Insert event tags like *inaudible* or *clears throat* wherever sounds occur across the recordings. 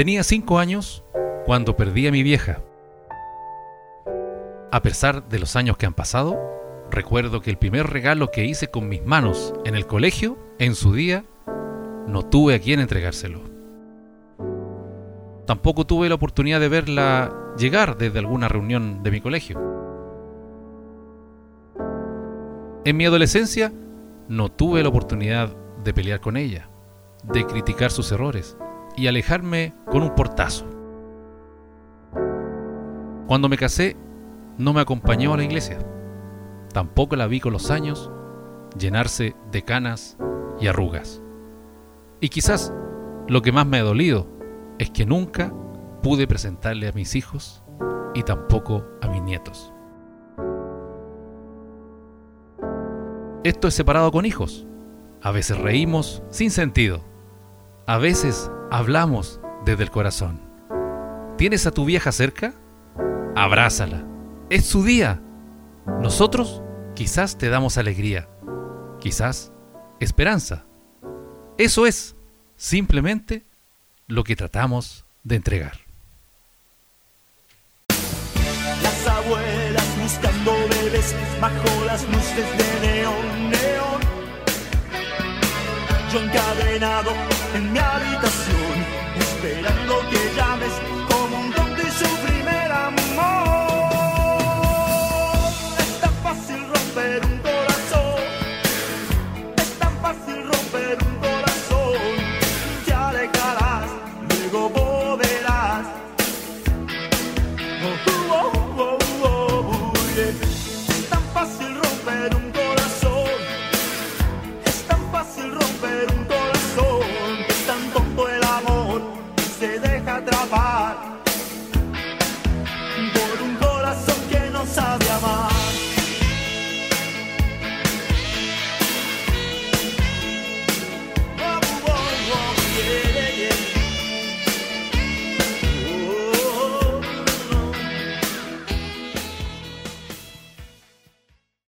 Tenía cinco años cuando perdí a mi vieja. A pesar de los años que han pasado, recuerdo que el primer regalo que hice con mis manos en el colegio, en su día, no tuve a quien entregárselo. Tampoco tuve la oportunidad de verla llegar desde alguna reunión de mi colegio. En mi adolescencia no tuve la oportunidad de pelear con ella, de criticar sus errores y alejarme con un portazo. Cuando me casé, no me acompañó a la iglesia. Tampoco la vi con los años llenarse de canas y arrugas. Y quizás lo que más me ha dolido es que nunca pude presentarle a mis hijos y tampoco a mis nietos. Esto es separado con hijos. A veces reímos sin sentido. A veces hablamos desde el corazón. ¿Tienes a tu vieja cerca? Abrázala. Es su día. Nosotros quizás te damos alegría. Quizás esperanza. Eso es simplemente lo que tratamos de entregar. Las abuelas buscando bebés bajo las luces de neón. Yo encadenado en mi habitación, esperando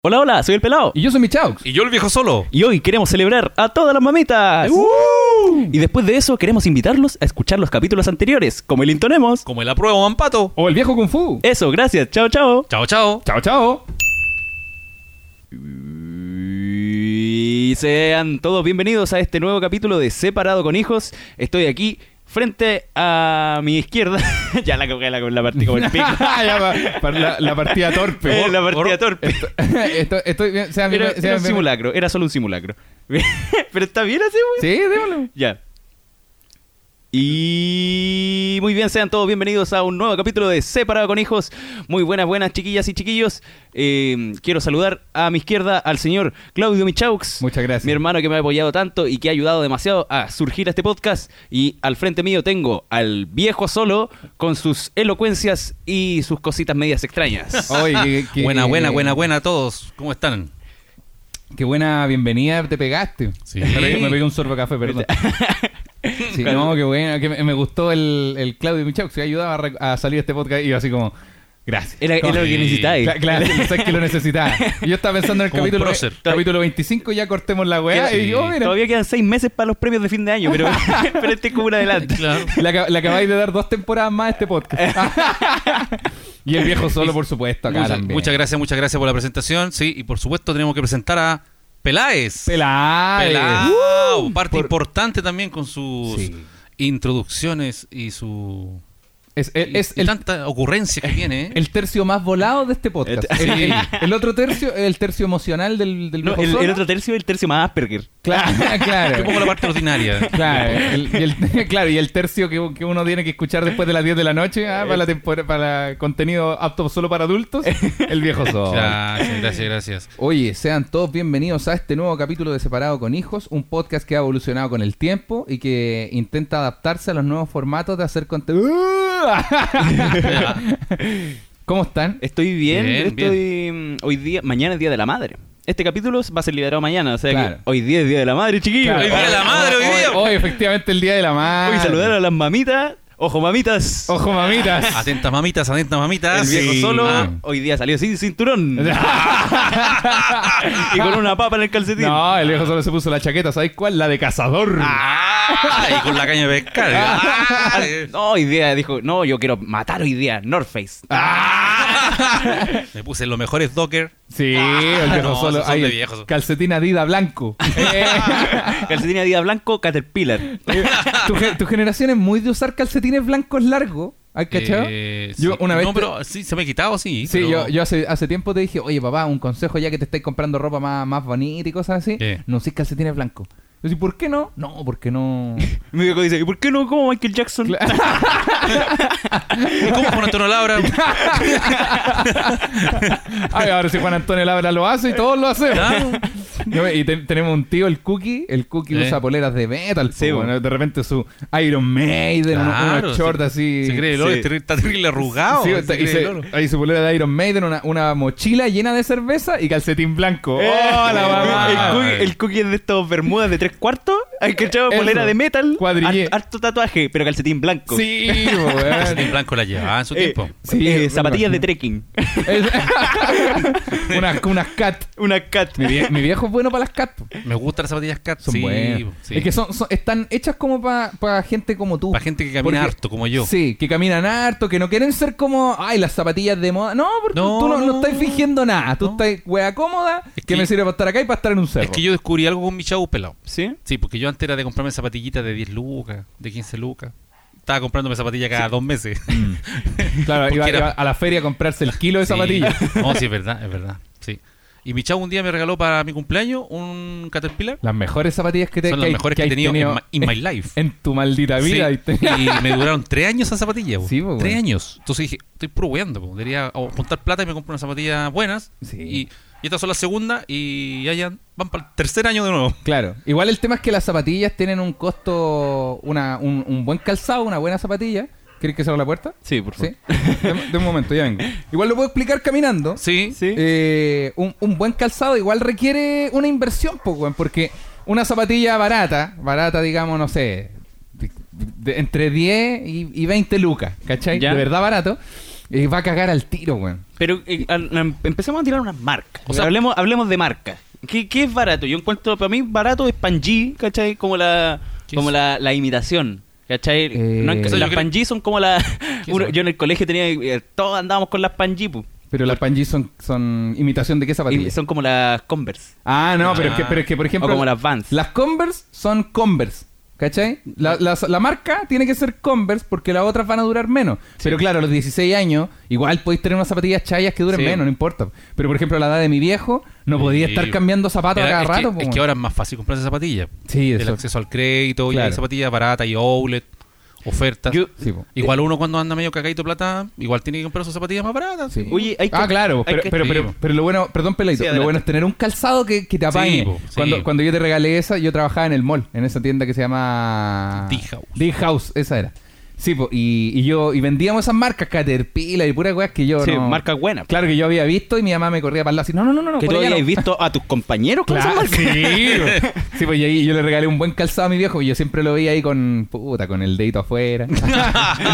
Hola, hola, soy el pelado. Y yo soy Michaux. Y yo el viejo solo. Y hoy queremos celebrar a todas las mamitas. Y después de eso queremos invitarlos a escuchar los capítulos anteriores, como el intonemos. Como el apruebo Mampato. O el viejo Kung Fu. Eso, gracias. Chao, chao. Chao, chao. Chao, chao. Y sean todos bienvenidos a este nuevo capítulo de Separado con Hijos. Estoy aquí frente a mi izquierda. *laughs* ya la coge la, la partí como el pico. *laughs* La, la partida torpe. *laughs* Eh, la partida torpe. Esto- estoy bien. Era, un simulacro, era solo un simulacro. Pero está bien así, güey. Sí, démoslo. Ya. Y muy bien, sean todos bienvenidos a un nuevo capítulo de Separado con Hijos. Muy buenas, buenas chiquillas y chiquillos. Eh, quiero saludar a mi izquierda al señor Claudio Michaux. Muchas gracias. Mi hermano que me ha apoyado tanto y que ha ayudado demasiado a surgir a este podcast. Y al frente mío tengo al viejo solo con sus elocuencias y sus cositas medias extrañas. *laughs* Oye, qué- qué- Buena, buena, buena, buena a todos. ¿Cómo están? Qué buena bienvenida te pegaste. Sí. Me pegué, me pegué un sorbo de café, *laughs* perdón. Sí, no, qué buena. Que me, me gustó el, el Claudio Michaux que ayudaba a, re- a salir este podcast y yo así como... Gracias. Era, era lo que necesitáis. Cla- Claro, sé que lo necesitaba. Y yo estaba pensando en el Como un capítulo, prócer. capítulo 25, ya cortemos la weá. Y yo, mira, Todavía quedan seis meses para los premios de fin de año, pero, *laughs* *laughs* pero este es como un adelante. Claro. le, acab- le acabáis de dar dos temporadas más a este podcast. *laughs* y el viejo solo, por supuesto, acá Muchas, también. muchas gracias, muchas gracias por la presentación. Sí, y por supuesto tenemos que presentar a Peláez. Peláez. Pelao, parte Por- importante también con sus Sí. introducciones y su Es, es- es y el, tanta ocurrencia que tiene. ¿eh? el tercio más volado de este podcast. Sí. El, el- el otro tercio es el tercio emocional del, del No, el, otro tercio es el tercio más Asperger. Claro, Qué *laughs* claro. poco la parte ordinaria. Claro, el, y el- *laughs* claro, y el tercio que, que uno tiene que escuchar después de las 10 de la noche ah, para, la tempora- para contenido apto solo para adultos, *laughs* el viejo solo. Gracias, gracias, gracias. Oye, sean todos bienvenidos a este nuevo capítulo de Separado con Hijos, un podcast que ha evolucionado con el tiempo y que intenta adaptarse a los nuevos formatos de hacer contenido. *laughs* ¿Cómo están? Estoy bien, Bien, estoy mm, hoy día, mañana es día de la madre. Este capítulo va a ser liberado mañana, o sea Claro. que hoy día es día de la madre, chiquillos. Claro. Hoy día de la madre, hoy día. Hoy, efectivamente, el día de la madre. Hoy saludar a las mamitas Ojo, mamitas. Ojo, mamitas. Atenta mamitas, atenta mamitas. El viejo Sí. solo Ah. hoy día salió sin cinturón. *laughs* y con una papa en el calcetín. No, el viejo solo se puso la chaqueta, ¿sabes cuál? La de cazador. Ah, y con la caña de pescar. Ah, eh. No, hoy día dijo, no, yo quiero matar hoy día North Face. Me puse los mejores docker. Sí, el viejo No, solo. esos son ahí, de viejos. Calcetín Adidas blanco. Eh, *laughs* Calcetín Adidas blanco, Caterpillar. tu, ge- tu generación es muy de usar calcetines blancos largos. ¿Has cachado? Eh, Yo sí. una vez No, te- pero sí, se me ha quitado, sí. Sí, pero- yo, yo hace, hace tiempo te dije, oye papá, un consejo ya que te estáis comprando ropa más, más bonita y cosas así, ¿Qué? no uséis calcetines blancos. Yo decía, ¿por qué no? No, porque no. *laughs* Mi viejo dice, ¿y por qué no como Michael Jackson? ¿Y *laughs* cómo Juan Antonio Laura? *laughs* Ay, ahora si Juan Antonio Labra lo hace y todos lo hacemos. No, y te- tenemos un tío, el Cookie. El Cookie Eh. usa poleras de metal. Sí, bueno, de repente su Iron Maiden, Claro, unos shorts se- así. Se cree el oro, Sí. está terri- está terrible arrugado. Sí, se está- y se- ahí su polera de Iron Maiden, una, una mochila llena de cerveza y calcetín blanco. Eh, ¡Oh, la mamá! el, cookie, el cookie es de estos bermudas de tres cuartos. Hay que echar polera de metal. Cuadrillé. hart- Harto tatuaje, pero calcetín blanco. Sí. *laughs* Calcetín blanco la llevaba en su Eh, tiempo. Sí, eh, zapatillas de trekking. *laughs* Unas, unas cat. Una cat. Mi, vie- mi viejo es bueno para las cat. po. Me gustan las zapatillas cat. Son sí, buenas. sí. Es que son, son- están hechas como para gente como tú. Para gente que camina Porque- harto, como yo. Sí, que caminan harto, que no quieren ser como, ay, las zapatillas de moda. No, porque No, tú no, no no. estás fingiendo nada. Tú No. estás wea cómoda, Es que, que- me sirve para estar acá y para estar en un cerro. Es que yo descubrí algo con mi chavo pelado. ¿Sí? Sí, porque yo antes era de comprarme zapatillitas de 10 lucas, de 15 lucas. Estaba comprándome zapatillas cada dos meses. *laughs* Claro, porque iba, era- iba a la feria a comprarse el kilo de Sí. zapatillas. *laughs* No, sí, es verdad, es verdad. Sí. Y mi chavo un día me regaló para mi cumpleaños un Caterpillar. Las mejores zapatillas que te Son las mejores que he tenido en tenido in my *laughs* life. En tu maldita vida. Sí, y me duraron tres años esas zapatillas. Sí, po, tres bueno. años. Entonces dije, estoy puro weando. Debería juntar plata y me compro unas zapatillas buenas. Sí. Y, y estas son las segundas y ya, ya van para el tercer año de nuevo. Claro. Igual el tema es que las zapatillas tienen un costo, una, un, un buen calzado, una buena zapatilla. ¿Quieres que se abra la puerta? Sí, por Sí. favor. De, de un momento, ya vengo. Igual lo puedo explicar caminando. Sí. Sí. Eh, un, un buen calzado igual requiere una inversión, po, weón, porque una zapatilla barata, barata, digamos, no sé, de- de- entre 10 y, y 20 lucas, ¿cachai? Ya. De verdad barato, eh, va a cagar al tiro, weón. Pero eh, al- am- empecemos a tirar unas marcas. O sea- hablemos, hablemos de marcas. ¿Qué, ¿Qué es barato? Yo encuentro, para mí, barato es Panji, ¿cachai? Como la, ¿Qué como es? la, la imitación. ¿Cachai? Eh, No es que- O sea, yo las creo- Panji son como la... *laughs* ¿Qué uno- son? yo en el colegio tenía... eh, todos andábamos con las Panji, pu. Pero las Panji son, son imitación de qué Y zapatillas. son como las Converse. Ah, no, pero, es que, Ah. pero es que, por ejemplo, o como las Vans. las Converse son Converse. ¿Cachai? La, la- la marca tiene que ser Converse porque las otras van a durar menos. Pero claro, a los 16 años, igual podéis tener unas zapatillas chayas que duren Sí. menos, no importa. Pero por ejemplo, a la edad de mi viejo, no podía Sí. estar cambiando zapatos a cada es rato. Que, es que ahora es más fácil comprarse zapatillas. Sí, El eso. acceso al crédito, y hay zapatillas baratas y outlet, ofertas. Yo- Sí, po. Igual uno cuando anda medio cagadito plata, igual tiene que comprar sus zapatillas más baratas. Sí. Oye, hay que- ah, claro, hay pero, que- pero, Sí, pero, pero lo bueno, perdón, Peladito, Sí, lo bueno es tener un calzado que, que te apañe. po, cuando, cuando yo te regalé esa, yo trabajaba en el mall, en esa tienda que se llama... D-House. D-House, esa era. Sí, po, y, y yo y vendíamos esas marcas, Caterpillar y puras weas que yo Sí, no... marcas buenas. Claro que yo había visto y mi mamá me corría para el lado así, no, no, no, no, que tú no". visto a tus compañeros con Claro, esas marcas. sí, *laughs* sí, pues y ahí yo le regalé un buen calzado a mi viejo y yo siempre lo veía ahí con, puta, con el dedito afuera. *laughs* y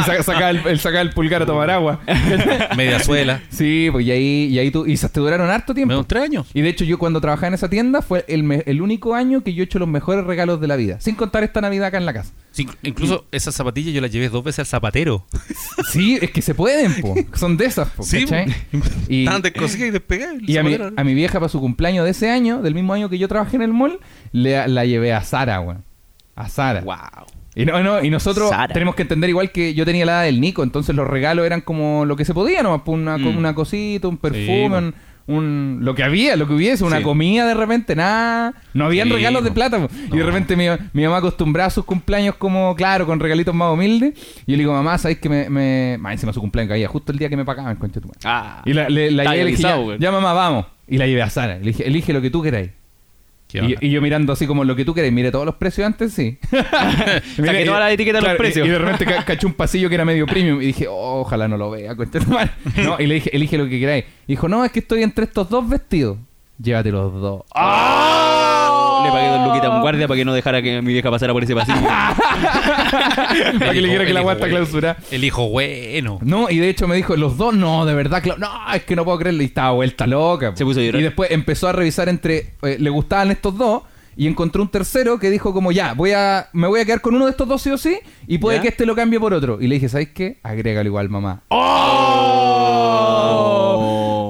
saca- sacaba el, él sacaba el pulgar a tomar agua. *laughs* Media suela. Sí, pues y ahí, y ahí tú, y esas te duraron harto tiempo. Menos tres años. Y de hecho yo cuando trabajaba en esa tienda fue el, me- el único año que yo he hecho los mejores regalos de la vida. Sin contar esta Navidad acá en la casa. Sí, incluso esas zapatillas yo las llevé dos veces al zapatero. Sí, es que se pueden, po. Son de esas, po, Sí. Y, Estaban y despegadas. y a, mi, a mi vieja para su cumpleaños de ese año, del mismo año que yo trabajé en el mall, le, la llevé a Sara, weón. A Sara. Wow. Y, no, no, y nosotros Sara. tenemos que entender igual que yo tenía la edad del Nico, entonces los regalos eran como lo que se podía, ¿no? Una, Mm. una cosita, un perfume, un, un- lo que había, lo que hubiese, una Sí. comida de repente, nada. No habían Sí, regalos de plata. po. Y de repente mi, mi mamá acostumbraba a sus cumpleaños como, claro, con regalitos más humildes. Y yo le digo, mamá, ¿sabes que me... me... Más encima su cumpleaños caía justo el día que me pagaban, concha tu madre. Ah. Y la, le- la Está llevé le dije, ya, mamá, vamos. Y la llevé a Sara. Le dije, elige lo que tú queráis. ¿Qué Y, yo mirando así como lo que tú querés, mire todos los precios antes, sí. *laughs* Miré- Saqué toda la etiqueta de los claro, precios. Y, y de repente ca- caché un pasillo que era medio premium y dije, oh, ojalá no lo vea, madre. No, y le dije, elige lo que queráis. Y dijo, no, es que estoy entre estos dos vestidos. Llévate los dos. ¡Ah! Le pagué dos luquitas a un guardia para que no dejara que mi vieja pasara por ese pasillo. *laughs* *laughs* Para que le dijera que la está clausura. El hijo bueno. No, y de hecho me dijo, los dos, no, de verdad, Clau- no, es que no puedo creerlo. Y estaba vuelta loca. Se puso a llorar. Y después empezó a revisar entre, eh, le gustaban estos dos. Y encontró un tercero que dijo como, ya, voy a, me voy a quedar con uno de estos dos sí o sí. Y puede ¿Ya? que este lo cambie por otro. Y le dije, ¿sabes qué? Agrégalo igual, mamá.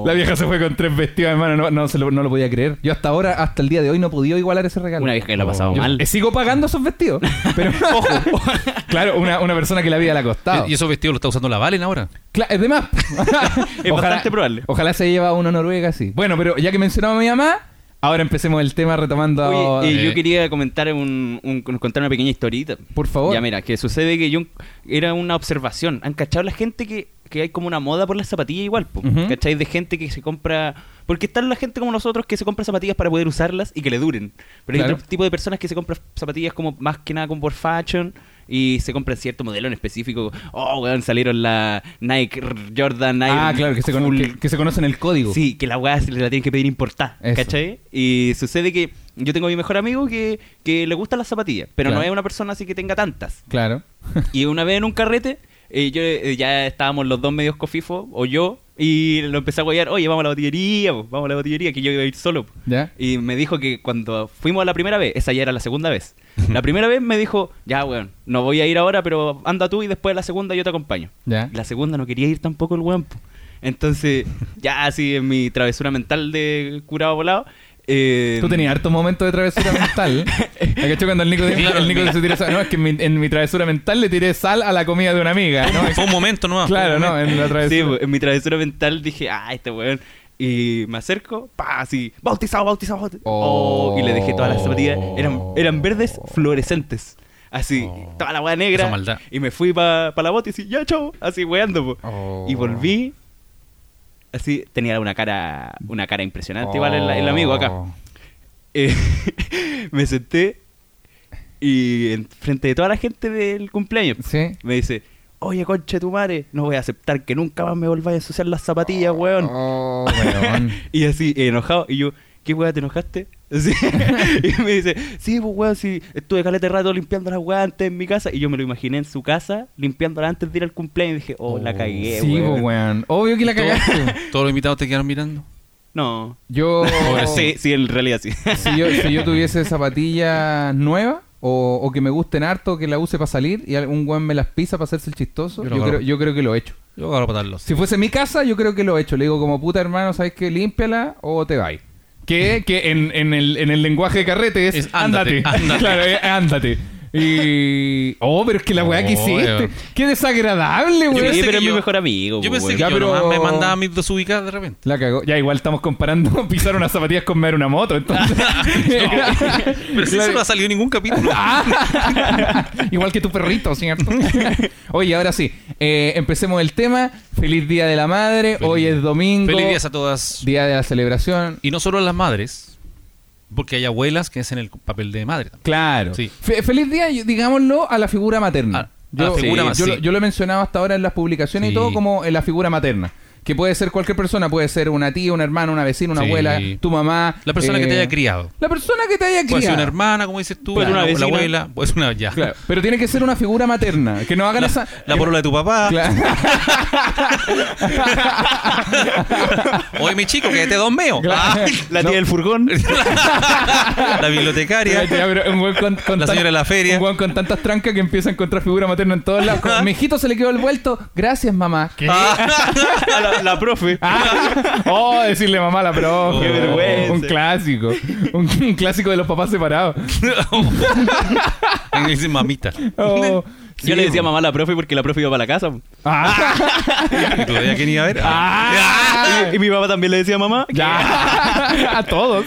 La vieja se fue con tres vestidos, hermano. No, no, se lo, no lo podía creer. Yo hasta ahora, hasta el día de hoy, no he podido igualar ese regalo. Una vieja que la ha pasado Yo, mal. eh, sigo pagando esos vestidos. Pero, ojo. *laughs* *laughs* claro, una, una persona que la vida le ha costado. ¿Y esos vestidos los está usando la Valen ahora? Cla- es de más. *laughs* Es bastante probable. Ojalá se lleva uno a Noruega, sí. Bueno, pero ya que mencionaba a mi mamá, ahora empecemos el tema retomando. Oye, eh, eh, yo quería comentar un, un- contar una pequeña historita. Por favor. Ya mira, que sucede que yo era una observación. ¿Han cachado la gente que, que hay como una moda por las zapatillas igual? po? Ujú. ¿Cachai? De gente que se compra... Porque están la gente como nosotros que se compra zapatillas para poder usarlas y que le duren. Pero hay otro tipo de personas que se compran zapatillas como más que nada como por fashion y se compran cierto modelo en específico. Oh, weón, salieron la Nike Jordan Nike. ah, claro, que se, con- full- que, que se conocen el código. Sí, que la weá se la tienen que pedir importada, Eso. ¿cachai? Y sucede que yo tengo a mi mejor amigo que, que le gustan las zapatillas, pero Claro. no es una persona así que tenga tantas. Claro. Y una vez en un carrete, eh, yo, eh, ya estábamos los dos medios cofifos, o yo, y lo empecé a guayar, oye, vamos a la botillería, po, vamos a la botillería, que yo iba a ir solo. po". ¿Ya? Y me dijo que cuando fuimos la primera vez, esa ya era la segunda vez. La primera vez me dijo, ya, weón, no voy a ir ahora, pero anda tú y después la segunda yo te acompaño. ¿Ya? La segunda no quería ir tampoco el weón. po. Entonces, ya así en mi travesura mental de curado volado. Eh, Tú tenías hartos momentos de travesura *laughs* mental. ¿Has cachado cuando el Nico, Claro. el Nico se tira sal? No, es que en mi, en mi travesura mental le tiré sal a la comida de una amiga. ¿no? Fue un momento nomás. claro, no, en la Sí, travesura. po, en mi travesura mental dije, ah, este weón. Y me acerco, pa, así, bautizado, bautizado, bautizado. Oh. Oh, y le dejé todas las zapatillas. Eran, eran verdes fluorescentes. Así, Oh. toda la weá negra. Esa maldad. Y me fui para la bota y así, ya, chao. Así, weando, po. Oh. Y volví. Así, tenía una cara, una cara impresionante, igual el, el amigo acá. Oh. *laughs* Eh, me senté y en frente de toda la gente del cumpleaños Sí. me dice, oye conche tu madre, no voy a aceptar que nunca más me volváis a ensuciar las zapatillas, weón. Oh, weón. *laughs* Y así, enojado, y yo, ¿qué weón te enojaste? *laughs* Así, *laughs* y me dice, sí, pues weón, sí, estuve calete rato limpiando las weas antes en mi casa, y yo me lo imaginé en su casa, limpiándola antes de ir al cumpleaños, y dije, oh, la cagué, Sí, weón. pues, weón. Obvio que la cagaste. Todos los invitados te quedaron mirando. No. Yo. *laughs* Sí, sí, en realidad sí. si yo, si yo tuviese zapatillas nuevas o, o que me gusten harto, que la use para salir y algún weón me las pisa para hacerse el chistoso, Yo yo, lo creo, yo creo que lo he hecho. Yo agarro patarlos. Si fuese mi casa, yo creo que lo he hecho. Le digo como puta hermano, ¿sabes qué? Límpiala o te vais. Que, que en, en el, en el lenguaje de carrete es, Es ándate. ándate, ándate. *laughs* claro, es ándate. Y. Oh, pero es que la weá que Oh, hiciste. weón. Qué desagradable, Yo weón. Sí, pensé pero que es mi yo- mejor amigo. Yo pues, pensé weón. que Ya, yo pero- nomás me mandaba mis desubicadas de repente. La cagó. Ya, igual estamos comparando *laughs* pisar unas zapatillas con ver una moto, entonces. *laughs* Pero si Claro. eso no ha salido en ningún capítulo. Ah. *laughs* Igual que tu perrito, ¿cierto? Oye, ahora sí. eh, empecemos el tema. Feliz Día de la Madre. Feliz- Hoy es domingo. Feliz días a todas. Día de la celebración. Y no solo a las madres, porque hay abuelas que hacen el papel de madre. también. Claro. Sí. Fe- feliz día, digámoslo, a la figura materna. A- a yo, la figura sí, ma- yo, sí. lo- yo lo he mencionado hasta ahora en las publicaciones y todo como en la figura materna. Que puede ser cualquier persona, puede ser una tía, una hermana, una vecina, una Sí. abuela, tu mamá. La persona que te eh, haya criado. La persona que te haya criado. Puede ser una hermana, como dices tú, Puede la, una la vecina. abuela, puede ser una ya. Claro, pero tiene que ser una figura materna. Que no hagan La, esa. la porola de tu papá. Claro. *laughs* Oye, mi chico, que te dos meo. Claro. La No. tía del furgón. *laughs* la bibliotecaria. Pero un weón con, con La señora de la feria. Un weón con tantas trancas que empieza a encontrar figura materna en todos lados. Como, Mi hijito se le quedó el vuelto. Gracias, mamá. ¿Qué? *laughs* A la, la profe. *laughs* Ah, oh, decirle mamá a la profe. Qué vergüenza. Un clásico. Un, un clásico de los papás separados. *laughs* Me dicen mamita. Oh, Yo sí, le decía mamá a la profe porque la profe iba para la casa. Ah, ¿Y *laughs* todavía quién iba a ver? ah, Y, y mi papá también le decía mamá. ya. A todos.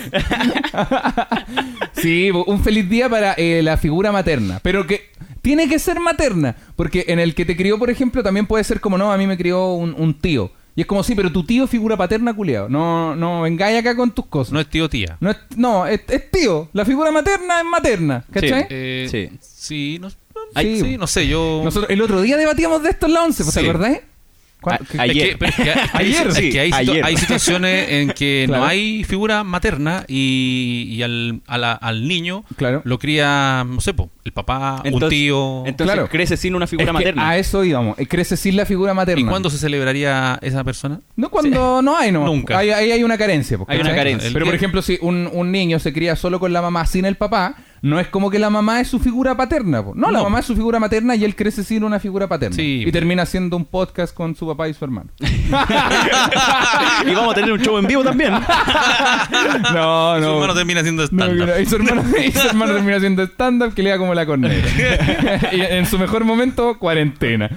Sí, un feliz día para eh, la figura materna. Pero que tiene que ser materna. Porque en el que te crió, por ejemplo, también puede ser como, no, a mí me crió un, un tío. Y es como, sí, pero tu tío es figura paterna, culiado. No, no vengáis acá con tus cosas. No es tío tía. No, es, no es, es tío. La figura materna es materna. ¿Cachai? Eh, Sí. sí. no, Ay, sí, no sé, yo... Nosotros el otro día debatíamos de esto en la 11, ¿pues Sí. ¿te acordáis? ¿Cuándo? A- ¿Qué- Es ayer. hay- situaciones en que Claro. no hay figura materna y, y al, a la- al niño Claro. lo cría, no sé, po, el papá, un tío. Entonces Claro. crece sin una figura Es que materna. a eso íbamos. eh, Crece sin la figura materna. ¿Y cuándo se celebraría esa persona? No, cuando no hay, no. Nunca. Ahí hay, una carencia. Hay una ¿cachai? carencia. Pero, por ejemplo, si un, un niño se cría solo con la mamá sin el papá, no es como que la mamá es su figura paterna. po. No, la No. mamá es su figura materna y él crece sin una figura paterna. Sí. Y termina haciendo un podcast con su papá y su hermano. *laughs* y vamos a tener un show en vivo también. *laughs* no, Su no. hermano termina siendo que no. y, su hermano, *laughs* y su hermano termina haciendo stand-up que le da como la corneta. y en su mejor momento, cuarentena.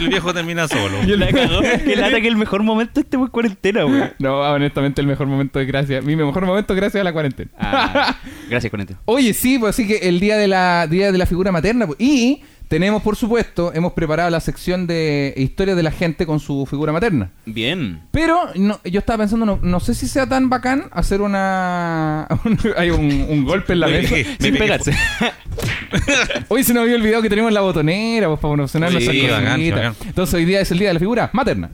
Y el viejo termina solo. Y el- La cagó. Que lata que el mejor momento este fue cuarentena, güey. No, honestamente, el mejor momento es gracias. Mi mejor momento es gracias a la cuarentena. Ah, gracias, Conete. Oye, sí, pues así que el día de la día de la figura materna pues, y tenemos, por supuesto, hemos preparado la sección de historias de la gente con su figura materna. Bien. Pero no, yo estaba pensando, no, no sé si sea tan bacán hacer una... *laughs* un- hay un, un golpe en la Me mesa. me Sin pegué. pegarse. *laughs* Hoy se nos había olvidado que tenemos la botonera pues, para promocionar Sí, nuestras bacán, cositas. bacán. Entonces hoy día es el día de la figura materna.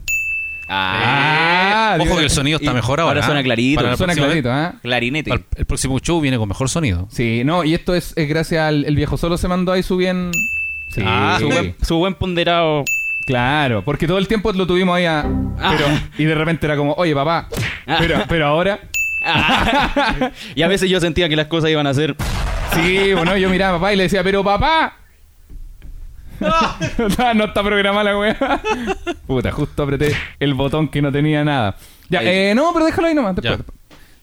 Ah, Ojo que el sonido está mejor ahora. ahora suena ¿eh? clarito. Para la Suena próxima clarito, ¿ah? clarinete. El, próximo show viene con mejor sonido. Sí, no, y esto es, es gracias al el viejo solo se mandó ahí su bien... Sí, Ah, Su, buen, su buen ponderado. Claro, porque todo el tiempo lo tuvimos ahí a... Pero, y de repente era como, oye papá, Ah. pero, pero ahora... Ah. *laughs* y a veces yo sentía que las cosas iban a ser. Sí, bueno, yo miraba a papá y le decía, pero papá... no, *laughs* no está programada la weá. *laughs* Puta, justo apreté el botón que no tenía nada. Ya, Ahí. eh, no, pero déjalo ahí nomás. Después. Ya.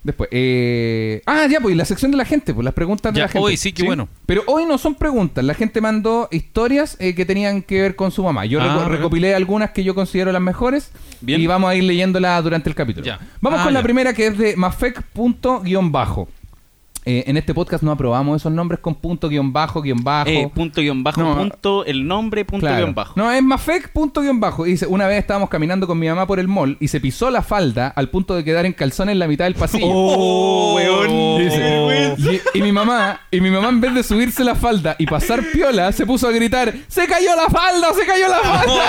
Después. eh, ah, ya, pues y la sección de la gente, pues las preguntas de Ya, la gente. hoy sí, qué bueno. Pero hoy no son preguntas. La gente mandó historias eh, que tenían que ver con su mamá. Yo Ah, reco- recopilé algunas que yo considero las mejores. Bien. Y vamos a ir leyéndolas durante el capítulo. Ya. Vamos Ah, con la primera que es de mafec.bajo. Eh, en este podcast no aprobamos esos nombres con punto guion bajo, guion bajo. Eh, punto guion bajo, No. punto, el nombre, punto Claro. guion bajo. No, es mafec punto guion bajo. Y dice, una vez estábamos caminando con mi mamá por el mall y se pisó la falda al punto de quedar en calzones en la mitad del pasillo. Oh, weón. Y, dice, y- y mi mamá, y mi mamá en vez de subirse la falda y pasar piola, se puso a gritar, ¡Se cayó la falda! ¡Se cayó la falda!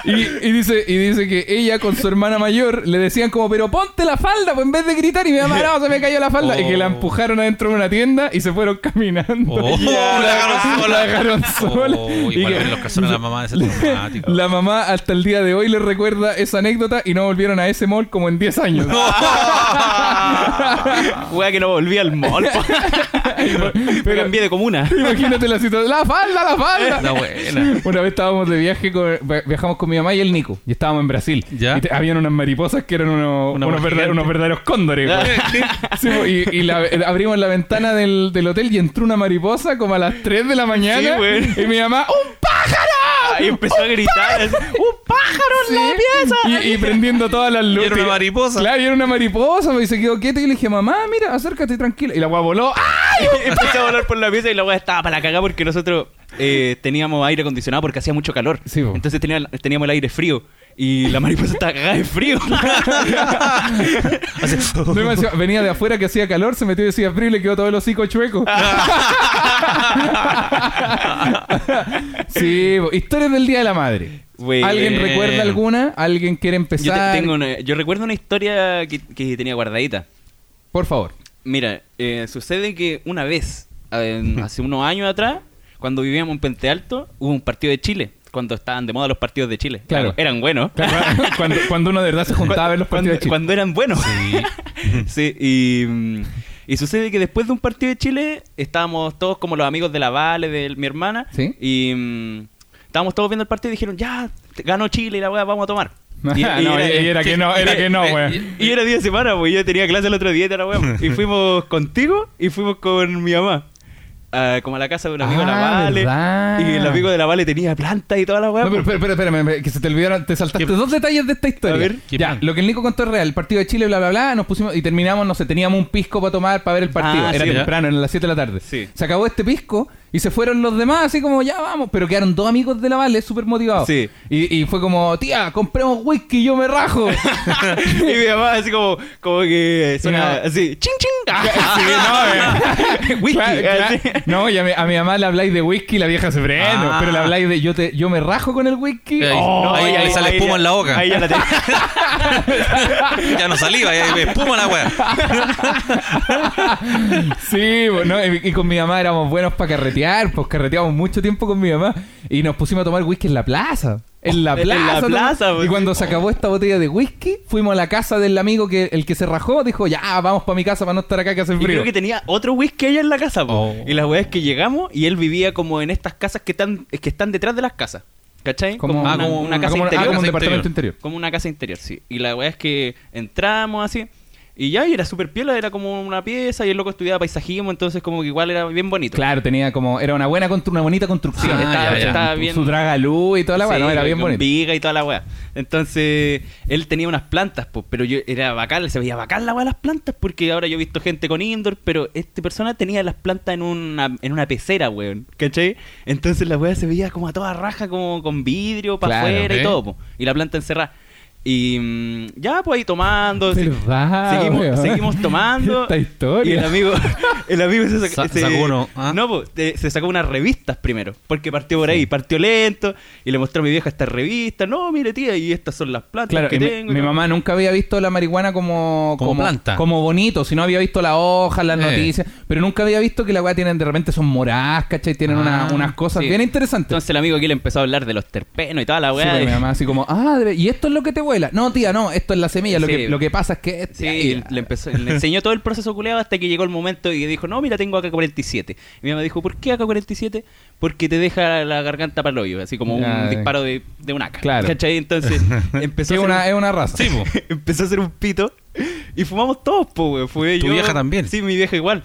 *laughs* Y, y dice, y dice que ella con su hermana mayor le decían como, pero ponte la falda, pues en vez de gritar, y mi mamá, no, se me cayó la falda. Y que la empujaron adentro de una tienda y se fueron caminando. Oh, *laughs* Y la dejaron sola. La dejaron sola. Oh, Y que- ver los de la mamá de traumático. La mamá hasta el día de hoy le recuerda esa anécdota y no volvieron a ese mall como en 10 años. *laughs* Wea que no volví al mall. *laughs* Me cambié de comuna. Imagínate la situación. ¡La falda, la falda! Buena. Una vez estábamos de viaje, con- viajamos con mi mamá y el Nico. Y estábamos en Brasil. Ya. Y te- habían unas mariposas que eran unos, Una unos, verdaderos cóndores. Sí, po, y y la- eh, abrimos la ventana del, del hotel y entró una mariposa como a las 3 de la mañana. Sí, y mi mamá, ¡un pájaro! Y empezó a gritar. *laughs* ¡Un pájaro en la pieza! Y, y prendiendo todas las luces. era una mariposa. Claro, y era una mariposa. pues, Y se quedó quieto y le dije, mamá, mira, acércate tranquila. Y la guá voló. ¡Ah! Y *laughs* empezó a volar por la pieza y la weá estaba para la cagada porque nosotros eh, teníamos aire acondicionado porque hacía mucho calor. Sí. Entonces tenía- teníamos el aire frío. Y la mariposa estaba cagada de frío. *laughs* Venía de afuera que hacía calor, se metió y decía frío y le quedó todo el hocico chueco. *laughs* sí, historias del Día de la Madre. ¿Alguien recuerda alguna? ¿Alguien quiere Yo, te- empezar? tengo una- yo recuerdo una historia que, que tenía guardadita. Por favor. Mira, eh, sucede que una vez, eh, hace unos años atrás, cuando vivíamos en Puente Alto, hubo un partido de Chile. Cuando estaban de moda los partidos de Chile. Claro. eran buenos. *laughs* cuando, cuando uno de verdad se juntaba a ver los partidos de Chile. cuando eran buenos. *laughs* Sí. y, mm, y sucede que después de un partido de Chile, estábamos todos como los amigos de la Vale, de mi hermana. Sí. Y mm, estábamos todos viendo el partido y dijeron, ya, ganó Chile y la weá, vamos a tomar. *laughs* No, y era que no, era que no, güey. Y era día de semana, pues yo tenía clase el otro día y era weón. Y fuimos contigo y fuimos con mi mamá. Como a la casa de un amigo de la Ah, Vale. ¿verdad? Y el amigo de la Vale tenía planta y toda la weá. No, pero espera, que se te olvidaron, te saltaste ¿Qué? dos detalles de esta historia. A ver, ¿qué ya, plan? lo que el Nico contó es real. El partido de Chile, bla, bla, bla, nos pusimos y terminamos, no sé, teníamos un pisco para tomar para ver el partido. Ah, Era sí, temprano, eran las 7 de la tarde. Sí. Se acabó este pisco y se fueron los demás, así como, ya vamos. Pero quedaron dos amigos de la Vale súper motivados. Sí. Y, y fue como, tía, compremos whisky, yo me rajo. *laughs* y mi mamá así como, como que suena No. así, ching ching. *laughs* Sí, no, eh. *laughs* Whisky. No, y a mi, a mi mamá le habláis de whisky y la vieja se frena. Ah. Pero le habláis de yo, te, yo me rajo con el whisky. Ahí, Oh, ahí- ahí sale espuma ya- en la boca. Ahí ya la ya no saliva, ya espuma la wea. Sí, bueno, y, y con mi mamá éramos buenos para carretear, pues carreteamos mucho tiempo con mi mamá y nos pusimos a tomar whisky en la plaza. En la *laughs* En la plaza. ¿no? pues, y cuando se acabó esta botella de whisky, fuimos a la casa del amigo que el que se rajó, dijo, ya, vamos para mi casa para no estar acá que hace Y frío. creo que tenía otro whisky allá en la casa, po. Oh. Y la weá es que llegamos y él vivía como en estas casas que están, que están detrás de las casas. ¿Cachai? Como, una, como una un- casa como- ah, interior. como un departamento interior. Como una casa interior, sí. Y la weá es que entramos así. Y ya, y era súper piola, era como una pieza. Y el loco estudiaba paisajismo, entonces como que igual era bien bonito. Claro, tenía como, era una buena una bonita construcción. Sí, estaba- ya, ya. estaba Su- bien- Su dragalú y toda la weá, Sí, no, era bien bonito. viga y toda la weá. Entonces, él tenía unas plantas, pues, pero yo era bacán, se veía bacán la weá de las plantas, porque ahora yo he visto gente con indoor, pero esta persona tenía las plantas en una, en una pecera, weón. ¿Cachai? Entonces la weá se veía como a toda raja, como con vidrio para Claro, afuera ¿eh? y todo, po. Y la planta encerrada. Y mm, ya, pues ahí tomando. se- ¿Verdad, seguimos, weón? seguimos tomando. *laughs* Esta historia. Y el amigo, *laughs* el amigo se, Sa- se- sacó uno, ¿ah? No, pues, te- se sacó unas revistas primero. Porque partió por ahí, partió lento. Y le mostró a mi vieja estas revistas. No, mire, tía, y estas son las plantas Claro, que mi- tengo. mi, mamá nunca había visto la marihuana como, Como planta. Como bonito, sino había visto las hojas, las Eh. noticias, pero nunca había visto que la weá tienen de repente son moradas, ¿cachai? Tienen Ah, una- unas cosas Sí. bien interesantes. Entonces el amigo aquí le empezó a hablar de los terpenos y toda la Sí, weá. pero y- mi mamá así como, ah, ¿y esto es lo que te No, tía, no, esto es la semilla. Lo, Sí. que, lo que pasa es que... Sí, y le, empezó, le enseñó todo el proceso culeado hasta que llegó el momento y dijo, no, mira, tengo AK-47. Y mi mamá dijo, ¿por qué AK-47? Porque te deja la garganta para el hoyo, así como un disparo de, de un AK. Claro. ¿Cachai? Entonces *laughs* empezó, es, a hacer una, un- es una raza. *laughs* Sí, po. empezó a hacer un pito y fumamos todos, weón. Fue ¿Tu yo- vieja también? Sí, mi vieja igual.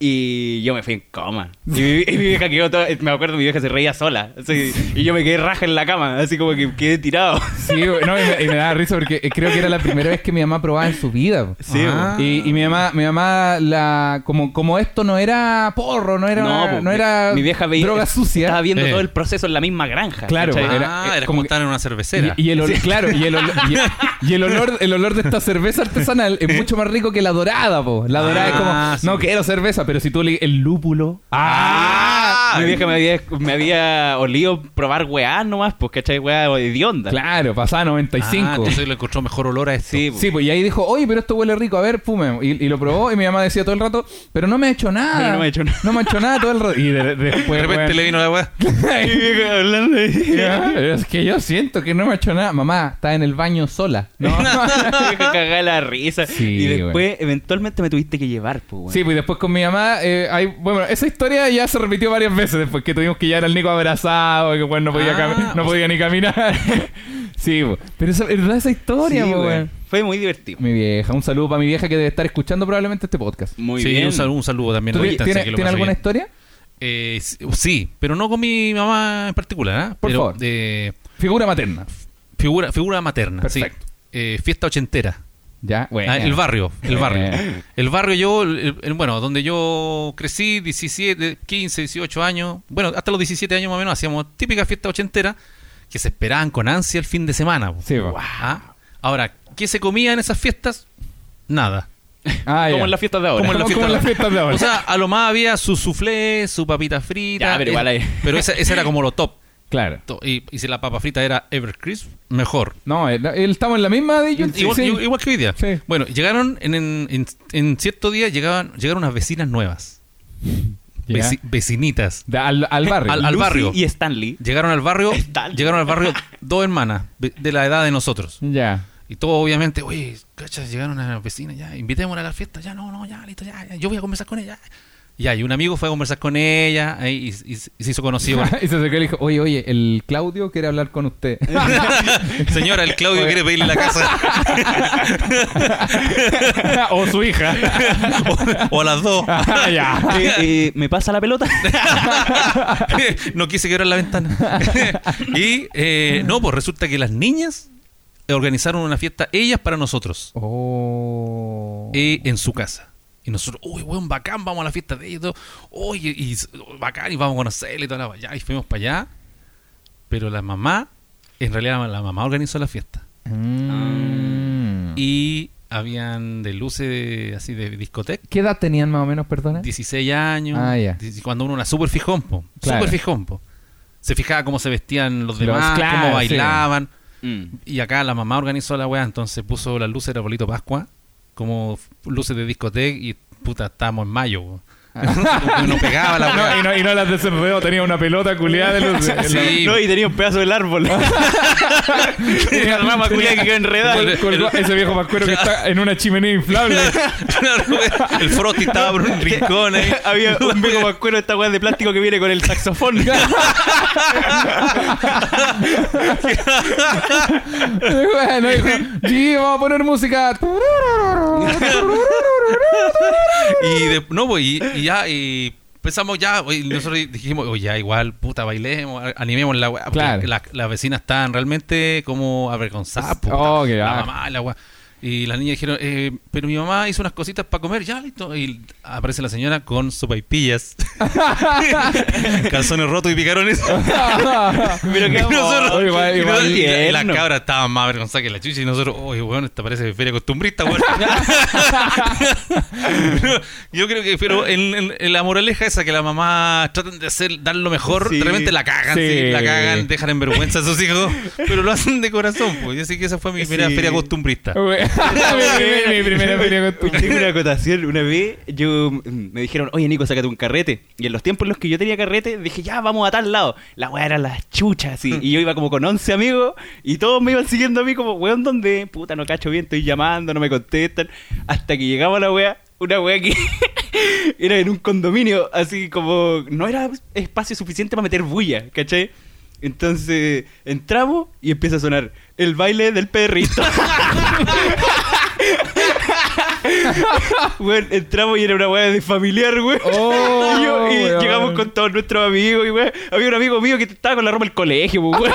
Y yo me fui en coma. Y mi, y mi vieja quedó toda, me acuerdo, mi vieja se reía sola. así, y yo me quedé raja en la cama, así como que quedé tirado. Sí, güey, no, y, me, y me daba risa porque eh, creo que era la primera vez que mi mamá probaba en su vida. Sí, Ah. Y, y mi mamá, mi mamá la, como, como esto no era porro, no era, No, mi- era mi vieja veía, droga sucia. Estaba viendo Eh. todo el proceso en la misma granja. Claro, ah, eh, era como estar en una cervecera. Y, y el olor, claro, y el olor, y, y el olor, el olor de esta cerveza artesanal es mucho más rico que la dorada, po. La dorada Ah, es como, sí. no quiero cerveza, pero si tú le el lúpulo. ¡Ah! Mi vieja me había, me había olido probar weá nomás, pues, ¿cachai? Weá de onda. Claro, pasaba 95. Ah, entonces le encontró mejor olor a esto. Sí, po. Sí, pues y ahí dijo, oye, pero esto huele rico, a ver, fume. Y, y lo probó y mi mamá decía todo el rato, pero no me ha hecho nada. Pero no me ha hecho nada. No me ha hecho nada todo el rato. Y de- después, de repente le vino la weá. *laughs* Hablando de- *laughs* Es que yo siento que no me ha hecho nada. Mamá, está en el baño sola. ¿no? *laughs* Cagada la risa. Sí, y después, eventualmente, me tuviste que llevar, pues, weón. Sí, pues después con mi mamá, eh, hay, bueno, esa historia ya se repitió varias veces después que tuvimos que llevar al Nico abrazado, y que bueno, no podía, Ah, no o podía ni caminar. *laughs* sí, pero esa, ¿verdad esa historia, Sí, weón. weón? Fue muy divertido. Mi vieja, un saludo para mi vieja que debe estar escuchando probablemente este podcast. Muy sí, bien. Un, saludo, un saludo también ¿Tú a la ti- distancia, ¿Tienes que lo alguna bien. historia? Eh, sí, sí, pero no con mi mamá en particular. ¿ah? Por pero, favor. eh, Figura materna. figura, figura materna. Perfecto. Sí. Eh, fiesta ochentera. Ya, bueno. Ah, el barrio, el barrio. Eh. El barrio yo, el- el- bueno, donde yo crecí, 17, 15, 18 años, bueno, hasta los 17 años más o menos, hacíamos típica fiesta ochentera que se esperaban con ansia el fin de semana. Sí, po. Ah, Ahora, ¿qué se comía en esas fiestas? Nada. Ah, Como en las fiestas de ahora. Como en la fiesta las fiestas de ahora. O sea, a lo más había su soufflé, su papita frita. Ya, pero igual eh, ahí. pero esa, esa era como lo top. Claro. Y, y si la papa frita era Evercrisp, mejor. No, él, él- estamos en la misma de ellos. igual, sí. igual- igual que hoy día. Sí. Bueno, llegaron en, en, en- cierto día llegaban, llegaron unas vecinas nuevas. Veci- vecinitas. De- al, al barrio. Al- al Lucy barrio. Y Stanley. Llegaron al barrio, llegaron al barrio dos hermanas de la edad de nosotros. Ya. Y todo obviamente, oye, cachas, llegaron a las vecinas, ya, invitémosla a la fiesta, ya, no, no, ya, listo, ya, ya, yo voy a conversar con ella. Ya, y un amigo fue a conversar con ella y, y- y se hizo conocido. *laughs* y se acercó y le dijo, oye, oye, el Claudio quiere hablar con usted. *laughs* Señora, el Claudio quiere pedirle la casa. *laughs* o su hija. o, o a las dos. ya. Eh, eh, ¿Me pasa la pelota? no quise quebrar la ventana. y eh, no, pues resulta que las niñas organizaron una fiesta ellas para nosotros Oh. en su casa. Y nosotros, uy, weón, bacán, vamos a la fiesta de ellos. y todo. Oye, y, bacán, y vamos a conocerle y toda la ya, Y fuimos para allá. Pero la mamá, en realidad la mamá organizó la fiesta. Mm. Y habían de luces así de discoteca. ¿Qué edad tenían más o menos, perdona? 16 años. Ah, ya. Cuando uno era súper fijón, po. Claro. Súper fijón, po. Se fijaba cómo se vestían los Los- demás, claro, cómo sí. bailaban. Mm. Y acá la mamá organizó la weá, entonces puso las luces de Arbolito Pascua como luces de discoteca y puta, estábamos en mayo. No pegaba la *laughs* No, y, no, y no las de Cerreo, tenía una pelota culiada de luz. Sí. No, y tenía un pedazo del árbol. *laughs* Una rama culiada que quedó enredada. Ese viejo pascuero que está en una chimenea inflable. *laughs* el Frosty estaba por un rincón ahí. Había un viejo mascuero de esta weá de plástico que viene con el saxofón. bueno, dijo, sí, vamos a poner música. Y de- no, pues, y, y ya, y pensamos ya, y nosotros dijimos, oye, ya igual, puta, bailemos, animemos la weá. Claro. la- Las vecinas estaban realmente como avergonzadas, po, Oh, la mamá, la weá. Y las niñas dijeron, eh, pero mi mamá hizo unas cositas para comer, ya listo. Y aparece la señora con sopaipillas, *laughs* calzones rotos y picarones. *laughs* Pero que nosotros- Oye, igual- y igual y la- y las cabras estaban más avergonzadas que la chucha y nosotros, oye, weón, esta parece feria costumbrista, weón. *laughs* Yo creo que, pero en, en- en la moraleja esa que la mamá tratan de hacer, dar lo mejor, Sí. de repente la cagan, sí, Sí. la cagan, dejan en vergüenza a sus hijos, pero lo hacen de corazón, pues. Sé que esa fue mi primera feria costumbrista. Mi, *laughs* primer- mi primera feria con tu- una acotación. Una vez yo me dijeron, oye Nico, sácate un carrete. Y en los tiempos en los que yo tenía carrete, dije, ya, vamos a tal lado. La weá era las chuchas, así. Y yo iba como con 11 amigos y todos me iban siguiendo a mí como, weón, ¿dónde? Puta, no cacho bien, estoy llamando, no me contestan. Hasta que llegaba la weá, una weá que *laughs* era en un condominio, así como, no era espacio suficiente para meter bulla, ¿cachai? Entonces entramos y empieza a sonar el baile del perrito. Weón, entramos y era una weá de familiar, weón. Oh, y yo- y weón. llegamos con todos nuestros amigos, y weón. Había un amigo mío que estaba con la ropa del colegio, pues, weón.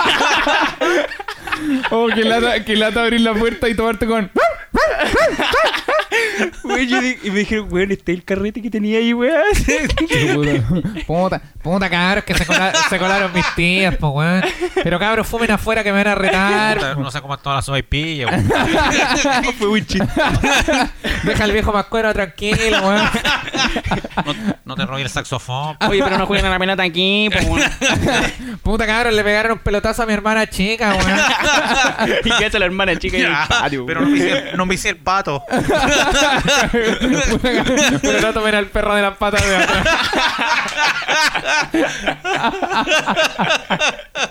Oh, que lata, que lata abrir la puerta y tomarte con. Weón, yo di- y me dijeron, weón, este es el carrete que tenía ahí, weón. *laughs* Puta, puta cabros que se, cola- se colaron mis tías, pues weón. Pero cabros, fumen afuera que me van a retar. No sé cómo todas las sopaipillas, weón. *laughs* Fue muy chiste. Deja al viejo mascuero tranquilo, weón. No, no te robes el saxofón. Oye, pero no jueguen a la pelota aquí, pues, weón. Puta cabros, le pegaron un pelotazo a mi hermana chica, weón. *laughs* Y que hace la hermana chica en el patio, Pero weón. no me hice, no me hice el pato. Pero no tomen al perro de las patas de atrás.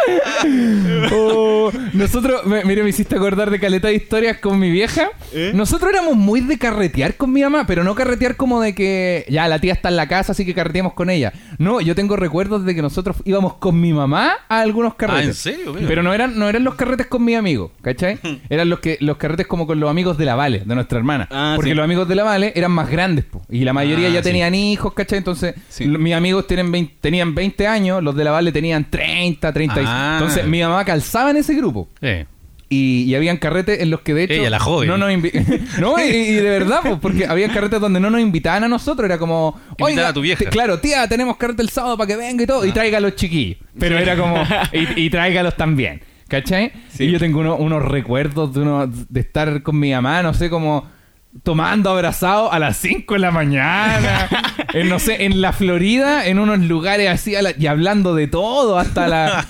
*laughs* Oh, nosotros, me- mire, me hiciste acordar de caleta de historias con mi vieja. ¿Eh? Nosotros éramos muy de carretear con mi mamá, pero no carretear como de que ya la tía está en la casa, así que carreteamos con ella. No, yo tengo recuerdos de que nosotros íbamos con mi mamá a algunos carretes. Ah, ¿en serio? Mira. Pero no eran, no eran los carretes con mis amigos, ¿cachai? *laughs* Eran los que los carretes como con los amigos de la Vale, de nuestra hermana. Ah, Porque sí. los amigos de la Vale eran más grandes, po, y la mayoría Ah, ya sí. tenían hijos, ¿cachai? Entonces, Sí. mis amigos tienen 20 tenían 20 años, los de la Vale tenían 30, 30. Ah. Entonces, mi mamá calzaba en ese grupo. Eh. Y, y habían carretes en los que de hecho. Ella, la joven. No nos *laughs* No, y, y de verdad, pues, porque habían carretes donde no nos invitaban a nosotros. Era como. "Oiga, a tu vieja". claro, tía, tenemos carrete el sábado para que venga y todo. Y traiga a los chiquillos. Pero era como. Y, y tráigalos también. ¿Cachai? Sí. Y yo tengo uno- unos recuerdos de, uno, de estar con mi mamá, no sé, como tomando abrazado a las 5 de la mañana, *laughs* en, no sé, en la Florida, en unos lugares así, la- y hablando de todo, hasta la,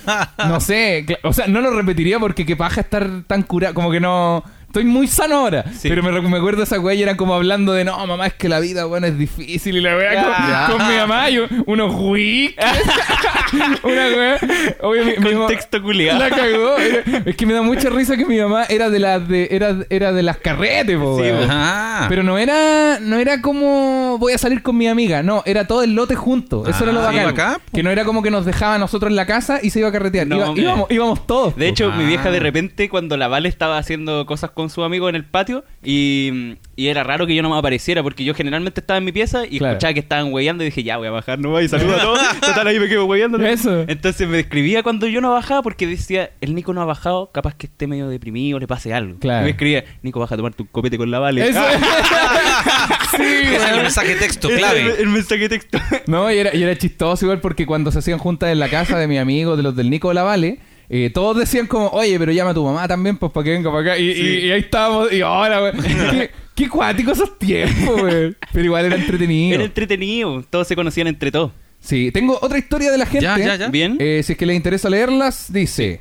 no sé, o sea, no lo repetiría porque qué paja estar tan curado, como que no, estoy muy sano ahora, Sí. pero me, me acuerdo esa weá y eran como hablando de, no, mamá, es que la vida, bueno, es difícil, y la weá con, con mi mamá, y un- unos wicks, *laughs* una weá, obvio, mi, mi mamá- Contexto culiado. la cagó. Era- Es que me da mucha risa que mi mamá era de las de era, era de las carretes, po, Sí. Ah. Pero no era no era como voy a salir con mi amiga, no, era todo el lote junto. Eso Ah, era lo sí, bacán. po. que no era como que nos dejaba a nosotros en la casa y se iba a carretear. No, Iba- hombre. íbamos, íbamos todos. De po. hecho, mi Ah. vieja de repente, cuando la Vale estaba haciendo cosas con con sus amigos en el patio y, y era raro que yo no me apareciera porque yo generalmente estaba en mi pieza y Claro. escuchaba que estaban hueveando y dije, ya voy a bajar, no voy y saludo a *laughs* todos. Total, ahí me quedo hueveando. Eso. Entonces me escribía cuando yo no bajaba porque decía, el Nico no ha bajado, capaz que esté medio deprimido, le pase algo. Claro. Y me escribía, Nico, baja a tomarte un copete con la Vale. Eso. *laughs* sí, Ese es el mensaje texto clave. el mensaje texto. No, y era, y era chistoso igual porque cuando se hacían juntas en la casa de mi amigo, de los del Nico de la Vale, eh, todos decían como, oye, pero llama a tu mamá también, pues para que venga para acá. Y, y- y ahí estábamos, y ahora, güey. *laughs* qué, qué cuáticos esos tiempos, güey. Pero igual era entretenido. Era entretenido, todos se conocían entre todos. Sí, tengo otra historia de la gente. Ya, ya, ya. Bien. Eh, si es que les interesa leerlas, dice.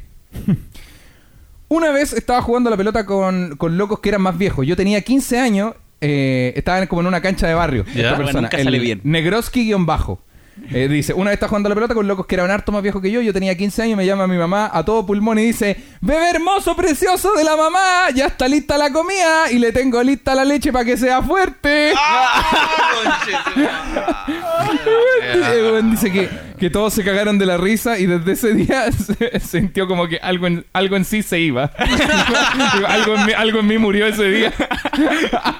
Una vez estaba jugando a la pelota con, con locos que eran más viejos. Yo tenía 15 años, eh, estaban como en una cancha de barrio. Ya. esta Bueno, persona, nunca el sale bien. Negroski-bajo. Eh, dice, una vez estaba jugando a la pelota con locos que eran harto más viejos que yo. Yo tenía 15 años, me llama mi mamá a todo pulmón y dice: Bebé hermoso, precioso de la mamá, ya está lista la comida y le tengo lista la leche para que sea fuerte. *laughs* Weón, dice que, que todos se cagaron de la risa y desde ese día *laughs* se sintió como que algo en, algo en sí se iba. *laughs* Algo, en mí, algo en mí murió ese día. *laughs*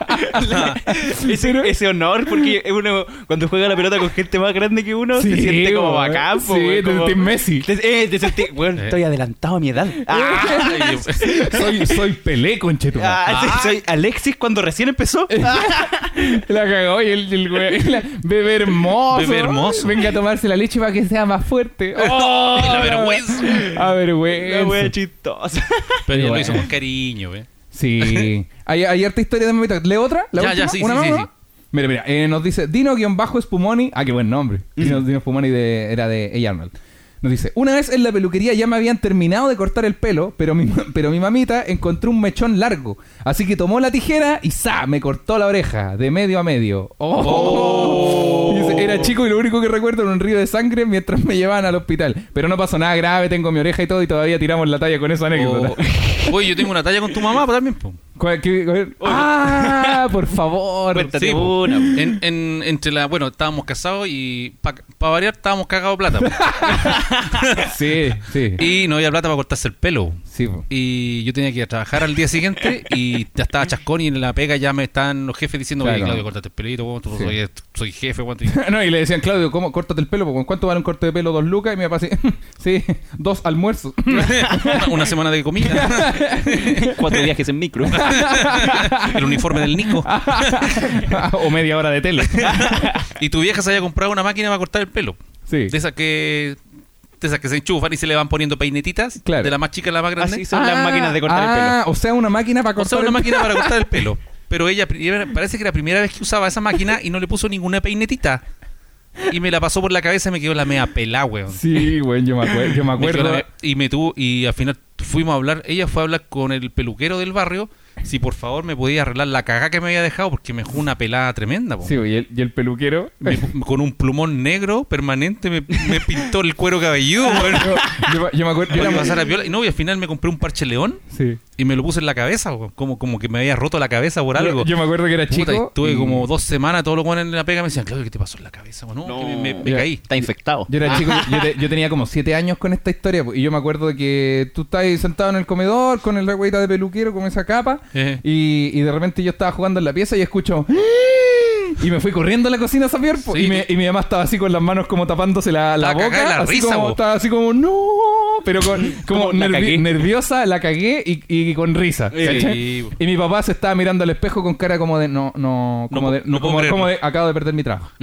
ese, ese honor, porque uno cuando juega la pelota con gente más grande que uno, se siente como bacán. Sí, te como- sentís Messi. Te, eh, te bueno, estoy adelantado a mi edad. Ah, soy, soy Pelé, conchetumare. ah, sí, soy Alexis cuando recién empezó. La cagó y el, el güey, la- bebé hermoso. Bebé hermoso. Venga a tomarse la leche para que sea más fuerte. *laughs* ¡Oh! La vergüenza. A vergüenza. La wea chistosa. Pero ya lo hizo con cariño, ¿eh? Sí. Hay, hay harta historia de mamita. ¿Lee otra? ¿La Ya, última? ya, sí, ¿Una sí, más, sí, una sí. más? Mira, mira, eh, nos dice Dino-Spumoni. Ah, qué buen nombre. Dino, Dino Spumoni de, era de A. Arnold. Nos dice, una vez en la peluquería ya me habían terminado de cortar el pelo, pero mi, *laughs* pero mi mamita encontró un mechón largo. Así que tomó la tijera y ¡za! Me cortó la oreja, de medio a medio. ¡Oh! Y *laughs* dice, era chico y lo único que recuerdo era un río de sangre mientras me llevaban al hospital. Pero no pasó nada grave, tengo mi oreja y todo y todavía tiramos la talla con esa anécdota. Oh. *laughs* Oye, yo tengo una talla con tu mamá pues, también, po. ¡Ah! Por favor. Cuéntate Sí, una. En, en- entre la, bueno, estábamos casados y para variar estábamos cagados plata. Po. *laughs* Sí, sí. y no había plata para cortarse el pelo. Sí, po. Y yo tenía que ir a trabajar al día siguiente y ya estaba chascón y en la pega ya me están los jefes diciendo, oye, Claro. Claudio, córtate el pelito, weón, tú Sí. soy, soy jefe, *laughs* No, y le decían, Claudio, ¿cómo? Córtate el pelo. porque ¿Cuánto vale un corte de pelo? ¿Dos lucas? Y mi papá así, *laughs* sí, dos almuerzos. una, una semana de comida. Cuatro viajes en micro. el uniforme del Nico. o media hora de tele. Y tu vieja se había comprado una máquina para cortar el pelo. Sí. De esas que. De esas que se enchufan y se le van poniendo peinetitas. Claro. De la más chica a la más grande. Así son las máquinas de cortar el pelo. Ah, o sea, una máquina para O cortar sea, una el máquina para cortar el pelo. *laughs* Pero ella parece que era la primera vez que usaba esa máquina y no le puso ninguna peinetita. Y me la pasó por la cabeza y me quedó la mea pelá, weón. Sí, güey, yo me acuerdo. Yo me Me quedó acuerdo. la mea- y me tuvo, y al final fuimos a hablar, ella fue a hablar con el peluquero del barrio si por favor me podía arreglar la cagá que me había dejado porque me dejó una pelada tremenda, po. Sí, y el, y el peluquero. Me- con un plumón negro permanente me, me pintó el cuero cabelludo, *laughs* yo, yo me acuerdo. yo era- que pasara piola. Y no, y al final me compré un parche león Sí. Y me lo puse en la cabeza, weón. como, como que me había roto la cabeza por algo. Yo me acuerdo que era Puta, y chico. estuve y- como dos semanas, todos los buenos en la pega me decían, Claudio, ¿qué te pasó en la cabeza? weón? No, que me, me- me Ya. caí. Está infectado. Yo era chico, yo, te- *laughs* yo tenía como siete años con esta historia, pues, y yo me acuerdo de que tú estabas ahí sentado en el comedor con el regueita de peluquero, con esa capa, Eh. y, y de repente yo estaba jugando en la pieza y escucho... "¡Ah!", Y me fui corriendo a la cocina a saber, Sí. y, me- y mi mamá estaba así con las manos como tapándose la, la boca, de la así risa, como, estaba así como, no, pero con, como Como, la nervi- cagué. nerviosa, la cagué y, y con risa. Y mi papá se estaba mirando al espejo con cara como de, no, no, como No de, no puedo como, como de, acabo de perder mi trabajo. *laughs*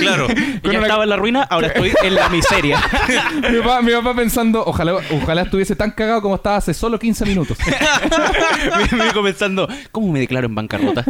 claro. *laughs* Ya una- estaba en la ruina, ahora estoy en la miseria. *laughs* mi, papá, mi papá pensando, ojalá, ojalá estuviese tan cagado como estaba hace solo 15 minutos. me, me dijo pensando, ¿cómo me declaro en bancarrota?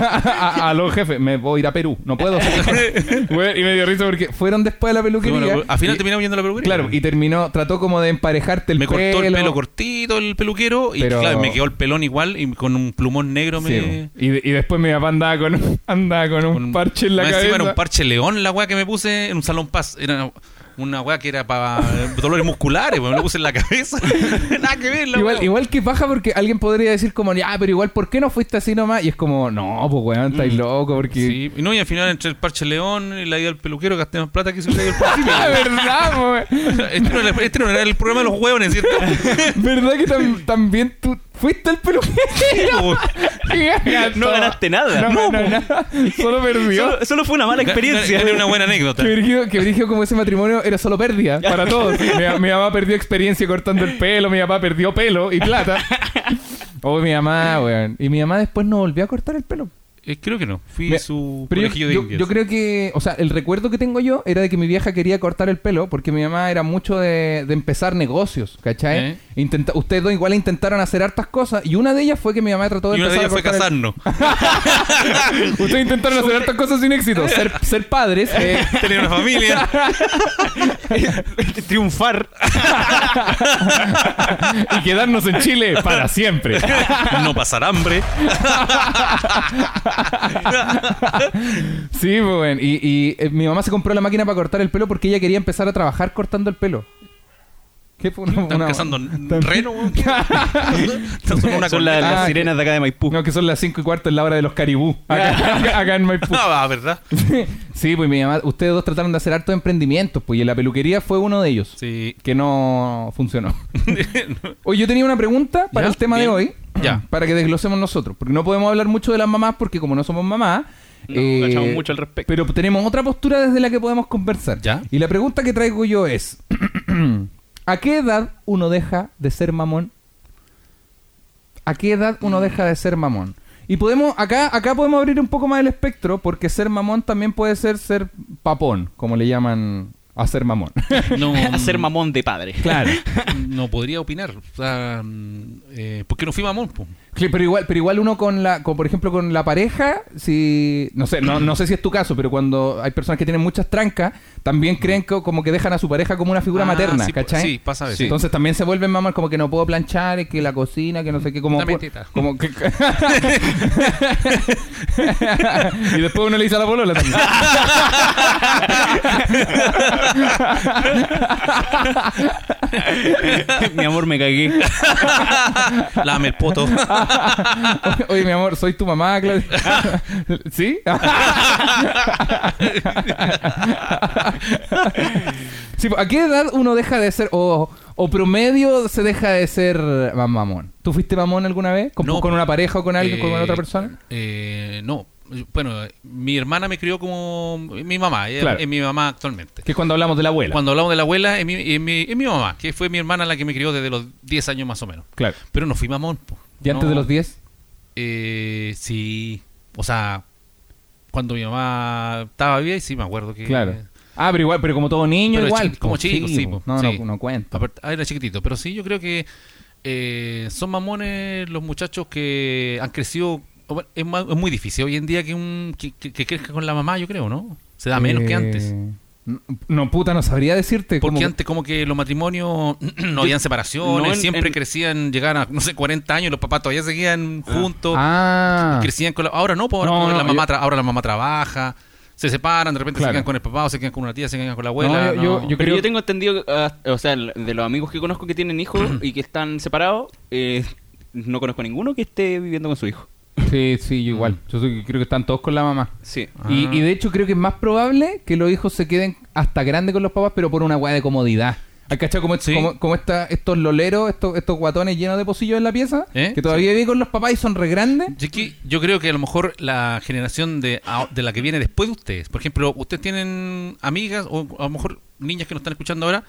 *laughs* a, los jefes, me voy a ir a Perú, no puedo. *laughs* Y me dio risa porque fueron después de la peluquería. Bueno, al final y- terminamos yendo a la peluquería. Claro, y terminó, trató como de emparejarte el me pelo. cortó el pelo cortito el peluquero y Pero- claro, me quedó el pelón igual y con un plumón negro Sí, me... y, y después mi papá andaba con, andaba con un con- parche en la cabeza. encima era un parche león la weá que me puse en un salón paz. Era una weá que era para dolores musculares, me lo puse en la cabeza. *laughs* Nada que ver, la Igual, igual que baja porque alguien podría decir como, ya, pero igual, ¿por qué no fuiste así nomás? Y es como, no, pues weón, estáis loco porque... Sí, y no, y al final entre el parche león y la ida al peluquero gasté más plata que si hubiera ido al. *laughs* La verdad, weón. este, no era, este no era el programa de los hueones, ¿cierto? *laughs* ¿Verdad que tam- también tú Fuiste el peluquero. No ganaste nada. No, No, ganó nada. Solo perdió. Solo, solo fue una mala experiencia. Tiene una buena anécdota. Que brígido, que como ese matrimonio era solo pérdida para *laughs* todos. Mi, mi mamá perdió experiencia cortando el pelo, mi papá perdió pelo y plata. *laughs* Oh, mi mamá, weón. Y mi mamá después no volvió a cortar el pelo. Eh, creo que no. Fui su Pero yo, conejillo de yo- yo creo que, o sea, el recuerdo que tengo yo era de que mi vieja quería cortar el pelo porque mi mamá era mucho de, de empezar negocios, ¿cachai? ¿Eh? Intenta- ustedes dos igual intentaron hacer hartas cosas y una de ellas fue que mi mamá trató de Y una de ellas fue a casarnos. el- *laughs* Ustedes intentaron hacer hartas cosas sin éxito, ser, ser padres. eh, *laughs* Tener una familia. *laughs* Triunfar. y quedarnos en Chile para siempre. no pasar hambre. Sí, pues, weón. Y, y, eh, mi mamá se compró la máquina para cortar el pelo porque ella quería empezar a trabajar cortando el pelo. ¿Qué fue? Una- Están una- cazando reno, weón. *laughs* Están con una Son la- las Ah, sirenas de acá de Maipú. No, que son las 5 y cuarto en la hora de los caribú. Acá, *laughs* acá- acá en Maipú. Ah, ¿verdad? *laughs* Sí, pues mi mamá, ustedes dos trataron de hacer hartos emprendimientos, pues, y la peluquería fue uno de ellos. Sí. Que no funcionó. Oye, yo tenía una pregunta para Ya, el tema de hoy. *clears throat* Ya. Para que desglosemos nosotros. Porque no podemos hablar mucho de las mamás porque como no somos mamás. No eh, mucho al respecto. Pero tenemos otra postura desde la que podemos conversar. Ya. Y la pregunta que traigo yo es: *clears throat* ¿A qué edad uno deja de ser mamón? ¿A qué edad uno deja de ser mamón? Y podemos, acá, acá podemos abrir un poco más el espectro, porque ser mamón también puede ser ser papón, como le llaman a ser mamón. *laughs* No, Hacer mamón de padre. claro. *laughs* no podría opinar. O sea, mm, eh, ¿por qué no fui mamón? po? Sí, pero igual, pero igual uno con la, con, por ejemplo, con la pareja, si, no sé, no, no sé si es tu caso, pero cuando hay personas que tienen muchas trancas, también creen que como que dejan a su pareja como una figura Ah, materna, sí, ¿cachai? sí, pasa a veces. Entonces también se vuelven mamás como que no puedo planchar, que la cocina, que no sé qué, como... Dame teta. como que... *laughs* *laughs* y después uno le dice a la polola también. *laughs* Mi amor, me cagué. Lame el poto. Oye, mi amor, soy tu mamá, Claudia. ¿Sí? Sí, ¿A qué edad uno deja de ser, o, o promedio se deja de ser ma- mamón? ¿Tú fuiste mamón alguna vez? ¿Con, No, con una pareja o con alguien, con Eh, otra persona? eh, no. Bueno, mi hermana me crió como mi mamá. Ella Claro. es mi mamá actualmente. Que es cuando hablamos de la abuela. Cuando hablamos de la abuela, es mi, es mi, es mi mamá, que fue mi hermana la que me crió desde los 10 años más o menos. Claro. Pero no fui mamón. po. ¿Y antes No, de los 10? Eh, sí. O sea, cuando mi mamá estaba viva, y sí me acuerdo que. Claro. Ah, pero igual, pero como todo niño, Pero igual. chi- como chico, sí. No, sí. no, no cuento. Aparte- ah, era chiquitito. Pero sí, yo creo que eh, son mamones los muchachos que han crecido. Es, muy difícil hoy en día que, un, que, que- que crezca con la mamá, yo creo, ¿no? Se da menos que Eh, antes. No, puta, no sabría decirte. Porque como- antes como que los matrimonios *clears throat* no habían separaciones, no, en- siempre en- crecían, llegaban a, no sé, 40 años y los papás todavía seguían juntos, Ah. crecían con la... Ahora no, pues, ahora, No, como no, la mamá yo- tra- ahora la mamá trabaja, se separan, de repente Claro. se quedan con el papá o se quedan con una tía, se quedan con la No, abuela. yo- no. yo- Pero creo- yo tengo entendido, ah, o sea, de los amigos que conozco que tienen hijos *clears throat* y que están separados, eh, no conozco a ninguno que esté viviendo con su hijo. Sí, sí, yo igual. Yo soy- creo que están todos con la mamá. Sí. Y, Ah. y de hecho creo que es más probable que los hijos se queden hasta grandes con los papás, pero por una weá de comodidad. ¿Hay cachado como, Sí. como, como esta- estos loleros, estos, estos guatones llenos de pocillos en la pieza? ¿Eh? Que todavía viven con los papás y son re grandes. Yo, que- yo creo que a lo mejor la generación de, a- de la que viene después de ustedes, por ejemplo, ustedes tienen amigas o a lo mejor niñas que nos están escuchando ahora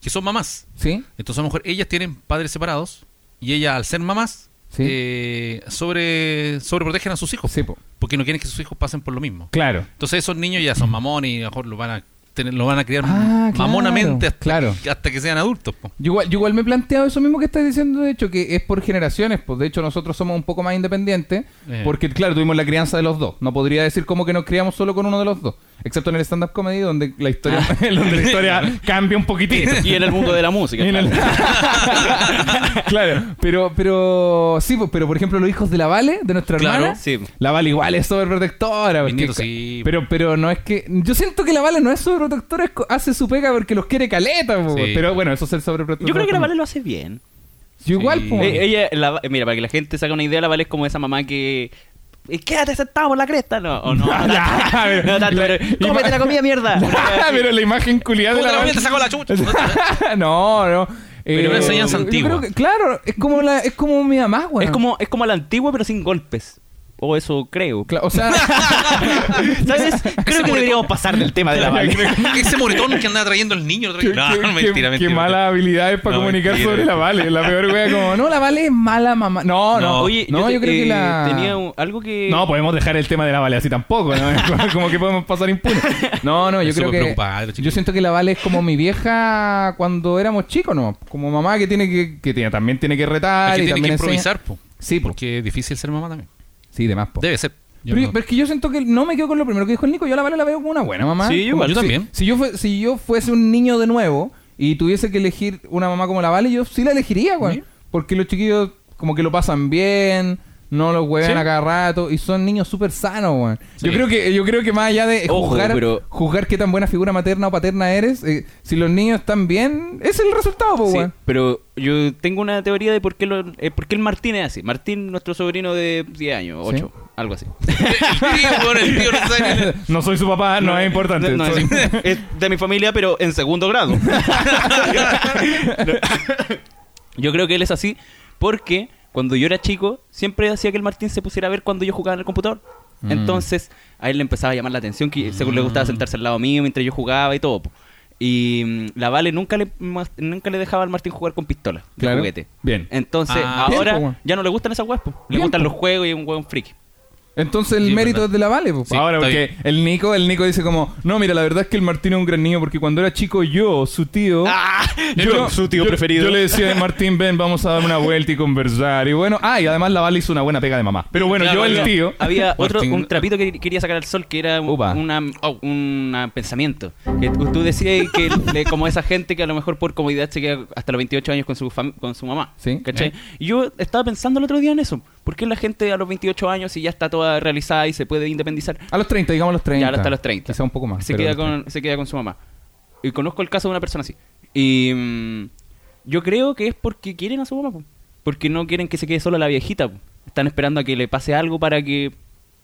que son mamás. ¿Sí? Entonces a lo mejor ellas tienen padres separados y ellas al ser mamás Sí. eh, sobre sobreprotegen a sus hijos Sí, po. porque no quieren que sus hijos pasen por lo mismo. Claro. Entonces esos niños ya son mamones y a lo mejor lo van a tener, lo van a criar Ah, claro, mamonamente hasta, claro. que, hasta que sean adultos. po. Yo igual, yo igual me he planteado eso mismo que estás diciendo, de hecho, que es por generaciones. Pues de hecho, nosotros somos un poco más independientes. Eh. Porque, claro, tuvimos la crianza de los dos. No podría decir como que nos criamos solo con uno de los dos. Excepto en el stand-up comedy, donde la historia, *laughs* donde la historia *laughs* cambia un poquitito. Y en el mundo de la música. El- *laughs* claro, pero, pero sí, pero por ejemplo los hijos de la Vale, de nuestra Claro. hermana, Sí. la Vale igual es sobreprotectora. Porque- sí. Pero, pero no es que. Yo siento que la Vale no es sobreprotectora, es co- hace su pega porque los quiere caleta, po, Sí. pero bueno, eso es ser sobreprotectora. Yo creo que la Vale lo hace bien. Yo igual, Sí. po. Eh, ella, la- mira, para que la gente saque una idea, la Vale es como esa mamá que... eh, Quédate sentado por la cresta, no, o no, *laughs* no, pero- *laughs* no tanto, pero, la- cómete la comida, mierda. *laughs* pero la imagen culiada de la mamá te sacó la chucha. no, no. Eh, una enseñanza antigua. que- claro, es como, la, es como mi mamá, weón. Es como, es como la antigua, pero sin golpes. O eso creo. Cla- o sea, *laughs* ¿Sabes? Creo que deberíamos pasar del tema de la Vale. Ese moretón que andaba trayendo el niño. qué, No, qué- no, qué- mentira, qué malas habilidades para No, comunicar mentira. sobre la Vale. La peor wea como, no, la Vale es mala mamá. No, no. No. Oye, no, yo, te- creo que eh, la... Tenía un- algo que... No, podemos dejar el tema de la Vale así tampoco, ¿no? *laughs* como que podemos pasar impune. No, no, yo creo que... preocupado, chiquillo. Yo siento que la Vale es como mi vieja cuando éramos chicos, ¿no? Como mamá que tiene que... que tiene- también tiene que retar Es que y tiene que también enseña- improvisar, po. Sí, po. Porque es difícil ser mamá también. Sí, de más, po. Debe ser. Pero, no- pero es que yo siento que no me quedo con lo primero que dijo el Nico. Yo la Vale la veo como una buena mamá. Sí, igual, yo si- también. Si yo, fue- si yo fuese un niño de nuevo y tuviese que elegir una mamá como la Vale, yo sí la elegiría, güey. ¿Sí? Porque los chiquillos como que lo pasan bien, no los hueven Sí. a cada rato y son niños súper sanos. Sí. Yo creo que yo creo que más allá de Ojo, juzgar, pero- juzgar qué tan buena figura materna o paterna eres, eh, si los niños están bien, ese es el resultado, po, Sí, güey. pero yo tengo una teoría de por qué, lo, eh, por qué el Martín es así. Martín, nuestro sobrino de 10 años, Sí. 8, algo así. *laughs* El tío, weón, el tío no sabe ni- *laughs* no soy su papá, no, es importante. No, no, Soy- es, es de mi familia, pero en segundo grado. *laughs* yo creo que él es así porque cuando yo era chico, siempre hacía que el Martín se pusiera a ver cuando yo jugaba en el computador. Mm. Entonces, a él le empezaba a llamar la atención que según le gustaba sentarse al lado mío mientras yo jugaba y todo. po. Y mm, la Vale nunca le, nunca le dejaba al Martín jugar con pistola de Claro. juguete. Bien. Entonces, Ah, ahora weón. ya no le gustan esas weas, po. Le Bien, gustan po. los juegos y es un hueón friki. Entonces el Sí, mérito verdad. es de la Vale. po. Sí, Ahora, porque el Nico, el Nico dice como, no, mira, la verdad es que el Martín es un gran niño porque cuando era chico yo, su tío, *laughs* yo, su tío yo- preferido. Yo le decía, Martín, ven, vamos a dar una vuelta y conversar. Y bueno, ah, y además la Vale hizo una buena pega de mamá. Pero bueno, Claro, yo el tío, Había otro, Martín. un trapito que quería sacar al sol que era un Upa. una, un pensamiento. Que tú decías que le- como esa gente que a lo mejor por comodidad se queda hasta los 28 años con su con su mamá. Sí. ¿Cachai? Eh. Y yo estaba pensando el otro día en eso. ¿Por qué la gente a los 28 años, si ya está toda realizada y se puede independizar, a los 30, digamos a los 30. ya hasta los 30? Quizá un poco más. Se queda, a los 30. con, se queda con su mamá. Y conozco el caso de una persona así. Y mm, yo creo que es porque quieren a su mamá. po. Porque no quieren que se quede sola la viejita. po. Están esperando a que le pase algo para que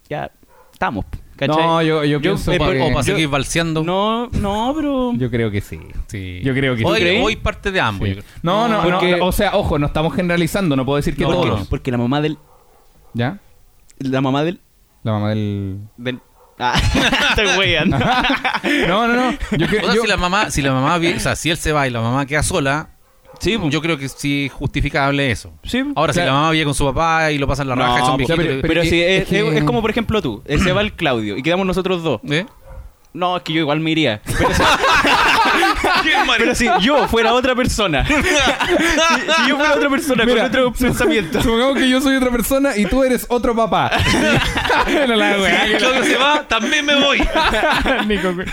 ya estamos. po, ¿cachai? No, yo, yo pienso eh, O que... para yo- seguir balseando. No, no, pero... Yo creo que sí. Sí. Yo creo que hoy, sí. hoy parte de ambos. Sí. yo. No, no, no, Porque- no, O sea, ojo, no estamos generalizando, no puedo decir que No, porque, todos. porque la mamá del... ¿Ya? La mamá del... La mamá del... del ah, *laughs* estoy weyando. *laughs* No, no, no. Yo, que- O sea, yo- si la mamá, si la mamá, vi- o sea, si él se va y la mamá queda sola, Sí, po. yo creo que sí es justificable eso. Sí, po. Ahora, si la mamá vive con su papá y lo pasan la No, raja y son po, viejitos, pero- Pero, si es, es que- es como por ejemplo tú, se va el Claudio y quedamos nosotros dos. ¿eh? No, es que yo igual me iría. Pero *laughs* si, pero si yo fuera otra persona. *laughs* si, si yo fuera otra persona Mira, con otro pensamiento. Supongamos que yo soy otra persona y tú eres otro papá. *laughs* Bueno, la Claudio se va, también me voy. *laughs* Nico, güey.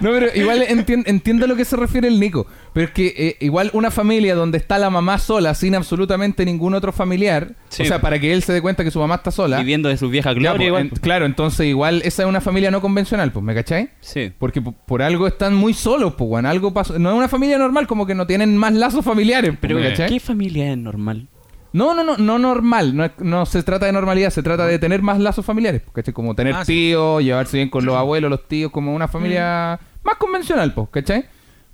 No, pero igual entien- entiendo a lo que se refiere el Nico. Pero es que eh, igual una familia donde está la mamá sola sin absolutamente ningún otro familiar, Sí. o sea, para que él se dé cuenta que su mamá está sola. Viviendo de sus viejas ya, gloria pues, igual. en- claro, entonces igual esa es una familia no convencional, pues, ¿me cachai? Sí. Porque po- por algo están muy solos, pues, weón. Algo pasó. No es una familia normal, como que no tienen más lazos familiares, pues, Pero, ¿me cachai? ¿qué familia es normal? No, no, no, no normal. No, es- no se trata de normalidad, se trata de tener más lazos familiares. ¿Cachai? Como tener Ah, sí. tíos, llevarse bien con los abuelos, los tíos, como una familia más convencional, pues, ¿cachai?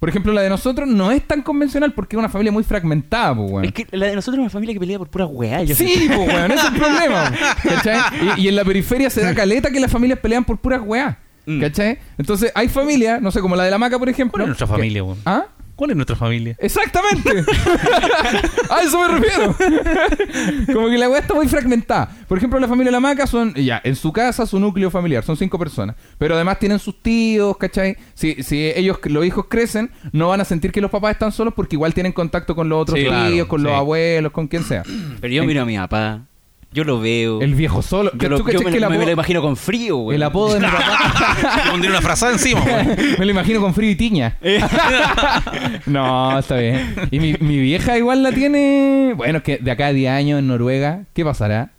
Por ejemplo, la de nosotros no es tan convencional porque es una familia muy fragmentada, pues, weón. Es que la de nosotros es una familia que pelea por pura weá. yo Sí, pues, weón, ese es el *laughs* problema. ¿Cachai? Y, y en la periferia se da caleta que las familias pelean por puras weá. Mm. ¿Cachai? Entonces, hay familias, no sé, como la de la maca, por ejemplo. ¿Cuál es nuestra familia, weón? ¿Ah? ¿Cuál es nuestra familia? Exactamente. *laughs* a eso me refiero. Como que la weá está muy fragmentada. Por ejemplo, la familia Lamaca son, ya, en su casa, su núcleo familiar, son cinco personas. Pero además tienen sus tíos, ¿cachai? Si, si ellos, los hijos crecen, no van a sentir que los papás están solos porque igual tienen contacto con los otros Sí, tíos, claro, con los abuelos, con quien sea. Pero yo miro a mi papá. Yo lo veo. El viejo solo. yo lo, ¿Tú cachai yo me, que el, me apodo, lo imagino con frío, güey. el apodo de mi *laughs* papá... *laughs* Una frazada encima, weón. *laughs* me lo imagino con frío y tiña. no, está bien. Y mi, mi vieja igual la tiene. Bueno, es que de acá a 10 años en Noruega, ¿qué pasará?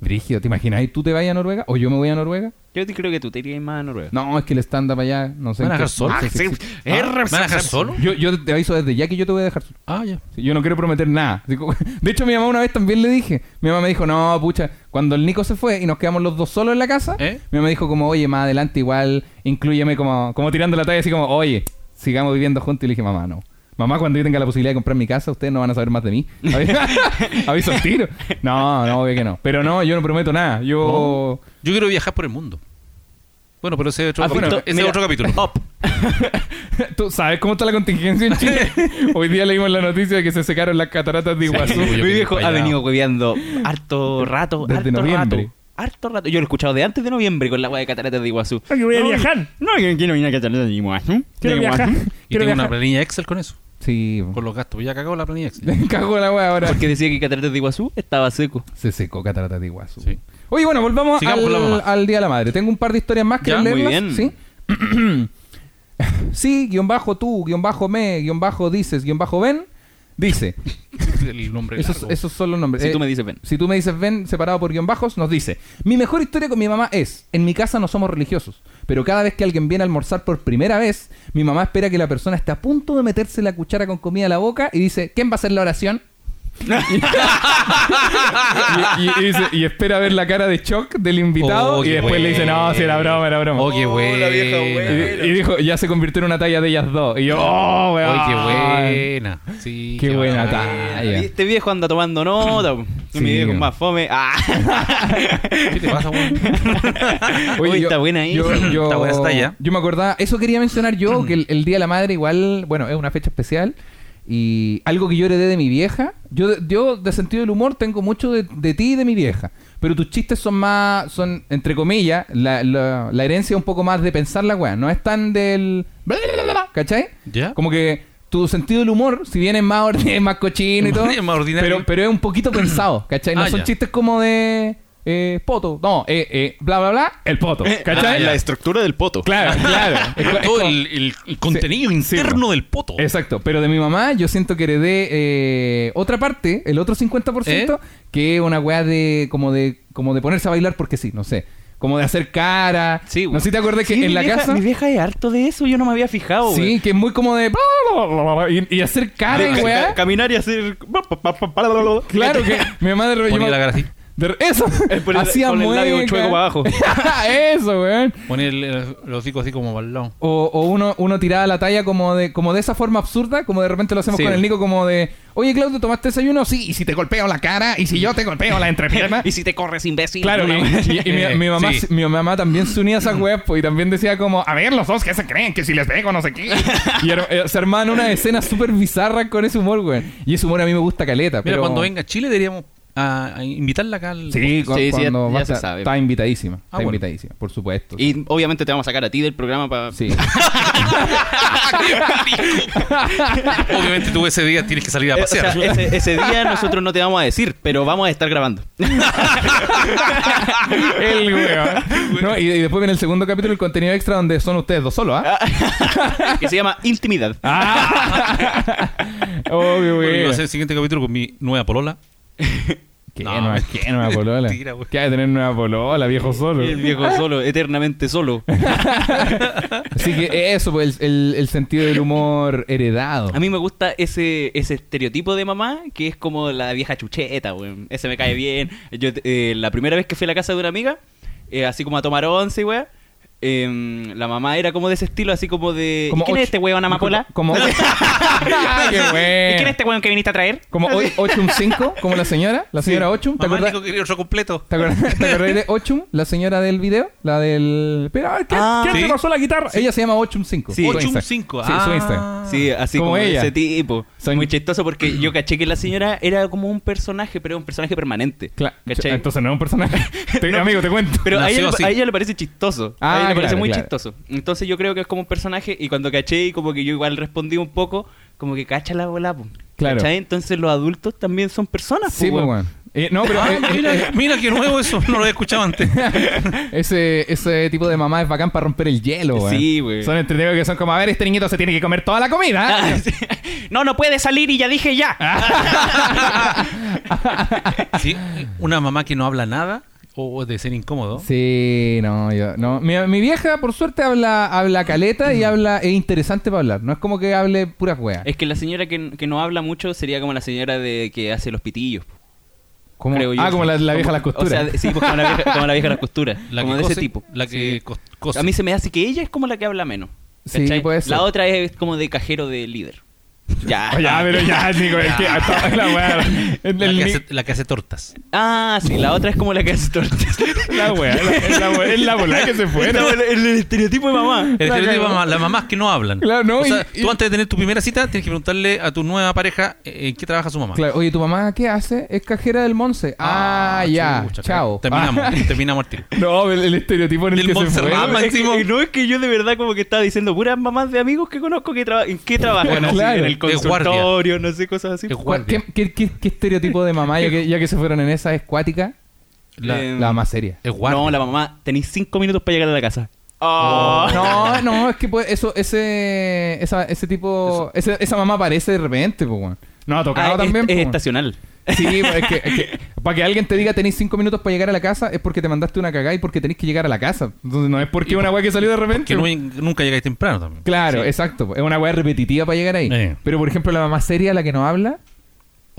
Brígido, ¿te imaginas? ¿Y tú te vayas a Noruega? ¿O yo me voy a Noruega? Yo te creo que tú te irías más a Noruega. No, es que el stand-up allá, no sé. ¿Van a dejar solo? Ah, Ah, sí, sí. Es ¿Van a dejar solo? Yo, yo te aviso desde ya que yo te voy a dejar solo. Ah, ya. Sí, Yo no quiero prometer nada. *laughs* De hecho, mi mamá una vez también le dije. Mi mamá me dijo, no, pucha, cuando el Nico se fue y nos quedamos los dos solos en la casa, ¿Eh? mi mamá dijo como, oye, más adelante igual, incluyeme como, como tirando la talla así como, oye, sigamos viviendo juntos. Y le dije, mamá, no. Mamá, cuando yo tenga la posibilidad de comprar mi casa, ustedes no van a saber más de mí. *laughs* Aviso al tiro. No, no, obvio que no. Pero no, yo no prometo nada. Yo. Yo quiero viajar por el mundo. Bueno, pero ese es otro, ¿Has capítulo. Ese Mira, otro capítulo. Up. *laughs* ¿Tú sabes cómo está la contingencia en Chile? *laughs* Hoy día leímos la noticia de que se secaron las cataratas de Iguazú. Sí, Mi viejo ha venido hueveando harto rato. Desde harto noviembre. Rato, harto rato. Yo lo he escuchado de antes de noviembre con la weá de cataratas de Iguazú. Yo voy a viajar. No, quiero ir a cataratas de Iguazú. Quiero De viajar. Iguazú. Y Quiero tengo una viajar. planilla Excel con eso. Sí. Con los gastos. Ya cagó la planilla *laughs* cago la wea ahora. Porque decía que cataratas de Iguazú estaba seco. Se secó cataratas de Iguazú. Sí. Oye, bueno, volvamos al, Día de la Madre. Tengo un par de historias más que Ya, muy bien. Sí. *clears throat* sí, guion bajo tú, guion bajo me, guion bajo dices, guion bajo ven. Dice. *laughs* El nombre esos son los nombres. Si Eh, tú me dices, ven. Si tú me dices ven separado por guion bajos, nos dice, mi mejor historia con mi mamá es, en mi casa no somos religiosos, pero cada vez que alguien viene a almorzar por primera vez, mi mamá espera que la persona esté a punto de meterse la cuchara con comida a la boca y dice, ¿quién va a hacer la oración? *laughs* y, y- y dice- y espera ver la cara de shock del invitado Oh, y después le dice, no, si era broma, era broma. Oh, qué buena. y, y dijo, ya se convirtió en una talla de ellas dos. Y yo, oh, weón. Oye, qué buena. Sí, Qué buena talla. Y este viejo anda tomando nota. Sí, mi viejo weón. más fome. Ah. *laughs* ¿Qué te pasa, weón? *laughs* Oye, está buena ahí. Yo, yo- Está buena esa talla. Yo me acordaba, eso quería mencionar yo, que el, el Día de la Madre igual, bueno, es una fecha especial. Y algo que yo heredé de mi vieja. Yo, de- yo de sentido del humor tengo mucho de, de ti y de mi vieja. Pero tus chistes son más, son, entre comillas, la, la, la herencia un poco más de pensar la weá. No es tan del... ¿Cachai? ¿Ya? Como que tu sentido del humor, si bien es más, es más cochino y *laughs* todo, Es más ordinario. pero, pero es un poquito pensado, ¿cachai? No Ah, son ya. chistes como de eh, poto, no, eh, eh, bla, bla, bla, el poto, ¿cachai? Ah, ya. estructura del poto. Claro, *laughs* claro. Es co- es Todo co- el, contenido Sí, interno sí, del poto. Exacto, pero de mi mamá yo siento que heredé eh, otra parte, el otro 50%, ¿Eh? que es una weá de como de como de ponerse a bailar porque sí, no sé. Como de hacer cara. Sí, no sé si te acuerdas que en la vieja- casa. Mi vieja es harto de eso, yo no me había fijado. Sí, güey. que es muy como de. Y, y hacer cara, De ca- weá. ca- caminar y hacer. Claro que mi madre. yo Ponía me- la cara así. De- eso. *laughs* El- Hacía con el labio chueco para abajo. *laughs* eso, weón. Ponía el, el, el hocico así como para el lado. O, o uno, uno tiraba la talla como de, como de esa forma absurda, como de repente lo hacemos Sí. con el Nico, como de, oye Claudio, ¿tomaste desayuno? Sí, y si te golpeo la cara, y si yo te golpeo la entrepierna. *laughs* y si te corres, imbécil. Claro, y, y- y mi, mi mamá, Sí. mi mamá también se unía a esa web pues, y también decía como, a ver, los dos que se creen que si les pego no sé qué. Y era- eh, se armaban unas escenas súper bizarras con ese humor, güey. Y ese humor a mí me gusta caleta. Mira, pero... cuando venga a Chile deberíamos a, a invitarla acá al... Sí, cu- Sí, sí, cuando ya- se a estar- sabe. Está invitadísima. Está Ah, bueno. invitadísima, por supuesto. Y obviamente te vamos a sacar a ti del programa para. Sí. *laughs* *laughs* Obviamente tú ese día tienes que salir a Eh, o sea, pasear. ese, ese día nosotros no te vamos a decir, pero vamos a estar grabando. *laughs* el weón. No, y, y después viene el segundo capítulo, el contenido extra, donde son ustedes dos solos, ¿ah? que se llama Intimidad. Ah. Obvio, Bueno, iba a hacer el siguiente capítulo con mi nueva polola. ¿Qué No, nueva, qué nueva polola? güey. ¿Qué hay de tener nueva polola, viejo solo? El viejo solo, eternamente solo. *laughs* Así que eso, pues, el, el sentido del humor heredado. A mí me gusta ese, ese estereotipo de mamá que es como la vieja chucheta, weón. Ese me cae bien. Yo, eh, la primera vez que fui a la casa de una amiga, eh, así como a tomar once, weón. Em, la mamá era como de ese estilo, así como de. Como ¿y ¿Quién ocho- es este weón amapola? *laughs* Como, *laughs* como- *laughs* ¡Qué ¿Y quién es este weón que viniste a traer? Como hoy- Ochum 5, como la señora, la señora Ochum. ¿Te acuerdas? dijo que quería otro completo. ¿Te acuerdas, ¿Te acuerdas de Ochum, la señora del video? La del... Pero, ¿qué, Ah, ¿quién sí. te pasó la guitarra? Ella se llama Ochum 5. Sí. Ochum Insta. 5. Sí, su Instagram. Ah. Sí, así Como ella. ese tipo. Son- Muy chistoso porque yo caché que la señora era como un personaje, pero un personaje permanente. Cla- ¿Cachai? Entonces no es un personaje. Te- No. Amigo, te cuento. Pero a ella, a ella le parece chistoso. Ah, le parece muy claro. chistoso. Entonces yo creo que es como un personaje y cuando caché y como que yo igual respondí un poco, como que cacha la bola, po. Claro. ¿Cachai? Entonces los adultos también son personas, Sí, pues, bueno. Eh, no, pero Ah, eh, eh, mira, eh, mira qué nuevo eso, no lo había escuchado antes. *laughs* ese, ese tipo de mamá es bacán para romper el hielo, weón. Sí, güey. Son entretenidos que son como, a ver, este niñito se tiene que comer toda la comida. Ah. *laughs* No, no puede salir y ya dije ya. Sí, una mamá que no habla nada o de ser incómodo. Sí, no, yo, no. Mi, mi vieja, por suerte, habla, habla caleta y habla, es interesante para hablar. No es como que hable puras weas. Es que la señora que, que no habla mucho sería como la señora de que hace los pitillos. creo yo. ah, como la, la vieja las costuras. O sea, sí, pues como la vieja, como la vieja las costuras. *laughs* La como que de cose, ese tipo. La que Sí. cos- cose. A mí se me hace que ella es como la que habla menos. Sí, ¿cachai? puede ser. La otra es como de cajero de líder. Ya. Oh, *laughs* ya, pero ya, *laughs* Nico, es que hasta la weá. el- La el que, hace, la que hace tortas. Ah, sí, la otra es como la que hace tortas. *laughs* La weá, la- es la weá, es la bola que se fue. ¿no? el, el estereotipo de mamá. El estereotipo de mamá, las mamás que no hablan. Claro, no, O sea, y- tú antes de tener tu primera cita tienes que preguntarle a tu nueva pareja eh, en qué trabaja su mamá. Claro, oye, ¿tu mamá qué hace? Es cajera del Monse. Ah, ya, chucha, chao. Terminamos, Ah. terminamos tiro. No, el, el estereotipo en el Del que se fue. Es que- no es que yo de verdad como que estaba diciendo puras mamás de amigos que conozco que traba- en qué trabajan Bueno, así, claro. en el. Consultorio, no sé, cosas así. Es ¿Cuál- guardia. ¿Qué, qué, qué- qué estereotipo de mamá, ya que, ya que se fueron en esa, es cuática? La, Eh, La más seria. No, la mamá, tenéis cinco minutos para llegar a la casa. Oh. No, *laughs* no, es que pues, eso, ese, esa, ese tipo, ese- esa mamá aparece de repente, pues. No, ha tocado Ah, también. es, pues, estacional. Sí, pues, es que, es que para que alguien te diga tenéis cinco minutos para llegar a la casa es porque te mandaste una cagada y porque tenéis que llegar a la casa. Entonces no es porque una weá que salió de repente. Que nu- nunca llegáis temprano también. Claro, exacto. Es una weá repetitiva para llegar ahí. Eh. Pero por ejemplo, la mamá seria, la que no habla.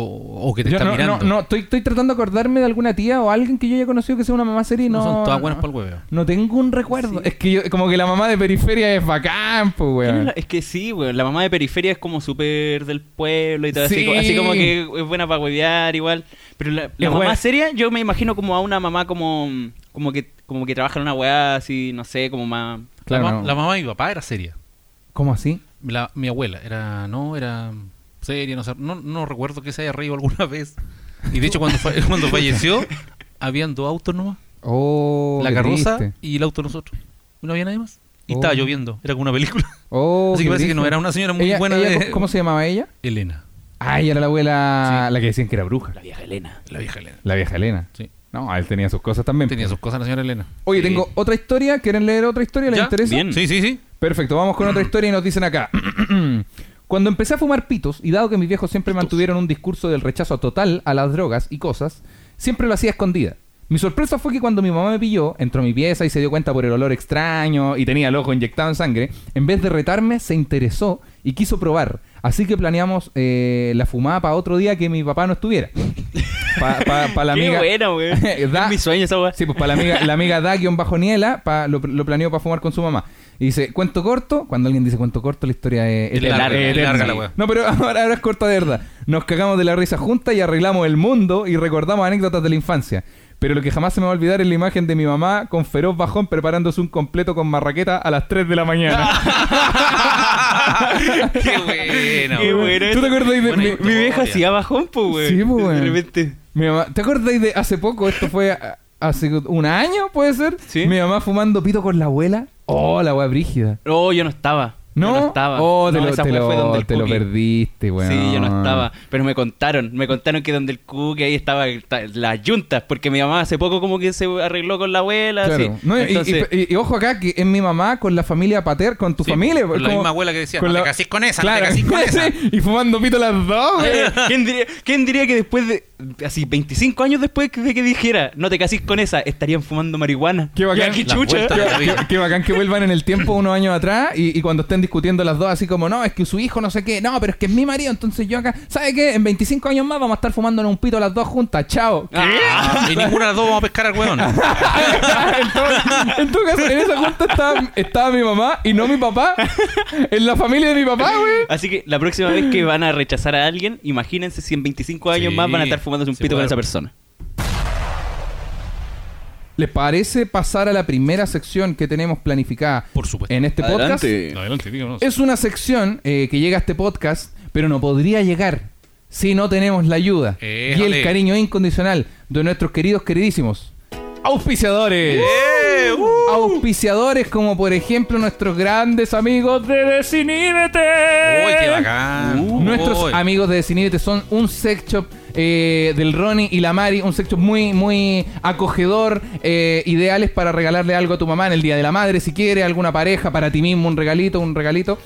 O, o que te Yo está no, mirando. no, no, estoy, estoy tratando de acordarme de alguna tía o alguien que yo haya conocido que sea una mamá seria y no. No son todas buenas no, para el hueveo. no tengo un recuerdo. Es que yo, como que la mamá de periferia es bacán, pues, ¿Quién es weón. Es que sí, weón. La mamá de periferia es como súper del pueblo y todo así, Sí. co- así como que es buena para huevear igual. Pero la, mamá seria, yo me imagino como a una mamá como, como que como que trabaja en una weá así, no sé, como más. Claro, la, ma- no. la mamá de mi papá era seria. ¿Cómo así? La- mi abuela era, no, era seria, no, sé, no, no recuerdo que se haya reído alguna *laughs* vez. Y de hecho cuando, fa- *laughs* cuando falleció, habían dos autos nomás. Oh, la carroza triste. y el auto de nosotros. No había nadie más. Y Oh. estaba lloviendo, era como una película. *laughs* Oh, Así que parece que no era una señora muy Ella- buena ella, de- ¿Cómo se llamaba ella? Elena, Ah, ella era la abuela, la que decían que era bruja. La vieja Elena. la vieja Elena. La vieja Elena. Sí. No, él tenía sus cosas también. Tenía sus cosas la señora Elena. Oye, Sí. tengo otra historia. ¿Quieren leer otra historia? ¿Les ¿Ya? interesa? Bien. Sí, sí, sí. Perfecto, vamos con otra *clears throat* historia y nos dicen acá. *clears throat* Cuando empecé a fumar pitos, y dado que mis viejos siempre mantuvieron un discurso del rechazo total a las drogas y cosas, siempre lo hacía escondida. Mi sorpresa fue que cuando mi mamá me pilló, entró a mi pieza y se dio cuenta por el olor extraño y tenía el ojo inyectado en sangre, en vez de retarme, se interesó y quiso probar. Así que planeamos eh, la fumada para otro día que mi papá no estuviera. Para la *laughs* Qué amiga... buena. *laughs* Da- Es mi sueño esa weá. Sí, pues para la amiga, la amiga *laughs* da-bajo niela, pa- lo, lo planeó para fumar con su mamá. Y dice, cuento corto, cuando alguien dice cuento corto, la historia es, Es larga, es eterna. larga la wea. No, pero *laughs* ahora, ahora es corta de verdad. Nos cagamos de la risa juntas y arreglamos el mundo y recordamos anécdotas de la infancia. Pero lo que jamás se me va a olvidar es la imagen de mi mamá con feroz bajón preparándose un completo con marraqueta a las 3 de la mañana. *laughs* Qué bueno. Qué bueno. ¿Tú te acuerdas de Buena mi, Mi vieja hacía bajón, pues, weón. Sí, pues. De repente. mi mamá- ¿Te acuerdas de hace poco? Esto fue hace un año, puede ser. Sí. Mi mamá fumando pito con la abuela. Oh, la wea brígida. No, yo no estaba. ¿No? Yo no estaba. Oh, te, No, lo, esa te, weá lo- fue donde el te lo perdiste, weón. Sí, yo no estaba. Pero me contaron, me contaron que donde el cookie ahí estaba ta- las yuntas, porque mi mamá hace poco como que se arregló con la abuela. Claro. así. No, y- Entonces, y, y- y ojo acá que es mi mamá con la familia pater, con tu Sí, familia. con es la como- misma abuela que decía, con "No te la- casís con esa, no Claro, te casís con *laughs* esa". y fumando pito las dos. *laughs* ¿Quién diría, quién diría que después de, así, 25 años después de que dijera, no te casís con esa, estarían fumando marihuana? Qué bacán. Qué chucha. *laughs* Qué, qué que vuelvan en el tiempo unos años atrás y, y cuando estén discutiendo las dos así como, no, es que su hijo no sé qué, no, pero es que es mi marido, entonces yo acá, ¿sabe qué? En 25 años más vamos a estar fumándonos un pito las dos juntas, chao. Ah, y ninguna de las dos vamos a pescar al hueón. *laughs* en, todo, caso, en esa junta estaba, estaba mi mamá y no mi papá. En la familia de mi papá, güey. Así que la próxima vez que van a rechazar a alguien, imagínense si en 25 años Sí, más van a estar fumándose un sí, pito con esa persona. ¿Les parece pasar a la primera sección que tenemos planificada Por supuesto. en este podcast? Adelante, díganos. Es una sección eh, que llega a este podcast, pero no podría llegar si no tenemos la ayuda y el cariño incondicional de nuestros queridos, queridísimos auspiciadores. ¡Eh! ¡Uh! Auspiciadores como por ejemplo nuestros grandes amigos de Desiníbete. ¡Uy, qué bacán! Uh, Nuestros Uy. amigos de Desiníbete son un sex shop eh, del Ronnie y la Mari, un sex shop muy, muy acogedor, eh, ideales para regalarle algo a tu mamá en el Día de la Madre, si quiere, alguna pareja, para ti mismo, un regalito, un regalito.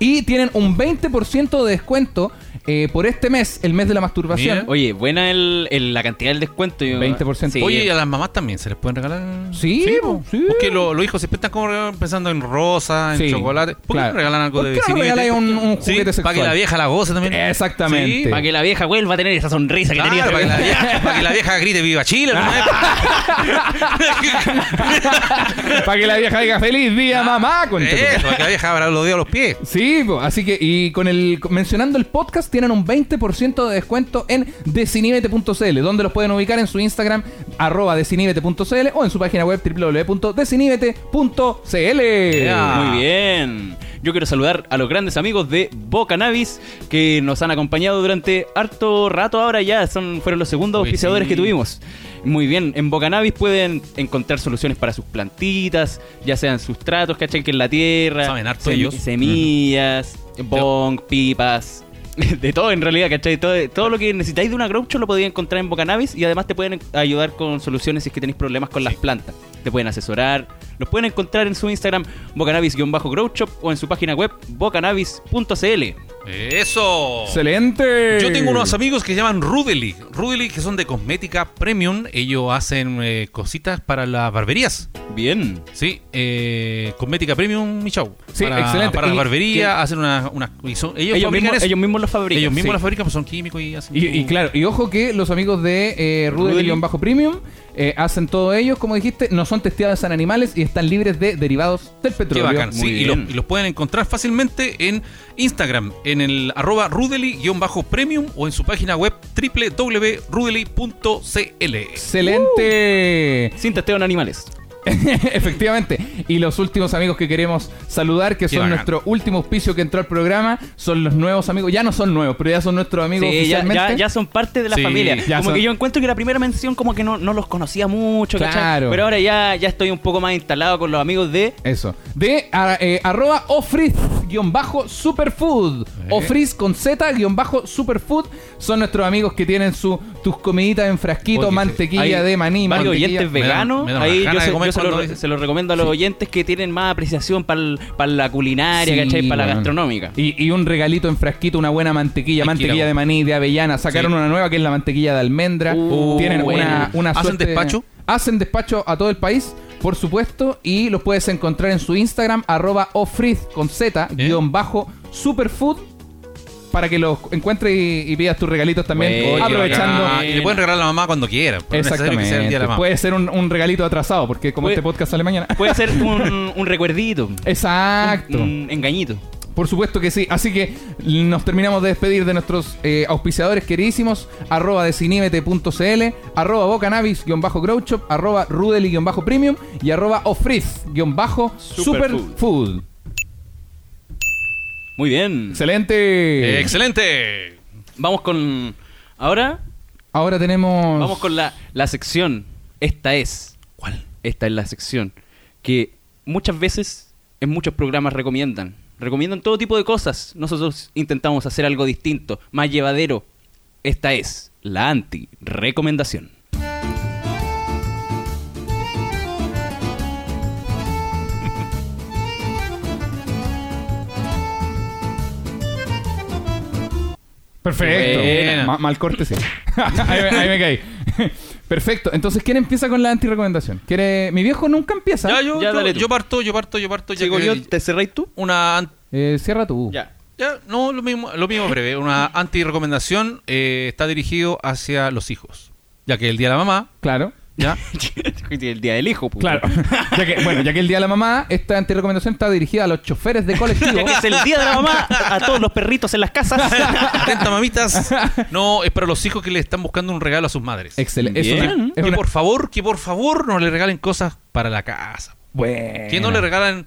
Y tienen un 20% de descuento eh, por este mes, el mes de la masturbación, Mira. Oye, buena el, el- la cantidad del descuento. yo- 20%. Sí. Oye, y a las mamás también se les pueden regalar. Sí, po. sí. Porque lo- los hijos siempre están como pensando en rosa, en Sí, chocolate. ¿Por qué claro. no regalan algo ¿Por de qué no desinhibete? regaláis un- un Sí, juguete Para que sexual? la vieja la goce también. Exactamente. Sí, Para que la vieja vuelva a tener esa sonrisa que Claro, tenía. para, que la vieja, para que la vieja grite viva Chile. ¿no? *laughs* Para que la vieja diga feliz día, mamá. concha tu Eso, para que la vieja abra los dedos a los pies. Sí, así que, y con el mencionando el podcast, tienen un 20% de descuento en desinibete.cl, donde los pueden ubicar en su Instagram, arroba desinibete.cl, o en su página web www.desinibete.cl. Ya. Muy bien. Yo quiero saludar a los grandes amigos de Bocanabis que nos han acompañado durante harto rato ahora ya. Son, fueron los segundos auspiciadores sí. que tuvimos. Muy bien, en Bocanabis pueden encontrar soluciones para sus plantitas, ya sean sustratos, ¿cachai? Que en la tierra, Saben harto sem- ellos. semillas, bong, pipas, *laughs* de todo en realidad, ¿cachai? Todo, todo lo que necesitáis de una grow shop lo podéis encontrar en Bocanabis y además te pueden ayudar con soluciones si es que tenéis problemas con las plantas. Te pueden asesorar. Los pueden encontrar en su Instagram bocanabis-grow shop o en su página web bocanabis.cl. Eso. Excelente. Yo tengo unos amigos que se llaman Rudely. Rudely, que son de cosmética premium. Ellos hacen eh, cositas para las barberías. Bien. Sí, eh, cosmética premium, mi chau. Sí, para, excelente. Para las barberías, hacen unas. son- ellos, Ellos, ellos mismos los fabrican. Ellos mismos sí. las fabrican, pues son químicos y hacen. Y, y claro, y ojo que los amigos de eh, Rudel Premium eh, hacen todo ellos, como dijiste, no son testeados en animales y están libres de derivados del Qué petróleo. bacán, sí, Muy y los, bien. y los pueden encontrar fácilmente en Instagram, en el arroba rudely-premium o en su página web www.rudely.cl. Excelente. Sin testeo en animales. *laughs* Efectivamente. Y los últimos amigos que queremos saludar, que son bacán. nuestro último auspicio que entró al programa, son los nuevos amigos. Ya no son nuevos, pero ya son nuestros amigos Sí, oficialmente. ya, ya son parte de la Sí, familia. Como son- que yo encuentro que la primera mención como que no, no los conocía mucho, ¿cachai? Claro. Pero ahora ya, ya estoy un poco más instalado con los amigos de... Eso. De a- eh, arroba ofriz-superfood. Ofriz con Z-superfood. Son nuestros amigos que tienen su tus comiditas en frasquito, Oye, mantequilla Hay de maní, varios mantequilla. oyentes Me veganos. me Ahí yo, se, yo se lo, se recomiendo a los oyentes que tienen más apreciación para la culinaria, Sí, ¿cachai? Para la gastronómica. Y, y un regalito en frasquito, una buena mantequilla, mantequilla de maní, de avellana. Sacaron Sí. una nueva que es la mantequilla de almendra. Uh, Tienen buena. una, una ¿Hacen suerte- despacho? Hacen despacho a todo el país, por supuesto. Y los puedes encontrar en su Instagram, arroba ofriz con Z, ¿Eh? guion bajo, superfood. Para que los encuentres y, y pidas tus regalitos también. Bueno, aprovechando. Y le pueden regalar a la mamá cuando quieran. pero no es necesario que sea el día de la Exactamente. mamá. Puede ser un, un regalito atrasado, porque como Puede- este podcast sale mañana. Puede ser *laughs* un, un recuerdito. Exacto. Un engañito. Por supuesto que sí. Así que nos terminamos de despedir de nuestros eh, auspiciadores queridísimos. Arroba desinibete.cl, arroba bocanabis-growshop, arroba rudely-premium y arroba ofriz-superfood. Muy bien. Excelente. ¡Excelente! Vamos con... Ahora Ahora tenemos... vamos con la, la sección. Esta es... ¿Cuál? Esta es la sección que muchas veces en muchos programas recomiendan. Recomiendan todo tipo de cosas. Nosotros intentamos hacer algo distinto, más llevadero. Esta es la anti-recomendación. Perfecto. Mal corte, sí. *laughs* ahí, me, ahí me caí. Perfecto. Entonces, ¿quién empieza con la antirecomendación? ¿Quiere... Mi viejo nunca empieza. Ya, yo, Ya, yo, dale yo parto, yo parto, yo parto. Que- yo, ¿te cerráis tú? Una Eh, cierra tú. Ya. Ya, no, lo mismo, lo mismo breve. Una anti-recomendación eh, está dirigido hacia los hijos. Ya que el día de la mamá, Claro. ¿Ya? *laughs* el día del hijo, pues. Claro. *laughs* ya que, bueno, ya que el día de la mamá, esta antirecomendación está dirigida a los choferes de colectivo. Ya que es el día de la mamá, a todos los perritos en las casas. *laughs* Atenta, mamitas. No, es para los hijos que le están buscando un regalo a sus madres. Excelente. Es Bien. una, es Que una- por favor, que por favor no le regalen cosas para la casa. Buena. Que no le regalan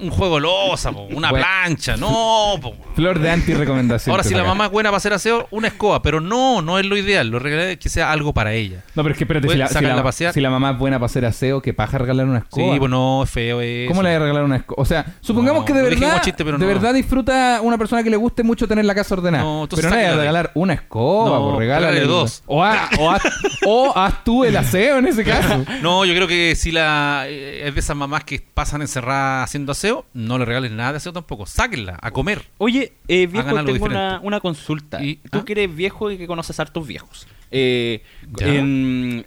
un juego losa, po, una Bueno. plancha, no. po. Flor de antirecomendación. Ahora, si la mamá es buena para hacer aseo, una escoba, pero no, no es lo ideal. Lo es que sea algo para ella. No, pero es que espérate, si la, si, sacarla la, a pasear. si la mamá es buena para hacer aseo, que paja regalar una Sí, escoba. pues no, es feo eso. ¿Cómo le voy a regalar una escoba? O sea, supongamos No, que de verdad, chiste, pero de no. verdad disfruta una persona que le guste mucho tener la casa ordenada. No, pero no le voy a regalar una escoba, No, pues regálale dos. O, ha- o haz, o haz tú el aseo en ese *laughs* caso. No, yo creo que si la eh, es de esas mamás que pasan encerradas haciendo haciendo aseo, no le regales nada de aseo tampoco. Sáquenla a comer. Oye, eh, viejo, Hagan algo tengo una, una consulta. Y- Tú ¿ah? que eres viejo y que conoces hartos viejos. Eh, em,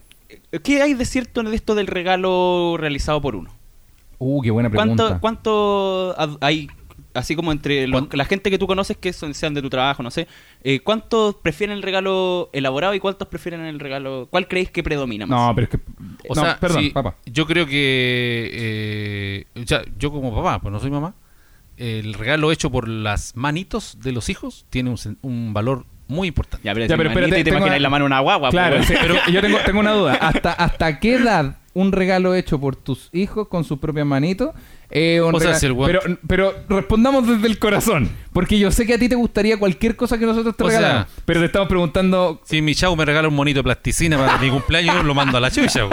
¿Qué hay de cierto en esto del regalo realizado por uno? Uh, qué buena pregunta. ¿Cuánto, hay, así como entre la gente que tú conoces que son, sean de tu trabajo, no sé, eh, cuántos prefieren el regalo elaborado y cuántos prefieren el regalo... ¿Cuál creéis que predomina más? No, pero es que... O no, sea, perdón, papá. yo creo que. eh, o sea, yo como papá, pues no soy mamá, el regalo hecho por las manitos de los hijos tiene un, valor muy importante. Ya, pero, Ya, pero espérate, y te tengo imaginas una- la mano una guagua. Claro, pues, sí, pero *laughs* yo tengo, tengo una duda. ¿Hasta, ¿Hasta qué edad un regalo hecho por tus hijos con sus propias manitos? eh, O sea, si el pero, pero respondamos desde el corazón. Porque yo sé que a ti te gustaría cualquier cosa que nosotros te O sea- pero te estamos preguntando... Si mi chavo me regala un monito de plasticina para mi cumpleaños, lo mando a la chucha. *laughs*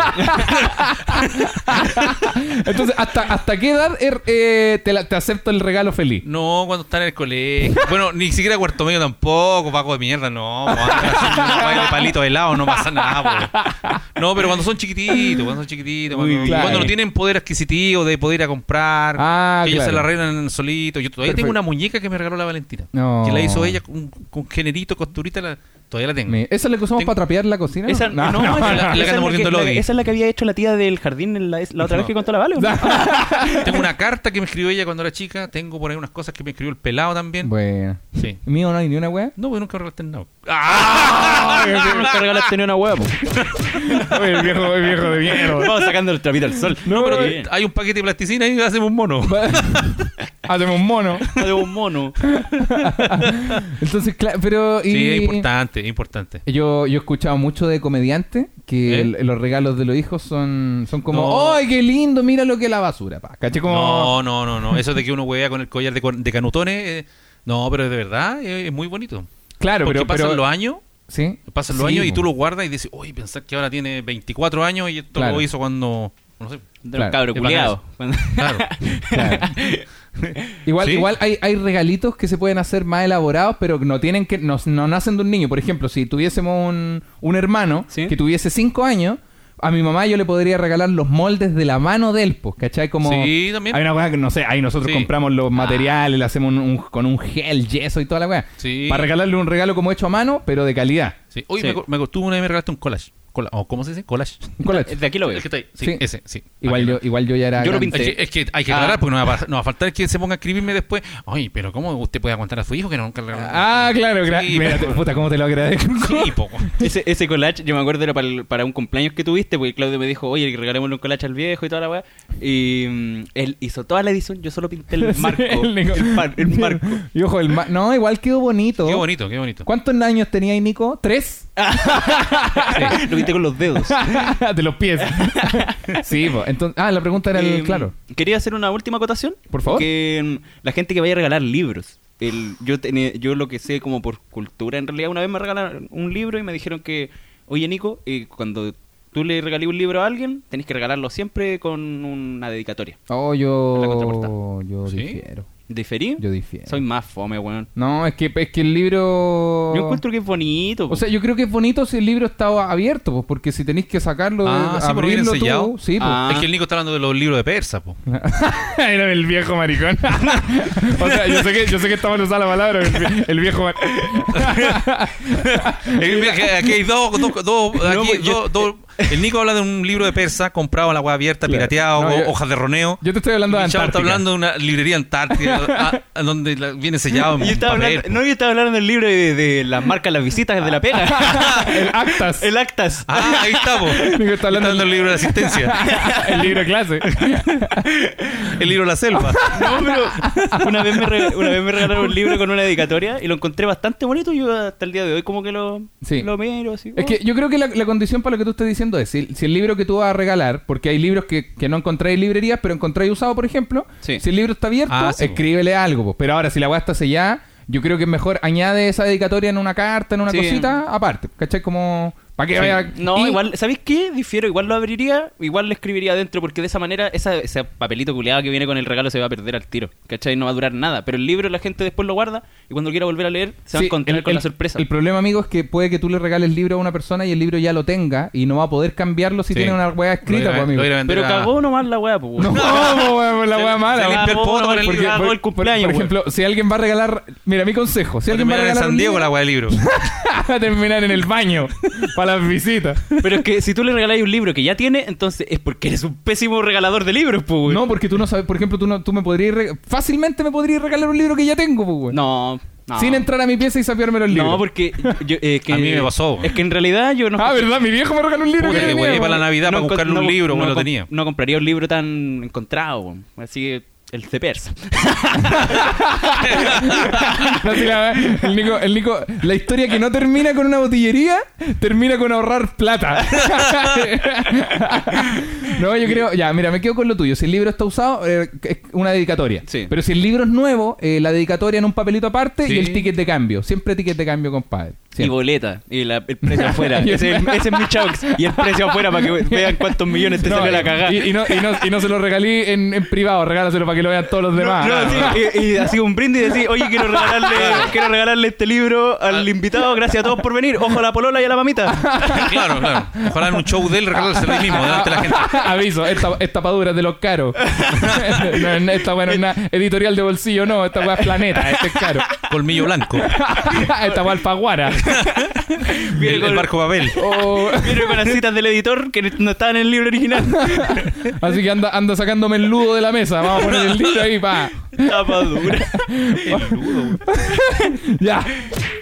Entonces, ¿hasta, hasta qué edad er- eh, te, la- te acepto el regalo feliz? No, cuando están en el colegio. Bueno, ni siquiera cuarto medio tampoco, paco de mierda, no. de palito helado, no pasa nada, pues. No, pero cuando son chiquititos, cuando son chiquititos, Muy cuando, no tienen poder adquisitivo de poder ir a comprar, Ah, que ellos claro. se la arreglan solitos. Yo todavía Perfecto. tengo una muñeca que me regaló la Valentina. No. Que la hizo ella con, con generito, costurita, la- todavía la tengo. Me- ¿Esa es la que usamos Tengo- para trapear la cocina? Esa, no, no, *laughs* esa, la- la esa que es anda la mordiendo la- el Lodi. esa es la que había hecho la tía del jardín en la, la otra No. vez que contó la Vale. ¿o no? *laughs* Tengo una carta que me escribió ella cuando era chica. Tengo por ahí unas cosas que me escribió el pelado también. Bueno. Sí. ¿Mío no hay ni una wea? No, porque nunca regalaste nada. Nunca regalaste ni una hueá. po. *laughs* el viejo, el viejo de mierda. Vamos sacando el trapito al sol. No, pero Bien. hay un paquete de plasticina y hacemos un mono. Hacemos un mono. de un mono. Entonces, claro, pero... y- Sí, es importante, es importante. Yo, yo he escuchado mucho de comediantes que ¿Eh? el- los regalos de los hijos son, son como, No. ¡ay, qué lindo! Mira lo que es la basura, pa. ¿Caché? Como... No, no, no, no. Eso de que uno huevea con el collar de, canutones, eh, no, pero de verdad es, es muy bonito. Claro, Porque pero... pasan pero- los años, ¿Sí? pasan los Sí, años y po. tú lo guardas y dices, uy, pensar que ahora tiene 24 años y esto Claro. lo hizo cuando, no sé. De Claro. Es culiados. Claro. Claro. *laughs* *laughs* igual, Sí. igual hay, hay regalitos que se pueden hacer más elaborados, pero que no tienen que, no, no nacen de un niño. Por ejemplo, si tuviésemos un, un hermano Sí. que tuviese 5 años, a mi mamá yo le podría regalar los moldes de la mano de él, pues, ¿cachai? Como Sí, también. hay una weá que no sé, ahí nosotros Sí. compramos los materiales, le hacemos un- un- con un gel, yeso y toda la weá. Sí. Para regalarle un regalo como hecho a mano, pero de calidad. Sí. Oye, Sí. me, me, co- tú una vez me regalaste un collage. Cola- o ¿Cómo se dice? Collage. Collage. De aquí lo veo. El que está ahí. Sí, Sí. ese, sí. Igual yo, igual yo ya era. Yo lo grande. pinté. Es que, es que hay que Ah. aclarar porque no va, a, pas- no va a faltar que se ponga a escribirme después. Ay, pero ¿cómo usted puede aguantar a su hijo que no nunca le? Ah, claro, gra- Sí, Mira, pero- puta, cómo te lo agradezco. Sí, poco. Ese, ese collage, yo me acuerdo era para, el- para un cumpleaños que tuviste, porque Claudio me dijo, oye, regalémosle un collage al viejo y toda la weá. Y mm, él hizo toda la edición, yo solo pinté el *laughs* Sí, marco. el Nico. el, par- *laughs* el marco. Y ojo, el ma- no, igual quedó bonito. Qué bonito, qué bonito. ¿Cuántos años tenía ahí, Nico? ¿Tres? *laughs* Lo con los dedos. *laughs* de los pies. *laughs* sí, pues. Entonces, ah, la pregunta era el, Eh, claro. Quería hacer una última acotación. Por favor. Que mm, la gente que vaya a regalar libros. El, yo, tenía- yo lo que sé como por cultura, en realidad una vez me regalaron un libro y me dijeron que, oye Nico, eh, cuando tú le regalís un libro a alguien, tenés que regalarlo siempre con una dedicatoria. Oh, En la yo. Yo ¿Sí? difiero. ¿Diferí? Yo difiero. Soy más fome, weón. No, es que, es que el libro. Yo encuentro que es bonito. O sea, yo creo que es bonito si el libro está abierto, pues, porque si tenéis que sacarlo, Ah, sí, abrirlo tú, sí, pues. Ah. Es que el Nico está hablando de los libros de persa, po. *laughs* Era el viejo maricón. *laughs* o sea, yo sé que, yo sé que estamos usando la palabra, el, vie- el viejo maricón. *laughs* Eh, aquí hay dos, dos, dos- aquí pues, yo- dos- dos- El Nico habla de un libro de persa comprado a la web abierta, Claro. pirateado, No, o- yo- hojas de roneo. Yo te estoy hablando de Chavo está Antártica. hablando de una librería antártica *laughs* a- a donde la- viene sellado en Yo estaba papel, hablando, po. no, yo estaba hablando del libro de, de las marcas, las visitas de la pega. *laughs* el actas. el actas. Ah, ahí está, po. *laughs* Nico está hablando del libro de asistencia. el libro de clase. El libro de la selva. No, pero una vez, me re- una vez me regalaron un libro con una dedicatoria y lo encontré bastante bonito. y Yo hasta el día de hoy como que lo, Sí. lo miro así. Es oh. que yo creo que la, la condición para lo que tú estás diciendo es, si, si el libro que tú vas a regalar, porque hay libros que, que no encontráis en librerías, pero encontráis usado, por ejemplo, Sí. si el libro está abierto, Ah, sí, escríbele algo. po. Pero ahora, si la weá está sellada, yo creo que es mejor añade esa dedicatoria en una carta, en una Sí. cosita, aparte. ¿Cachai? Como ¿Para qué Sí. vaya? No, y- igual, ¿sabéis qué? Difiero, igual lo abriría, igual le escribiría adentro, porque de esa manera esa, ese papelito culeado que viene con el regalo se va a perder al tiro, ¿cachai? No va a durar nada, pero el libro la gente después lo guarda y cuando quiera volver a leer se va a encontrar el- con el- la sorpresa. El problema, amigo, es que puede que tú le regales el libro a una persona y el libro ya lo tenga y no va a poder cambiarlo si Sí. tiene una weá escrita, Lo pues, amigo. lo pero a- cagó nomás la weá, pues. No, *laughs* po, weón, la weá mala. se weón. limpia el poto con el porque- libro. cagó el cumpleaños, por ejemplo, si alguien va a regalar, mira mi consejo, si alguien va a Terminar en regalar San Diego la weá del libro. *laughs* va a terminar en el baño para *laughs* las visitas. Pero es que si tú le regaláis un libro que ya tiene, entonces es porque eres un pésimo regalador de libros, pues. weón. No, porque tú no sabes, por ejemplo, tú no, tú me podrías re- fácilmente me podrías regalar un libro que ya tengo, pues, weón. No, no. Sin entrar a mi pieza y sapeármelo el libro. No, porque yo, eh, que, A mí me pasó, weón. Es que en realidad yo no. Ah, ¿verdad? Mi viejo me regaló un libro Puta, que que tenía, güey, para la. Navidad para encon- buscarle un libro, no lo tenía. No compraría un libro tan encontrado, weón. así que el de persa. *laughs* No, la, el, Nico, el Nico, la historia que no termina con una botillería, termina con ahorrar plata. *laughs* no, yo creo, ya, mira, me quedo con lo tuyo. Si el libro está usado, eh, es una dedicatoria. Sí. Pero si el libro es nuevo, eh, la dedicatoria en un papelito aparte Sí. y el ticket de cambio. Siempre ticket de cambio, compadre. Y Siempre. boleta. Y la- el precio afuera. *laughs* Ese, es, ese es mi chaux. Y el precio afuera para que vean cuántos millones te No, sale la cagada. Y, y no, y, no, y no se lo regalí en, en privado, regálaselo para que lo vean todos los demás. No, sí, y, y así un brindis y decir, oye, quiero regalarle, *laughs* quiero regalarle este libro al invitado, gracias a todos por venir. Ojo a la polola y a la mamita. *laughs* claro, claro. Ojalá en un show de él regalárselo ahí mismo, delante de la gente. Aviso, esta, esta tapadura es de los caros. *laughs* no, esta weá no es una editorial de bolsillo, no. Esta weá es planeta, este es caro. Colmillo blanco. esta weá es Alfaguara. Viene El, con- el barco Babel. Oh, Viene con las citas del editor que no estaban en el libro original. así que anda, anda sacándome el ludo de la mesa. Vamos a poner el libro ahí, pa. Tapadura. *laughs* Ya.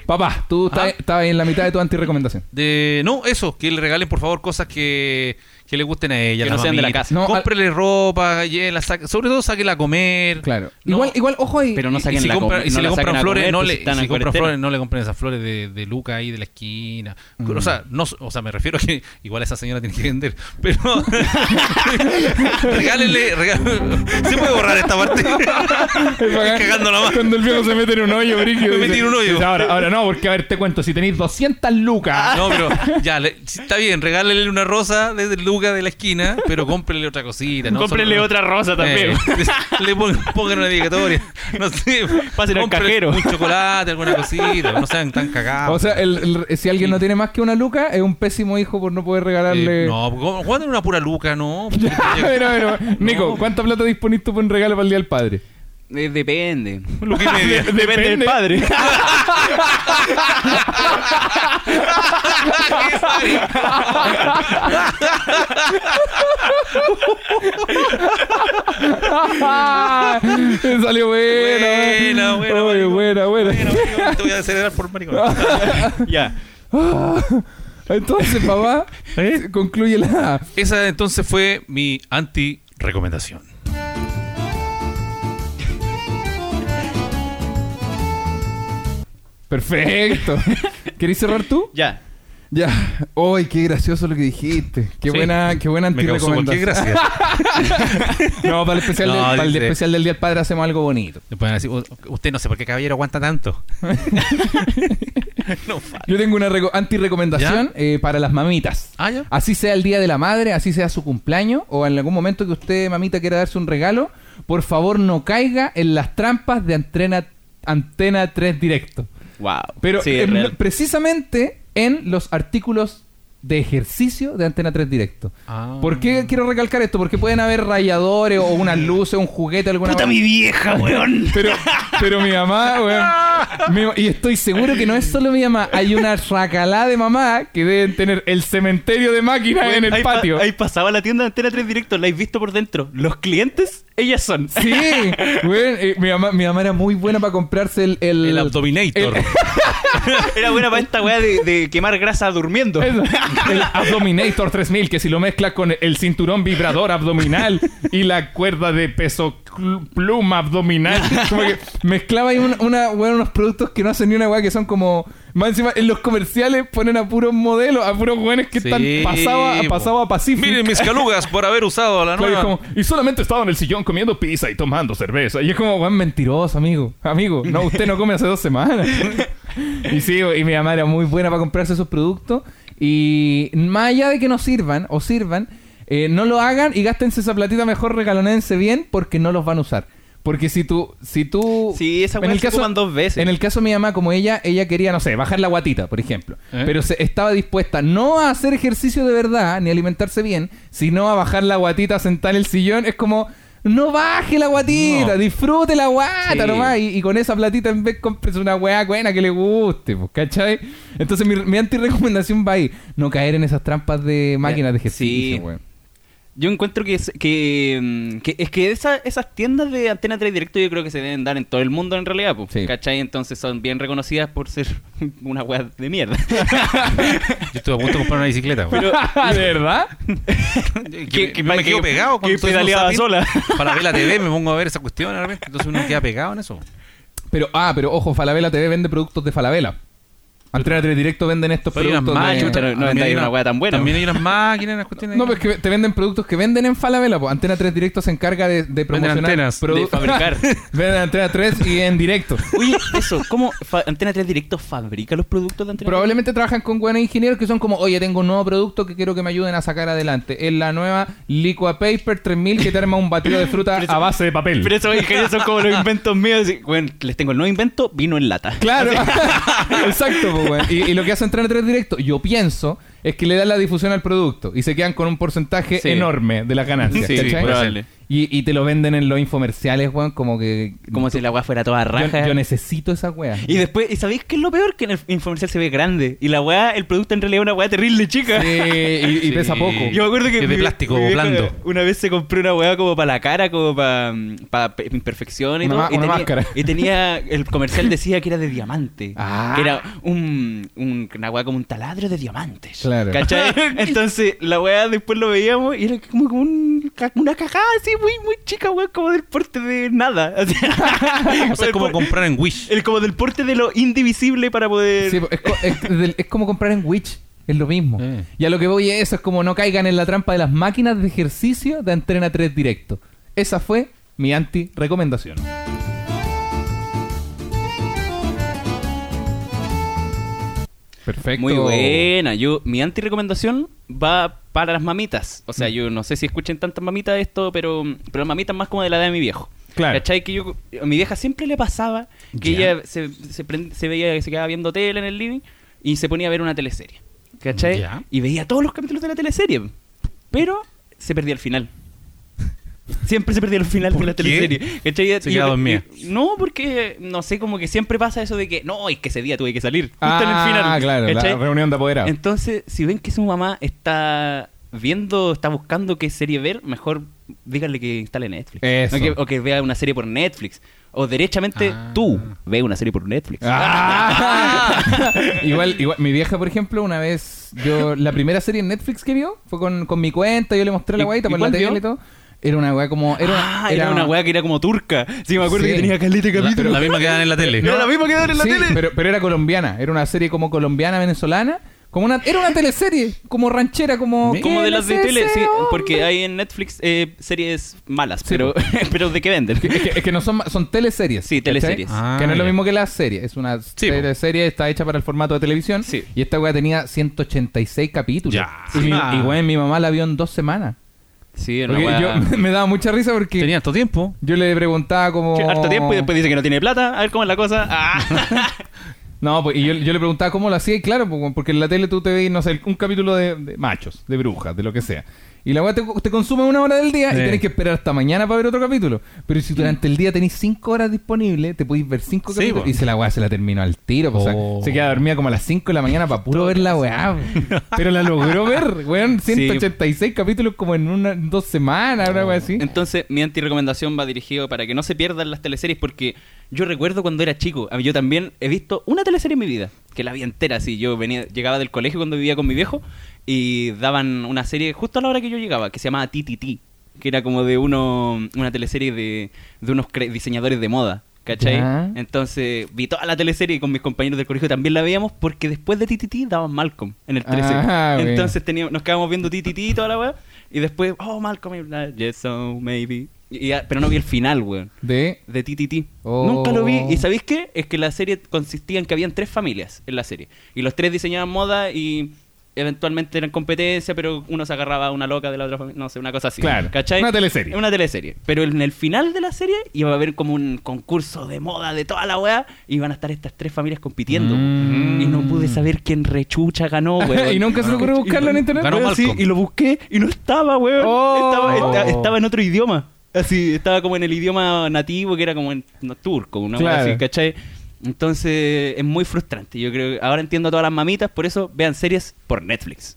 Papá, tú Ajá. estabas en la mitad de tu antirecomendación. De, no, eso, que le regalen por favor cosas que, que le gusten a ella. Que la no sean de la casa. No, Cómprele ropa, llévela, saque- sobre todo sáquela a comer. Claro. No. Igual, igual, ojo ahí. Pero no Y saquen si, la compra- com- y si no le la saquen compran flores, comer, no pues, le, si están si compran flores, no le compren esas flores de, de Luca ahí de la esquina. O sea, no, o sea, me refiero a que igual esa señora tiene que vender, pero *laughs* regálenle, regál- se puede borrar esta parte. Cagando la mano. Cuando el viejo se mete en un hoyo, brígido. *laughs* Me en un hoyo. dice, Ahora, ahora no, porque a ver, te cuento, si tenéis 200 lucas. No, pero ya, le- está bien, regálele una rosa desde Luca de la esquina, pero cómprele otra cosita. ¿no? Cómprenle Solo- otra rosa también. Eh, le, *laughs* le pon- pongan una dedicatoria. No sé. Pasen al cajero. Un chocolate, alguna cosita. No sean tan cagados. O sea, el- el- si alguien no tiene más que una luca, es un pésimo hijo por no poder regalarle. Eh, no, ¿cómo- ¿cuándo una pura Luca? No. A ver, a ver, a ver. Nico. ¿cuánta plata disponís tú para un regalo para el Día del Padre? Eh, depende. *laughs* Depende del padre. *laughs* *laughs* Salió buena. Buena, buena, Oye, maricón. buena, buena. Bueno, amigo, te voy a acelerar por maricón. ya. Entonces, papá, ¿Eh? concluye la. Esa entonces fue mi anti-recomendación. Perfecto. *laughs* ¿Querés cerrar tú? Ya. Ya. ¡Ay, qué gracioso lo que dijiste! ¡Qué Sí. buena, qué buena antirecomendación! gracia. *laughs* No, para el especial, No, del, para el especial del Día del Padre hacemos algo bonito. Le pueden decir, "U- usted no sé por qué caballero aguanta tanto. *laughs* no Yo tengo una reco- antirecomendación eh, para las mamitas. Ah, ya. Así sea el Día de la Madre, así sea su cumpleaños, o en algún momento que usted, mamita, quiera darse un regalo, por favor no caiga en las trampas de Antena, antena 3 Directo. Wow. Pero Sí, en- precisamente en los artículos de ejercicio de Antena 3 Directo. Ah. ¿Por qué quiero recalcar esto? Porque pueden haber rayadores o unas luces, un juguete, alguna Puta mi vieja, weón. pero, pero mi mamá, weón. *laughs* mi- y estoy seguro que no es solo mi mamá. Hay una racalá de mamá que deben tener el cementerio de máquinas en el ahí pa- patio. ahí pasaba la tienda de Antena 3 Directo, la habéis visto por dentro. Los clientes, ellas son. Sí, eh, mi, mamá, mi mamá era muy buena para comprarse el... El, El Abdominator. el- *laughs* Era buena para esta weá de, de quemar grasa durmiendo. *laughs* Eso, el Abdominator 3000, que si lo mezclas con el cinturón vibrador abdominal y la cuerda de peso pluma abdominal, *laughs* como que mezclaba ahí un- una, weón, unos productos que no hacen ni una weá, que son como. Más encima, en los comerciales ponen a puros modelos, a puros weones que están pasados a, pasado a Pacific. Miren mis calugas por haber usado la nueva. como, y solamente estaba en el sillón comiendo pizza y tomando cerveza. Y es como, weón, mentiroso, amigo. Amigo, no, usted no come hace dos semanas. *laughs* y sí, y mi mamá era muy buena para comprarse esos productos. Y más allá de que no sirvan o sirvan, eh, no lo hagan y gástense esa platita mejor, regalonense bien porque no los van a usar. Porque si tú, si tú... Sí, esa weá se ocupan dos veces. En el caso de mi mamá, como ella, ella quería, no sé, bajar la guatita, por ejemplo. ¿Eh? Pero se, estaba dispuesta no a hacer ejercicio de verdad, ni alimentarse bien, sino a bajar la guatita, a sentar en el sillón. Es como, no baje la guatita, No. disfrute la guata Sí. nomás. Y, y con esa platita en vez compres una weá buena que le guste, pues, ¿cachai? Entonces mi, mi anti-recomendación va ahí. No caer en esas trampas de máquinas de ejercicio, Sí. weón. Yo encuentro que, es- que, mm, que- es que esa- esas tiendas de Antena 3 Directo yo creo que se deben dar en todo el mundo en realidad, pues, Sí. ¿cachai? Entonces son bien reconocidas por ser *laughs* una weá de mierda. Yo estuve a punto de comprar una bicicleta, güey. *laughs* ¿De verdad? que, *laughs* que- que me que- quedo pegado que cuando pedaleaba sola. Para ver la TV me pongo a ver esa cuestión. Entonces uno queda pegado en eso. Pero, ah, pero ojo, Falabella TV vende productos de Falabella. Antena 3 Directo venden estos Pero hay unas productos de... máquinas. No- hay una weá tan buena. También hay unas máquinas, unas cuestiones. No, pues que te venden productos que venden en Falabella. Pues. Antena 3 Directo se encarga de, de promocionar... antenas, produ- de fabricar. *laughs* venden Antena 3 y en directo. Oye, eso, ¿cómo Antena 3 Directo fabrica los productos de Antena 3? Probablemente trabajan con buenos ingenieros que son como, oye, tengo un nuevo producto que quiero que me ayuden a sacar adelante. Es la nueva Liqua Paper 3000 que te arma un batido de fruta eso- a base de papel. Pero esos ingenieros son como los inventos míos. Bueno, les tengo el nuevo invento, vino en lata. Claro, *laughs* exacto. Weón. y, y lo que hace Antena 3 Directo, yo pienso, es que le dan la difusión al producto y se quedan con un porcentaje Sí. enorme de las ganancias. Sí, ¿cachai? probable. Y, y te lo venden en los infomerciales, weón, como que... Como si la weá fuera toda raja. yo necesito esa weá. Y después, ¿y sabéis qué es lo peor? Que en el infomercial se ve grande. Y la weá, el producto en realidad es una weá terrible chica. Sí, y, y Sí. pesa poco. Yo me acuerdo que. Es de mi- plástico mi blando. Una vez se compró una weá como para la cara, como para imperfecciones y Una y, una tenía, máscara. y tenía. El comercial decía que era de diamante. Ah. Que era un, un- una weá como un taladro de diamantes. Claro. ¿Cachai? *laughs* Entonces la weá después lo veíamos y era como, un, una cagada así muy, muy chica, weá, como del porte de nada. *laughs* O sea, O sea, es como comprar en Wish. el, como del porte de lo indivisible para poder. Sí, es, co- es del- es como comprar en Witch. Es lo mismo. Eh. Y a lo que voy es eso, es como no caigan en la trampa de las máquinas de ejercicio de Antena 3 Directo. Esa fue mi anti-recomendación. Perfecto. Muy buena. Yo, mi anti-recomendación va para las mamitas. O sea, Mm. yo no sé si escuchen tantas mamitas esto, pero, pero las mamitas más como de la edad de mi viejo. Claro. ¿Cachai? Que yo, a mi vieja siempre le pasaba que ella se, se, prend- se veía que se quedaba viendo tele en el living y se ponía a ver una teleserie. ¿Cachai? Y veía todos los capítulos de la teleserie. Pero se perdía el final. Siempre se perdía el final de ¿Por la qué? teleserie. ¿cachai? Se dormida. No, porque, no sé, como que siempre pasa eso de que, no, es que ese día tuve que salir. Justo Ah, en el final. claro, ¿cachai? la reunión de apoderados. Entonces, si ven que su mamá está viendo, está buscando qué serie ver, mejor díganle que instale Netflix. Eso. O que, o que vea una serie por Netflix. O derechamente Ah. tú ve una serie por Netflix. Ah. *laughs* igual, igual, mi vieja, por ejemplo, una vez, yo, la primera serie en Netflix que vio fue con, con mi cuenta, yo le mostré la ¿Y- guaita por la tele y todo. Era una weá como. Era, una- ah, era, una weá que era como turca. Sí, me acuerdo Sí. que tenía caleta de La, capítulos. la misma que dan en la tele. *laughs* Era la misma que daban en la Sí, tele. Pero, pero era colombiana, era una serie como colombiana venezolana. Como una, era una teleserie, como ranchera, como. Como ¿qué de las de tele, sí, porque hay en Netflix eh, series malas, Sí, pero, *laughs* pero ¿de qué venden? Es que, es que no son, son teleseries. Sí, teleseries. Ah, que no es lo mismo que las series. Es una Sí, teleserie, está hecha para el formato de televisión. Sí. Y esta weá tenía 186 capítulos. Ya. Y, mi, Ah. y weón, mi mamá la vio en dos semanas. Sí, yo *laughs* me daba mucha risa porque Tenía harto tiempo. yo le preguntaba como... Harto tiempo y después dice que no tiene plata. A ver cómo es la cosa. Ah. *laughs* No, pues, y yo, yo le preguntaba cómo lo hacía, y claro, pues, porque en la tele tú te ves, no sé, un capítulo de, de machos, de brujas, de lo que sea. Y la weá te, te consume una hora del día Sí. y tenés que esperar hasta mañana para ver otro capítulo. Pero si durante el día tenés cinco horas disponibles, te podéis ver cinco Sí, capítulos. po. Y se la weá se la terminó al tiro. o sea, Oh. se queda dormida como a las 5 de la mañana para puro ver la weá. *laughs* Pero la logró ver, weón. 186 capítulos como en una, dos semanas, una weá así. Entonces, mi anti-recomendación va dirigido para que no se pierdan las teleseries porque yo recuerdo cuando era chico, yo también he visto una teleserie en mi vida, que la vi entera, así, yo venía, llegaba del colegio cuando vivía con mi viejo y daban una serie justo a la hora que yo llegaba, que se llamaba TTT, que era como de uno, una teleserie de, de unos cre- diseñadores de moda. ¿Cachai? Entonces vi toda la teleserie y con mis compañeros del colegio también la veíamos porque después de TTT daban Malcolm en el 13. Ah. *laughs* Entonces teníamos, nos quedábamos viendo TTT y toda la weá. Y después, oh, Malcolm, y bla, yes, so, maybe. Y pero no vi el final, weón. De. De TTT. Oh. Nunca lo vi. ¿Y sabéis qué? Es que la serie consistía en que habían tres familias en la serie. Y los tres diseñaban moda y eventualmente eran competencia, pero uno se agarraba a una loca de la otra familia, no sé, una cosa así. Claro, ¿Cachai? una teleserie. Una teleserie. Pero en el final de la serie iba a haber como un concurso de moda de toda la weá, y iban a estar estas tres familias compitiendo. Mm. Y no pude saber quién rechucha ganó, *laughs* weón. ¿Y nunca se te ocurrió buscarlo en internet? Ganó sí, y lo busqué y no estaba, weón. Oh. Estaba, esta- estaba en otro idioma. Así, estaba como en el idioma nativo que era como en no, turco, una Claro. así, ¿cachai? Entonces es muy frustrante. Yo creo que ahora entiendo a todas las mamitas, por eso vean series por Netflix.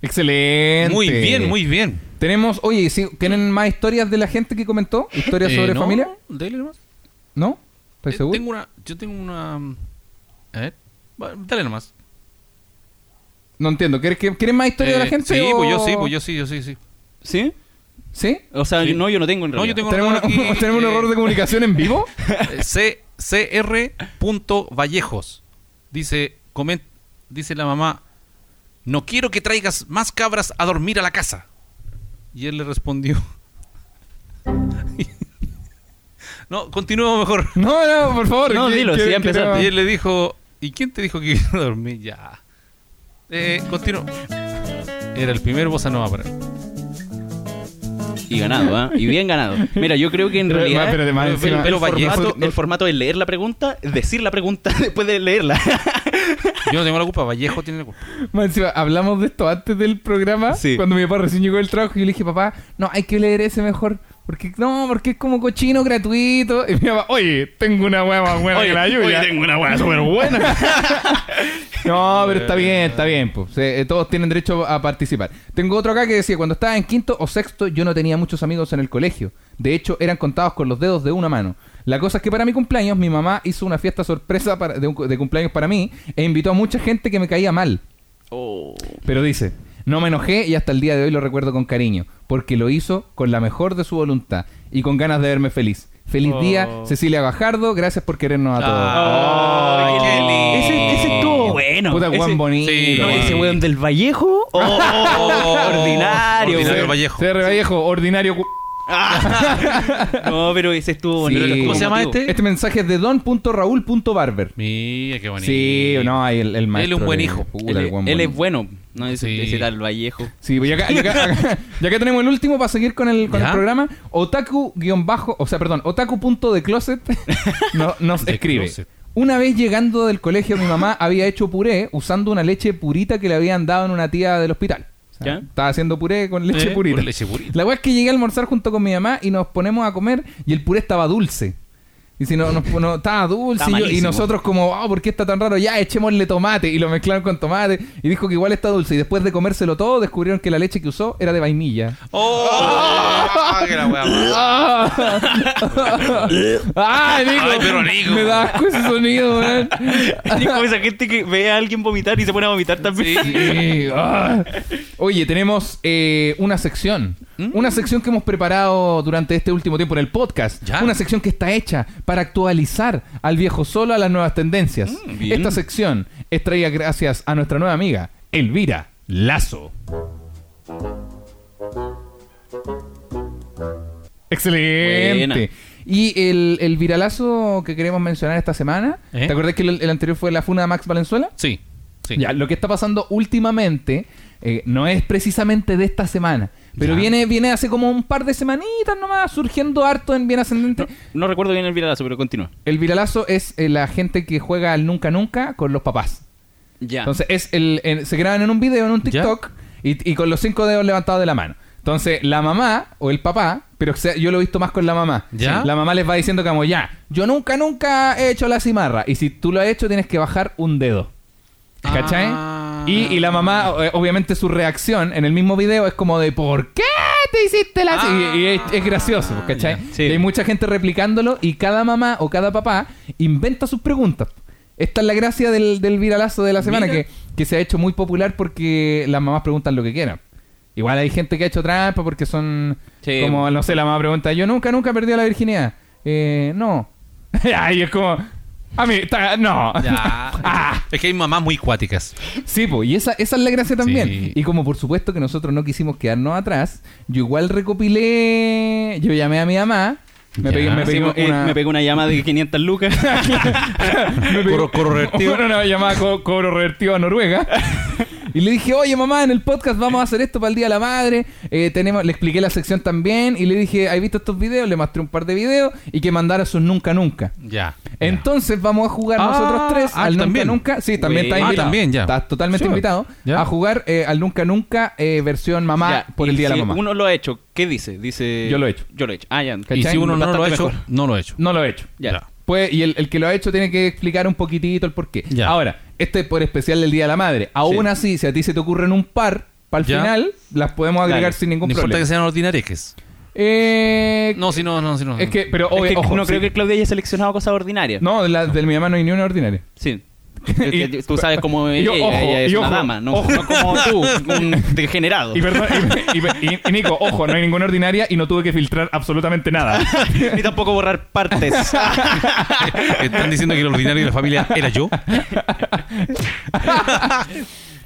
Excelente. Muy bien, muy bien. Tenemos, oye, ¿sí- ¿tienen más historias de la gente que comentó? ¿Historias Eh, sobre ¿no? familia? Dale nomás. ¿No? ¿Estás Eh, seguro? Tengo una, yo tengo una... A ver, dale nomás. No entiendo. ¿Quieres, que, ¿Quieres más historias de la Eh, gente? Sí, o- pues yo sí, pues yo sí, yo sí, sí. ¿Sí? ¿Sí? O sea, Sí. no, yo no tengo en No, yo tengo ¿Tenemos, anotado una- aquí, *laughs* ¿tenemos un eh, error de comunicación en vivo? Eh, *laughs* C, CR. Vallejos. Dice, comen- dice la mamá, no quiero que traigas más cabras a dormir a la casa. Y él le respondió. *laughs* no, continúa mejor. No, no, por favor. No, ¿qué- dilo, sí. Y él le dijo, ¿y quién te dijo que iba a dormir? Ya. Eh, continúa. Era el primer bossa nova para él. Y ganado, ¿ah? Y bien ganado. Mira, yo creo que en Pero, realidad el, encima- el pero Vallejo- formato, el formato es leer la pregunta, decir la pregunta *laughs* después de leerla. Yo no tengo la culpa, Vallejo tiene la culpa. Más encima, hablamos de esto antes del programa. Sí. Cuando mi papá recién llegó del trabajo y yo le dije, papá, no, hay que leer ese mejor. Porque no, porque es como cochino gratuito. Y mi papá, oye, tengo una hueá más buena que la lluvia. una hueá súper buena. *laughs* No, pero está bien, está bien. Pues. Eh, todos tienen derecho a participar. Tengo otro acá que decía, cuando estaba en quinto o sexto yo no tenía muchos amigos en el colegio. De hecho, eran contados con los dedos de una mano. La cosa es que para mi cumpleaños mi mamá hizo una fiesta sorpresa para- de, de cumpleaños para mí e invitó a mucha gente que me caía mal. Oh. Pero dice, no me enojé y hasta el día de hoy lo recuerdo con cariño, porque lo hizo con la mejor de su voluntad y con ganas de verme feliz. Feliz día, Oh. Cecilia Gajardo, gracias por querernos a todos. Ay, qué lindo. Ese, ese estuvo bueno. Puta, Ese- Juan bonito. sí, no, ese sí. weón del Vallejo. Oh, ordinario. Ordinario weón. Vallejo. CR Vallejo, ordinario. cu- *laughs* No, pero ese estuvo Sí. bonito. ¿Cómo se llama este? Este mensaje es de don.raúl.barber. Mira, qué bonito. Sí, no, el, el maestro. Él es un buen hijo. puta, Él, él es bueno. No ese, Sí. ese tal Vallejo. Sí, pues ya acá, ya acá *laughs* tenemos el último para seguir con el, con el programa. Otaku-bajo, o sea, perdón, otaku.decloset *laughs* no, nos escribe. closet. Una vez llegando del colegio, mi mamá había hecho puré usando una leche purita que le habían dado en una tía del hospital. O sea, ¿Ya? Estaba haciendo puré con leche Eh, purita. con leche purita. La weá es que llegué a almorzar junto con mi mamá y nos ponemos a comer y el puré estaba dulce. Y si no, nos- no, estaba dulce Está y, yo- y nosotros como, oh, ¿por qué está tan raro? Ya, echémosle tomate y lo mezclaron con tomate y dijo que igual está dulce y después de comérselo todo descubrieron que la leche que usó era de vainilla. ¡Oh! Ah, *laughs* que la. ¡Ay, *laughs* Nico! Ay, pero Nico. Me da asco ese sonido, weón. *laughs* Como esa gente que ve a alguien vomitar y se pone a vomitar también. Sí, ah. Oye, tenemos eh, una sección. Una sección que hemos preparado durante este último tiempo en el podcast. Ya. Una sección que está hecha para actualizar al viejo solo a las nuevas tendencias. bien. Esta sección es traída gracias a nuestra nueva amiga, Elvira Lazo. Excelente. Buena. Y el, el viralazo que queremos mencionar esta semana, ¿Eh? ¿te acuerdas que el, el anterior fue la funa de Max Valenzuela? Sí, sí. Ya, lo que está pasando últimamente eh, no es precisamente de esta semana, pero Ya. viene viene hace como un par de semanitas nomás, surgiendo harto en Bien Ascendente. No recuerdo bien el viralazo, pero continúa. El viralazo es eh, la gente que juega al Nunca Nunca con los papás. Ya. Entonces, es el, se graban en un video, en un. TikTok, y, y con los cinco dedos levantados de la mano. Entonces, la mamá o el papá, pero se- yo lo he visto más con la mamá. ¿Ya? La mamá les va diciendo como, ya, yo nunca, nunca he hecho la cimarra. Y si tú lo has hecho, tienes que bajar un dedo. ¿Cachai? Ah. Y, y la mamá, eh, obviamente su reacción en el mismo video es como de, ¿por qué te hiciste la... ci-?" y, y es, es gracioso, ¿cachai? ya. Sí. Y hay mucha gente replicándolo y cada mamá o cada papá inventa sus preguntas. Esta es la gracia del, del viralazo de la semana, que, que se ha hecho muy popular porque las mamás preguntan lo que quieran. Igual hay gente que ha hecho trampa porque son Sí. como, no sé, la mamá pregunta, yo nunca, nunca perdí la virginidad. Eh, no. *laughs* Ay, es como, a mí, ta- no. Ya. *laughs* Ah. Es que hay mamás muy cuáticas. Sí, pues, y esa, esa es la gracia también. Sí. Y como por supuesto que nosotros no quisimos quedarnos atrás, yo igual recopilé, yo llamé a mi mamá Me Ya. pegué, me Sí, pegué eh, una, me pegó una llamada de 500 lucas. *laughs* me cobro revertido. Una, una llamada co- cobro revertido a Noruega. *laughs* Y le dije, oye mamá, en el podcast vamos a hacer esto para el Día de la Madre. Eh, tenemos, le expliqué la sección también y le dije, ¿has visto estos videos? Le mostré un par de videos y que mandara sus nunca nunca. Ya. Entonces vamos a jugar Ah, nosotros tres ah, al nunca también. nunca. Sí, también está Ah, invitado. también, ya. Estás totalmente invitado ya. a jugar eh, al nunca nunca eh, versión mamá Ya, por el Día de la Mamá. Uno lo ha hecho. ¿Qué dice? Dice. Yo lo he hecho. Yo lo he hecho. Ah, ya. Y si uno no lo ha hecho, mejor. no lo he hecho. No lo he hecho. Ya. Ya. Pues, y el, el que lo ha hecho tiene que explicar un poquitito el porqué. Ya. Ahora, este es por especial del Día de la Madre. Aún Sí. así, si a ti se te ocurren un par, para el Ya. final, las podemos agregar Dale. sin ningún No importa problema. que sean ordinariques. Eh, No, si no, no, si no. Es que, pero Es obvio, que ojo, no sí. creo que Claudia haya seleccionado cosas ordinarias. No, de la, del mi mamá no hay ni una ordinaria. Sí. *laughs* Y- tú sabes cómo *laughs* y ella, ojo, ella es una ojo, dama, no, ojo. no como tú, un degenerado. Y, perdón, y, y- y- y Nico, ojo, no hay ninguna ordinaria y no tuve que filtrar absolutamente nada. *laughs* Ni tampoco borrar partes. Están diciendo que el ordinario de la familia era yo.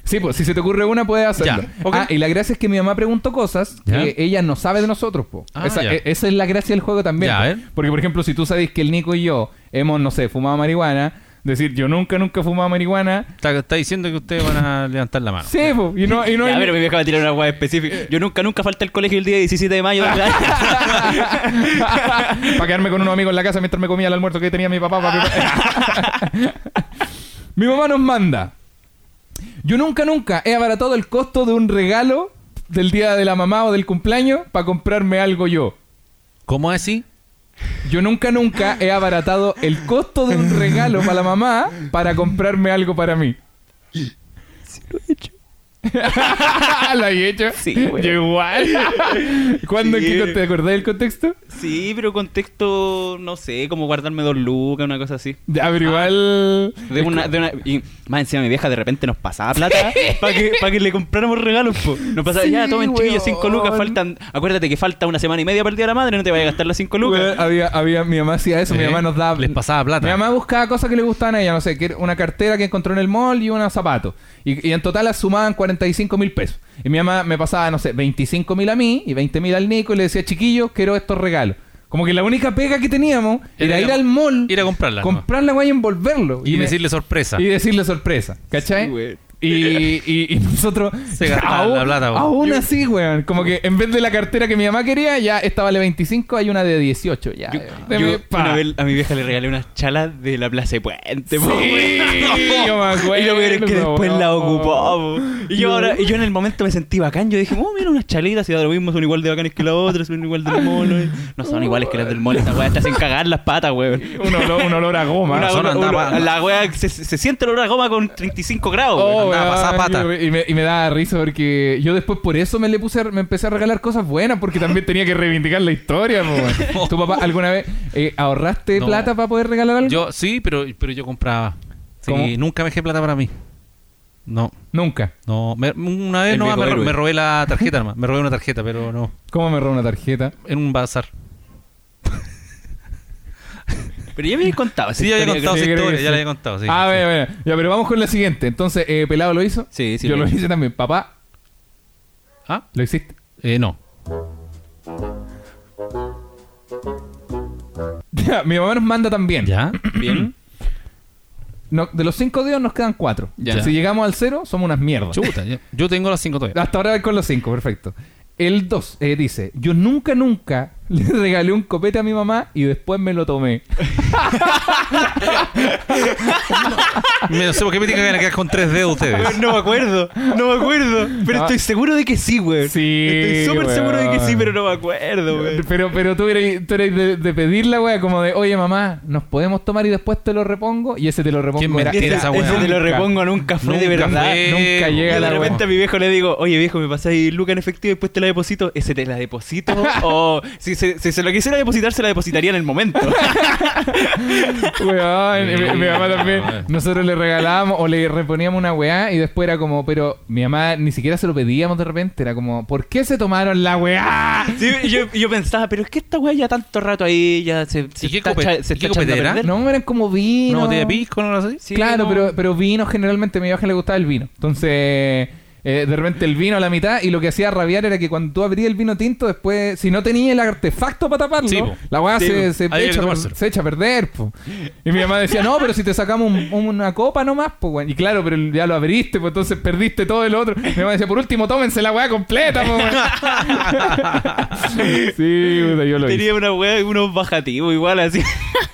Sí, pues si se te ocurre una, puedes hacerlo. Ya, ok. Ah, y la gracia es que mi mamá preguntó cosas Ya. que ella no sabe de nosotros, po. Ah, esa, e- esa es la gracia del juego también. Ya. Porque, por ejemplo, si tú sabes que el Nico y yo hemos, no sé, fumado marihuana, decir yo nunca, nunca he fumado marihuana. Está, está diciendo que ustedes van a levantar la mano. Sí, po, y no, y no Ya, hay- pero mi vieja va a tirar una hueá específica. Yo nunca, nunca falté al colegio el día 17 de mayo. *laughs* para quedarme con unos amigos en la casa mientras me comía el almuerzo que tenía mi papá. para *laughs* mi mamá nos manda. Yo nunca, nunca he abaratado el costo de un regalo del día de la mamá o del cumpleaños para comprarme algo yo. ¿Cómo así? Yo nunca, nunca he abaratado el costo de un regalo para la mamá para comprarme algo para mí. Sí, lo he hecho. *laughs* ¿Lo he hecho? Sí, güey. Yo igual. *laughs* ¿Cuándo? Sí. ¿Qué con- ¿Te acordás del contexto? sí, pero contexto, no sé, como guardarme dos lucas, una cosa así. Ya, pero igual... De una, de una, y más encima mi vieja de repente nos pasaba plata *laughs* para que, pa' que le compráramos regalos, po. Nos pasaba, Sí, ya, tomen chiquillos, cinco lucas, faltan, acuérdate que falta una semana y media para el día de la madre, no te vayas a gastar las cinco lucas. Weón, había, había, mi mamá hacía eso, mi mamá nos daba... les pasaba plata. Mi mamá buscaba cosas que le gustaban a ella, no sé, que era una cartera que encontró en el mall y unos zapatos. Y, y en total las sumaban 45 mil pesos. Y mi mamá me pasaba, no sé, 25 mil a mí y 20 mil al Nico y le decía, chiquillo, quiero estos regalos. Como que la única pega que teníamos era, Era ir al mall, ir a comprarla, ¿no? comprar la guay y envolverlo. Y me- decirle sorpresa. y decirle sorpresa, ¿cachai? Sí, güey. Y, *laughs* y, y nosotros Se gastaba la plata, weón. aún así, weón, como que en vez de la cartera que mi mamá quería, ya esta vale 25, hay una de 18, ya. Yo, yo pa. una vez a mi vieja le regalé unas chalas de la Plaza de Puente, Sí, weón. yo me acuerdo, *laughs* Y lo peor es que después la ocupó. po. Y yo ahora, y yo en el momento me sentí bacán. Yo dije, oh, mira unas chalitas y da lo mismo, son igual de bacanes que las otras, son igual del mono. No son iguales que las del mono, esta weá te hacen cagar las patas, weón. Un olor, un olor a goma. Una- son una- una- la weá se, se siente el olor a goma con 35 grados, Oh, weón. pata. Y me, y me da risa porque yo después por eso me le puse a- me empecé a regalar cosas buenas porque también tenía que reivindicar la historia. weón. *laughs* ¿Tu papá alguna vez eh, ahorraste No. plata para poder regalar algo? Yo sí, pero, pero yo compraba. Sí, ¿Cómo? nunca me dejé plata para mí. No, Nunca. no. me- una vez no, me, me robé la *laughs* tarjeta nomás. Me robé una tarjeta, pero no. ¿Cómo me robó una tarjeta? En un bazar. Pero ya me habías contado Sí, ya había contado esa historia, ya la había contado. Sí, ah, sí. bueno, bueno. Ya, pero vamos con la siguiente. Entonces, eh, ¿Pelado lo hizo? Sí, sí. Yo lo lo hice. también. Papá, ¿Ah? ¿lo hiciste? Eh, no. *laughs* Ya, mi mamá nos manda también. ¿Ya? *clears throat* Bien. No, de los cinco dedos nos quedan cuatro. Ya. Si llegamos al cero, somos unas mierdas. Chuta, yo tengo las cinco todavía. Hasta ahora voy con los cinco, perfecto. El 2 dice, yo nunca, nunca *laughs* le regalé un copete a mi mamá y después me lo tomé. *laughs* Me- No sé por qué me tienen que quedar con tres dedos ustedes. No me acuerdo, no me acuerdo. Pero Ah. estoy seguro de que sí, güey. Sí, Estoy súper weón. seguro de que sí, pero no me acuerdo, güey. Pero, pero tú eres, tú eres de, de pedirla, wea, como de, oye mamá, ¿nos podemos tomar y después te lo repongo? Y ese te lo repongo Qué era, mentira Ese, era esa ese weá. te lo nunca. repongo nunca fue de Nunca verdad. fue. Nunca llega Yo la de wea. repente a mi viejo le digo, oye viejo, me pasáis lucas en efectivo y después te la deposito. Ese te la deposito. *laughs* o si se, si se lo quisiera depositar, se la depositaría en el momento. *laughs* Weón, mi, mi mamá también. Nosotros le regalábamos o le reponíamos una weá y después era como, pero mi mamá ni siquiera se lo pedíamos de repente. Era como, ¿por qué se tomaron la weá? Sí, yo, yo pensaba, pero es que esta weá ya tanto rato ahí ya se, se ¿Y qué está, cope- echa- se y qué está echando a copetera? perder. No, eran como vino. ¿No te pisco no lo sé? Sí, claro, no. pero, pero vino generalmente a mi vieja le gustaba el vino. Entonces, eh, de repente el vino a la mitad y lo que hacía rabiar era que cuando tú abrías el vino tinto, después, si no tenías el artefacto para taparlo, Sí, po. la weá Sí, se, po. se, echa, a per- tomárselo. se echa a perder. po. Y mi mamá decía, no, pero si te sacamos un- una copa nomás, pues. Y claro, pero ya lo abriste, pues entonces perdiste todo el otro. Mi mamá decía, por último, tómense la weá completa, weón. *laughs* Sí, puta, yo lo hice. Tenía una weá, unos bajativos igual así.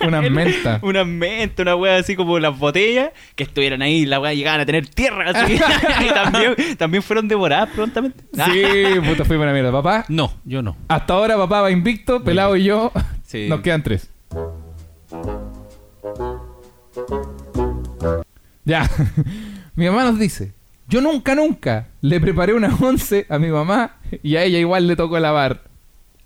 Unas *laughs* mentas. Unas mentas, una weá así como las botellas que estuvieran ahí, la weá llegaban a tener tierra así. *laughs* y también, también fueron devoradas prontamente. Sí, *laughs* puta, fui buena mierda. Papá, No, yo no. hasta ahora papá va invicto, pelado y yo. Sí. Nos quedan tres. Ya. *laughs* mi mamá nos dice: Yo nunca, nunca le preparé una once a mi mamá y a ella igual le tocó lavar.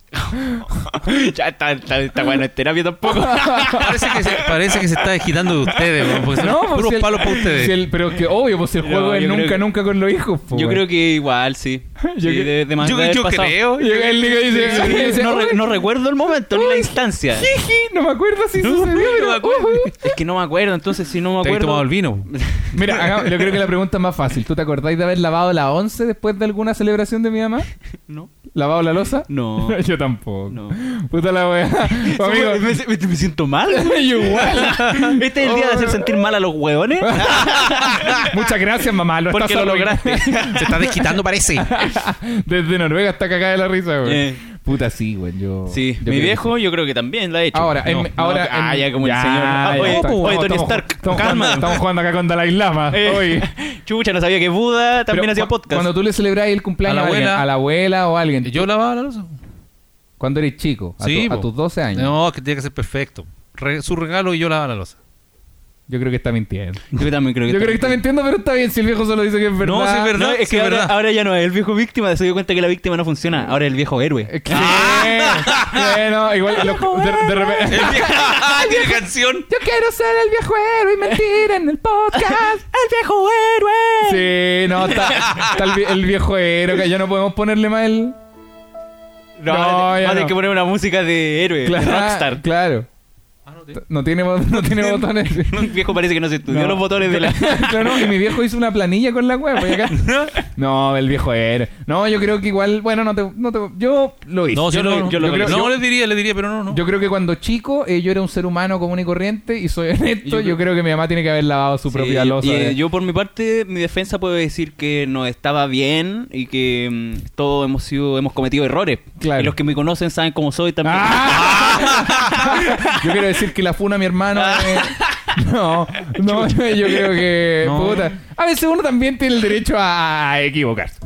*laughs* ya está, está, está bueno, es terapia tampoco. *laughs* Parece que se, parece que se está agitando de ustedes, weón, porque son No, pues puros si el- palos para ustedes. si el- pero que obvio, pues si el No, juego es nunca, que- nunca con los hijos. po, Yo creo que igual, sí. *laughs* Yo Sí, de, de yo yo creo. Dice, Sí, no, re- "Uy, no recuerdo el momento ni la instancia. jiji, no me acuerdo si No, sucedió, no pero me acuerdo. ujú". Es que no me acuerdo, entonces si no me ¿Te habéis tomado el acuerdo. vino? Mira, yo creo que la pregunta es más fácil. ¿Tú te acordáis de haber lavado la once después de alguna celebración de mi mamá? No. ¿Lavado la losa? No. yo tampoco. No. *laughs* Puta la wea. *laughs* Amigo, me, me- me siento mal. *laughs* yo igual. Este es el día de hacer sentir mal a los huevones. Muchas gracias, mamá. Lo Porque estás lo lograste. Se está desquitando, parece. Desde Noruega está cagada de la risa, güey. Eh. Puta, sí, güey. Yo. Sí, yo mi viejo que yo creo que también lo ha hecho. Ahora, en- No, ahora. no, ah, en- ya como el señor. Ah, oye, estamos- oye, Tony Stark, Estamos, calma. jugando, estamos jugando acá con Dalai Lama. Eh, Hoy. Chucha, no sabía que Buda también Pero hacía podcast. Cuando tú le celebras el cumpleaños A a, la alguien, abuela. a la abuela o a alguien. ¿Yo lavaba la losa? Cuando eres chico, a, Sí, tu- a po. tus 12 años. No, que tiene que ser perfecto. Re- su regalo y yo lavaba la losa. Yo creo que está mintiendo. Yo también creo que *laughs* Yo creo que está mintiendo, pero está bien si el viejo solo dice que es verdad. No, sí es verdad. No, es que ahora, verdad. ahora ya no es el viejo víctima, se dio cuenta que la víctima no funciona. Ahora es el viejo héroe. Es que- Bueno, *laughs* igual lo- de, de repente. El viejo- *laughs* Tiene canción. Yo quiero ser el viejo héroe y mentir en el podcast. ¡El viejo héroe! Sí, no, está, está el, el viejo héroe, que ya no podemos ponerle más el. No, No, va a ya tener no. que poner una música de héroe, de rockstar. Claro. No tiene, no tiene *laughs* botones. *laughs* El viejo parece que no se estudió No. los botones de la... *laughs* Claro, no, y mi viejo hizo una planilla con la web. pues, acá. No, el viejo héroe. No, yo creo que igual, bueno, no te, no te- yo lo hice. No, Yo lo- yo lo- creo- yo- no, le diría, le diría, pero no, no. Yo creo que cuando chico eh, yo era un ser humano común y corriente y soy honesto, yo, Yo creo... creo- que mi mamá tiene que haber lavado su Sí, propia losa. y, eh, de- yo por mi parte, mi defensa puedo decir que no estaba bien y que mm, todos hemos sido, hemos cometido errores. Claro. Y los que me conocen saben cómo soy también. ¡Ah! yo quiero decir que la funa a mi hermano. eh, No, no, *laughs* yo creo que. No. Puta. A veces uno también tiene el derecho a equivocarse.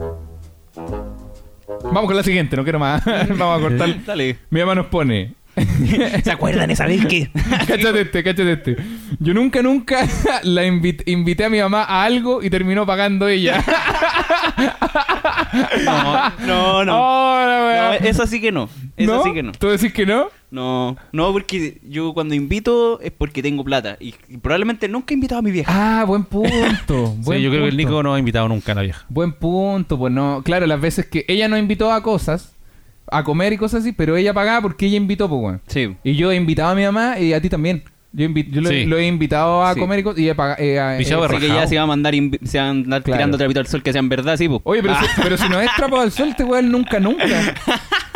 Vamos con la siguiente, no quiero más. *laughs* Vamos a cortar. Dale. Mi mamá nos pone. *laughs* ¿Se acuerdan esa vez que? *laughs* cáchate este, cáchate este. Yo nunca, nunca *laughs* la invi- invité a mi mamá a algo y terminó pagando ella. No, no, no. Oh, la No, esa sí que no. Esa ¿No? sí que no. ¿Tú decís que no? No, no, porque yo cuando invito es porque tengo plata. Y, y probablemente nunca he invitado a mi vieja. Ah, buen punto. buen Sí, yo creo que el. Nico no ha invitado nunca a la vieja. Buen punto, pues no. Claro, las veces que ella nos invitó a cosas, a comer y cosas así, pero ella pagaba porque ella invitó, pues, weón. Sí. Y yo he invitado a mi mamá y a ti también. Yo, yo lo, Sí. lo he invitado a Sí. comer y, he pagado. eh, eh, Así que ya se va a mandar, invi- se va a andar Claro. tirando trapito al sol que sean verdad, sí, pues. Oye, pero, si, pero si no es trapo al sol, este weón nunca, nunca.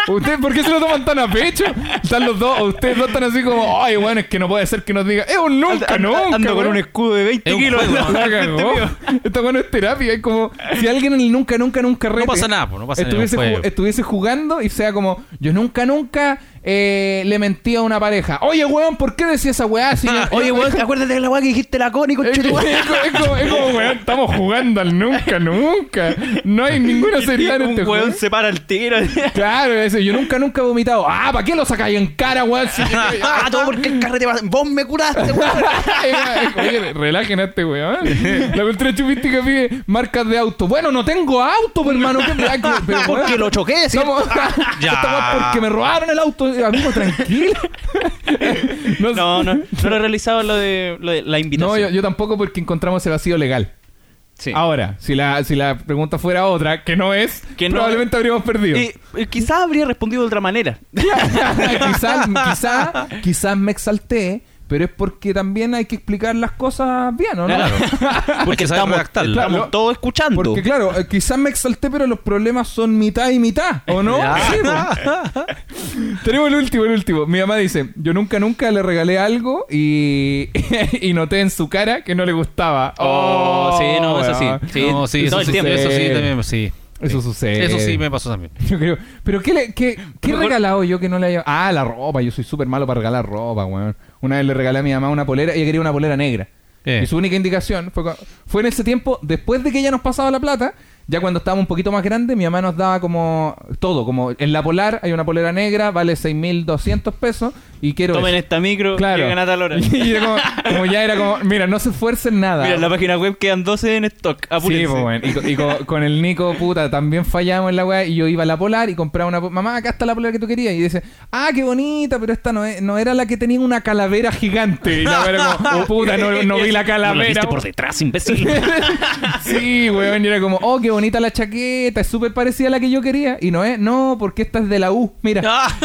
¿Ustedes por qué se lo toman tan a pecho? Están los dos, o ustedes dos están así como, ay, bueno, es que no puede ser que nos diga, es un nunca, nunca. Ando con weón". un escudo de 20 Es kilos. juego, cagó. Esto bueno es terapia. Es como si alguien en el nunca, nunca, nunca rete pasa nada, po, no pasa nada, estuviese, estuviese jugando y sea como, yo nunca, nunca eh, le mentí a una pareja. Oye, weón, ¿por qué decía esa weá? *laughs* Si Oye, weón, acuérdate de la weá que dijiste la cónico, Es, es como, es como- weón, estamos jugando al nunca, nunca. No hay ninguna seriedad en Un este weón juego. se para el tiro. *laughs* Claro, eso, yo nunca, nunca he vomitado. Ah, ¿para qué lo sacáis en cara, weón? Si- *laughs* ah, todo porque el carrete va. Vos me curaste, weón. Oye, relajen a este weón. La cultura chupística pide marcas de auto. Bueno, no tengo auto, hermano. ¿qué me- ay, que- pero, weón, Porque lo choqué, ¿sí? estamos- Ya. Porque me robaron el auto. Amigo, tranquilo. *laughs* No, No, no, no lo he realizado lo de, lo de la invitación. No, yo, yo tampoco porque encontramos ese vacío legal. Sí. Ahora, si la, si la pregunta fuera otra, que no es, Que no probablemente habríamos perdido. Y, y quizás habría respondido de otra manera. *laughs* quizás, quizá, quizás me exalté, pero es porque también hay que explicar las cosas bien, ¿o no? Claro. *laughs* Porque estamos, estamos todos escuchando. Porque claro, eh, quizás me exalté, pero los problemas son mitad y mitad, ¿o no? Sí, po. *laughs* Tenemos el último, el último. Mi mamá dice, yo nunca, nunca le regalé algo y, *laughs* y noté en su cara que no le gustaba. Oh, sí, no, eso sí. Sí, no, sí, todo eso, el sí, tiempo. eso sí, también, sí. Eso sucede. Eso sí me pasó también. *laughs* Yo creo. Pero ¿qué, le, qué, qué he regalado yo que no le haya... Ah, la ropa. Yo soy súper malo para regalar ropa, weón. Una vez le regalé a mi mamá una polera y ella quería una polera negra. Eh. Y su única indicación fue, fue en ese tiempo, después de que ella nos pasaba la plata, ya cuando estábamos un poquito más grandes, mi mamá nos daba como todo, como en la polar hay una polera negra, vale 6.200 pesos y quiero... Tomen eso. esta micro Claro. llegan a tal hora. *laughs* y era como, como ya era como, mira, no se esfuercen nada. Mira, en la página web quedan 12 en stock. Sí, Apúrense. pues, bueno. Y, co- y co- con, el Nico, puta, también fallamos en la weá. Y yo iba a la polar y compraba una. Mamá, acá está la polar que tú querías. Y dice, ah, qué bonita, pero esta no, es- no era la que tenía una calavera gigante. Y la era como, oh, puta, no, no vi la *laughs* No calavera. lo viste por detrás, imbécil. *laughs* sí, weón. Y era como, oh, qué bonita la chaqueta. Es súper parecida a la que yo quería. Y no es, no, porque esta es de la U. Mira. *laughs*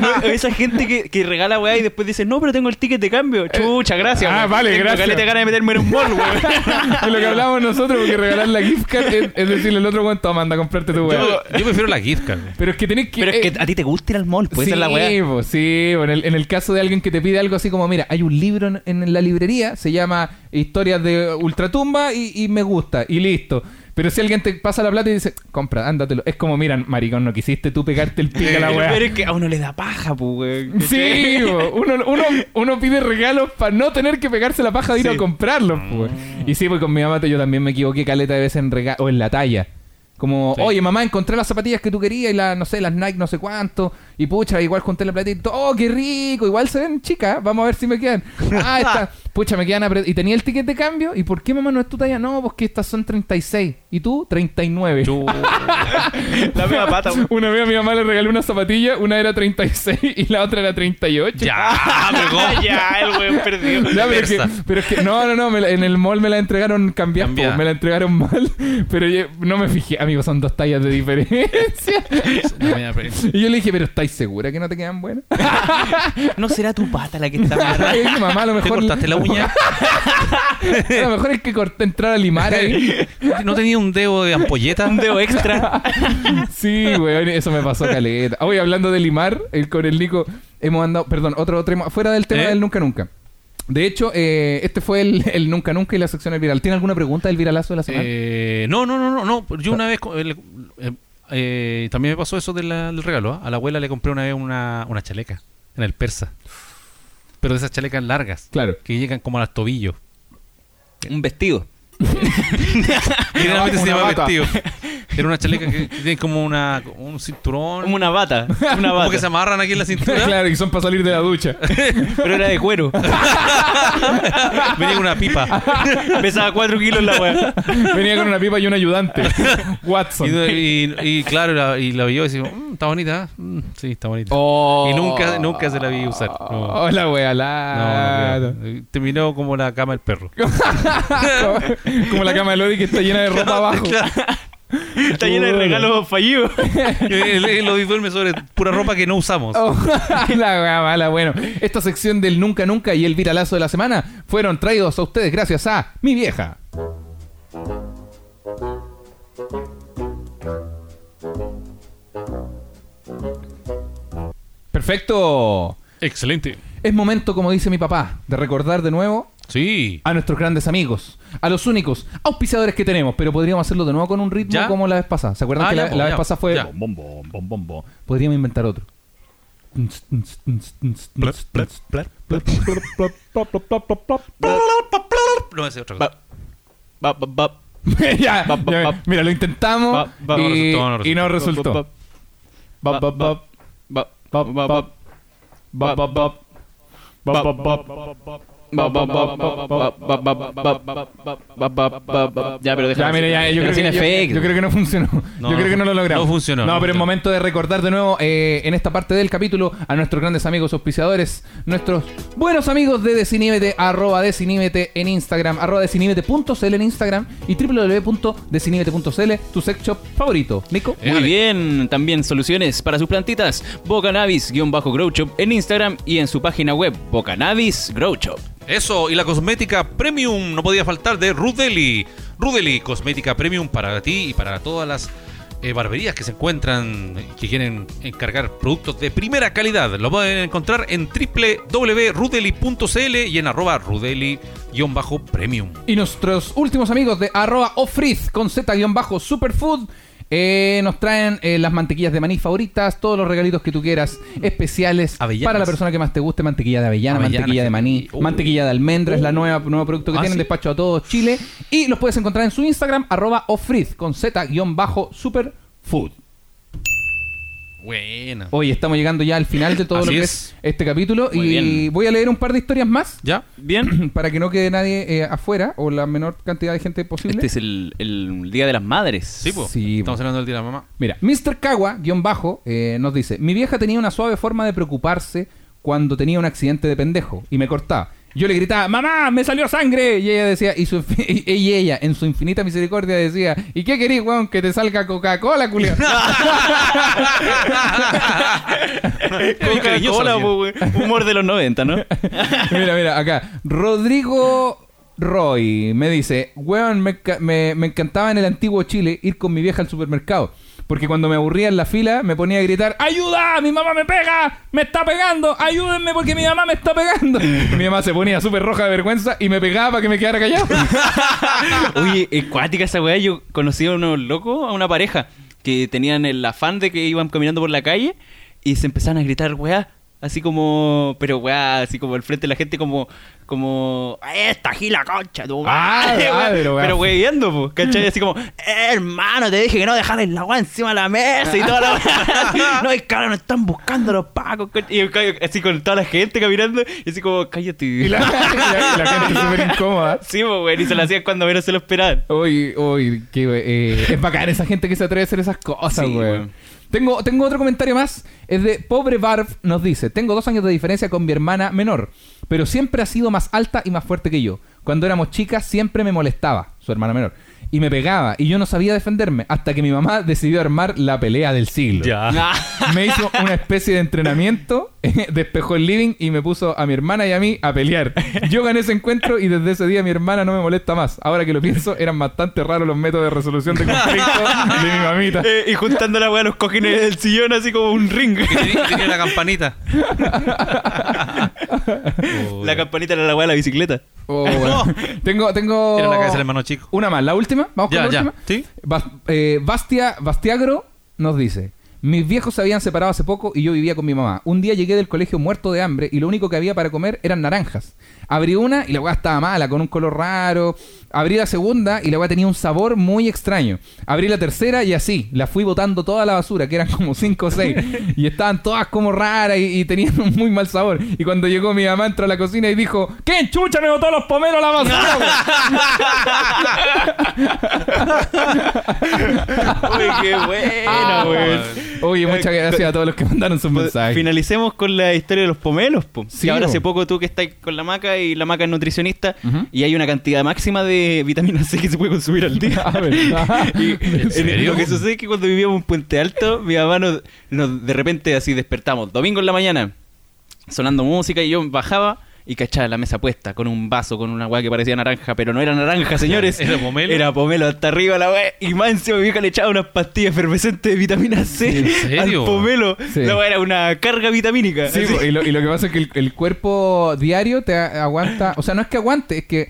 No, esa gente que, que regala weá y después dice, no, pero tengo el ticket de cambio. Chucha, gracias. ah, weón. vale, Tengo gracias. caleta ganas de meterme en un mall, weón. *laughs* es lo que hablábamos nosotros, porque regalar la gift card es, es decirle al otro, weón, toma, anda a comprarte tu weá. Yo, yo prefiero la gift card. Pero es que tenés que. Pero es eh, que a ti te gusta ir al mall, pues sí, es la weá. po, sí, po, en el, en el caso de alguien que te pide algo así como, mira, hay un libro en, en la librería, se llama Historias de Ultratumba y, y me gusta, y listo. Pero si alguien te pasa la plata y dice, compra, ándatelo. Es como, mira, maricón, no quisiste tú pegarte el pique a la *laughs* weá. pero es que a uno le da paja, pues. Sí, po, uno, uno, uno pide regalos para no tener que pegarse la paja de ir Sí. a comprarlos. po. Y sí, pues con mi mamá yo también me equivoqué caleta de veces en regalo o en la talla. Como, Sí. oye, mamá, encontré las zapatillas que tú querías y las, no sé, las Nike no sé cuánto. Y pucha, igual junté la platita. Oh, qué rico.Igual se ven chicas. Vamos a ver si me quedan. Ah, *laughs* esta. Pucha, me quedan apret- Y tenía el ticket de cambio. ¿Y por qué mamá no es tu talla? No, pues que estas son 36. ¿Y tú? 39. La mega pata. Una vez a mi mamá le regalé una zapatilla. Una era 36 y la otra era 38. Ya, pero *laughs* ya, el weón perdido. Ya, pero, es que, pero es que- no, no, no, me la- en el mall me la entregaron cambiada, me la entregaron mal, *laughs* pero yo no me fijé, amigo, son dos tallas de diferencia. y yo le dije, pero ¿estáis segura que no te quedan buenas? *laughs* No será tu pata la que está agarrada. *laughs* Ay, dije, mamá, a lo ¿Te mejor cortaste la uña? *laughs* a lo mejor es que corté, entrar a limar ahí. ¿No tenía un dedo de ampolleta? Un dedo extra. Sí, weón, eso me pasó caleta. Hoy hablando de limar, el, con el Nico hemos andado, perdón, otro tema, fuera del tema ¿Eh? del nunca nunca. De hecho, eh, este fue el, el nunca nunca y la sección del viral. ¿Tiene alguna pregunta del viralazo de la semana? Eh, no, no, no, no, no. Yo una vez eh, eh, también me pasó eso de la- del regalo. ¿ah? A la abuela le compré una vez una, una chaleca en el persa. Pero de esas chalecas largas. Claro. Que llegan como a los tobillos. Un vestido. *laughs* Generalmente se llama bata. vestido. Era una chaleca que tiene como una, como un cinturón. Como una bata. Una como bata. que se amarran aquí en la cintura. *laughs* claro, y son para salir de la ducha. *laughs* Pero era de cuero. Venía con una pipa. Pesaba 4 kilos la weá. Venía con una pipa y un ayudante. Watson. Y, y- y claro, la, y la vio y dijo, "Mm, está bonita. ¿eh? Mm, sí, está bonita. Oh. Y nunca, nunca se la vi usar. No. Hola, wea, No, la... no, no. Terminó como la cama del perro. Como la cama de Lodi que está llena de ropa abajo. Está llena de regalos fallidos. *laughs* Él lo duerme sobre pura ropa que no usamos. Oh, *laughs* la wea mala. Bueno, esta sección del Nunca Nunca y el viralazo de la semana fueron traídos a ustedes gracias a mi vieja. Perfecto. Excelente. Es momento, como dice mi papá, de recordar de nuevo Sí. a nuestros grandes amigos, a los únicos auspiciadores que tenemos, pero podríamos hacerlo de nuevo con un ritmo ¿Ya? como la vez pasada. ¿Se acuerdan Ah, que ya, la, po, la vez ya, pasada fue ya. bom, bom, bom, bom, bom? Podríamos inventar otro. No, es otra cosa. *laughs* Ya, ya, mira, lo intentamos y, No resultó, no y no resultó. Ya, pero déjalo. Ya, mira, ya, yo, creo que, yo, yo creo que no funcionó. No, yo creo que no lo logramos. No funcionó. No, pero es momento de recordar de nuevo eh, en esta parte del capítulo a nuestros grandes amigos auspiciadores, nuestros buenos amigos de Desiníbete, arroba en Instagram, arroba en Instagram y www.desiníbete.cl, tu sex shop favorito. Nico. Muy bien. También soluciones para sus plantitas. Bocanavis-Grow Shop en Instagram y en su página web, Bocanavis Grow Shop. Eso, y la cosmética premium no podía faltar de Rudeli. Rudeli, cosmética premium para ti y para todas las eh, barberías que se encuentran, eh, que quieren encargar productos de primera calidad. Lo pueden encontrar en www.rudeli.cl y en arroba rudeli-premium. Y nuestros últimos amigos de arroba ofriz con z-superfood eh, nos traen eh, las mantequillas de maní favoritas, todos los regalitos que tú quieras, especiales Avellanas. para la persona que más te guste, mantequilla de avellana, Avellanas, mantequilla de maní, uh. mantequilla de almendra, es la nueva nuevo producto que Ah, tienen, ¿sí? despacho a todos Chile. Y los puedes encontrar en su Instagram, arroba ofriz con z-superfood. Buena. Hoy estamos llegando ya al final de todo Así lo que es. es este capítulo Muy y bien. voy a leer un par de historias más ¿Ya? Bien. *clears throat* para que no quede nadie eh, afuera o la menor cantidad de gente posible. Este es el, el Día de las Madres. Sí, po. Sí, Estamos po. hablando del día de la mamá. Mira, Mr. Kawa, guion bajo, eh, nos dice, mi vieja tenía una suave forma de preocuparse cuando tenía un accidente de pendejo y me cortaba. Yo le gritaba, mamá, me salió sangre. Y ella decía, y, su, y ella, en su infinita misericordia, decía, ¿y qué querís, weón? Que te salga Coca-Cola, culiao. *laughs* Coca-Cola. Humor de los 90, ¿no? *laughs* mira, mira, acá. Rodrigo Roy me dice, weón, me, me- me encantaba en el antiguo Chile ir con mi vieja al supermercado. Porque cuando me aburría en la fila, me ponía a gritar, ¡Ayuda! ¡Mi mamá me pega! ¡Me está pegando! ¡Ayúdenme porque mi mamá me está pegando! Y *laughs* mi mamá se ponía súper roja de vergüenza y me pegaba para que me quedara callado. *laughs* Oye, *laughs* es cuática esa weá. Yo conocí a unos locos, a una pareja, que tenían el afán de que iban caminando por la calle y se empezaban a gritar weá. Así como, pero weá, así como al frente de la gente, como, como, esta gila concha, tu Ah, madre", ah, *laughs* weá. pero weá. Pero weyendo, po, ¿cachai? Así como, "Eh, hermano, te dije que no dejaras la weá encima de la mesa y toda la weá. *laughs* No, es cara, nos están buscando los pacos, concha". Y así con toda la gente caminando, y así como, cállate. Y la, *laughs* y la- gente súper incómoda. Sí, pues, weón, y se lo hacían cuando menos se lo esperaban. Uy, uy, qué, eh, es bacán esa gente que se atreve a hacer esas cosas, Sí, weón. Tengo, tengo otro comentario más. Es de Pobre Barb nos dice: Tengo dos años de diferencia con mi hermana menor, pero siempre ha sido más alta y más fuerte que yo. Cuando éramos chicas siempre me molestaba, su hermana menor, y me pegaba, y yo no sabía defenderme, hasta que mi mamá decidió armar la pelea del siglo. Ah, *laughs* Me hizo una especie de entrenamiento, *laughs* despejó el living y me puso a mi hermana y a mí a pelear. Yo gané ese encuentro y desde ese día mi hermana no me molesta más. Ahora que lo pienso, eran bastante raros los métodos de resolución de conflicto *laughs* de mi mamita. Eh, y juntando la weá los cojines del sillón así como un ring. La campanita. la campanita era la weá de la bicicleta. Oh, *laughs* bueno. Tengo, tengo la cabeza hermano chico. una más, la última. Vamos con Ya, la ya. última. ¿Sí? Bas- eh, Bastia, Bastiagro nos dice: Mis viejos se habían separado hace poco y yo vivía con mi mamá. Un día llegué del colegio muerto de hambre y lo único que había para comer eran naranjas. Abrí una y la weá estaba mala, con un color raro. Abrí la segunda y la weá tenía un sabor muy extraño. Abrí la tercera y así, la fui botando toda la basura, que eran como cinco o seis. Y estaban todas como raras y, y tenían un muy mal sabor. Y cuando llegó mi mamá entró a la cocina y dijo: ¿Qué chucha me botó los pomeros a la basura? weón?" *laughs* Uy, qué buena, Ah. Oye, muchas gracias a todos los que mandaron sus mensajes. Finalicemos con la historia de los pomelos, po. Sí, y ahora po. hace poco tú que estás con la maca y la maca es nutricionista y hay una cantidad máxima de vitamina C que se puede consumir al día. *laughs* Ah, ¿verdad? *laughs* Y ¿En serio? Lo que sucede es que cuando vivíamos en Puente Alto, mi mamá nos, nos- de repente así despertamos, domingo en la mañana, sonando música y yo bajaba y cachaba la mesa puesta con un vaso, con una weá que parecía naranja, pero no era naranja, señores. ¿Era pomelo? Era pomelo hasta arriba la weá. Y más encima mi vieja le echaba unas pastillas efervescentes de vitamina C ¿En serio? al pomelo. Sí. La weá era una carga vitamínica. Sí, y, lo, y lo que pasa es que el, el cuerpo diario te aguanta, o sea, no es que aguante, es que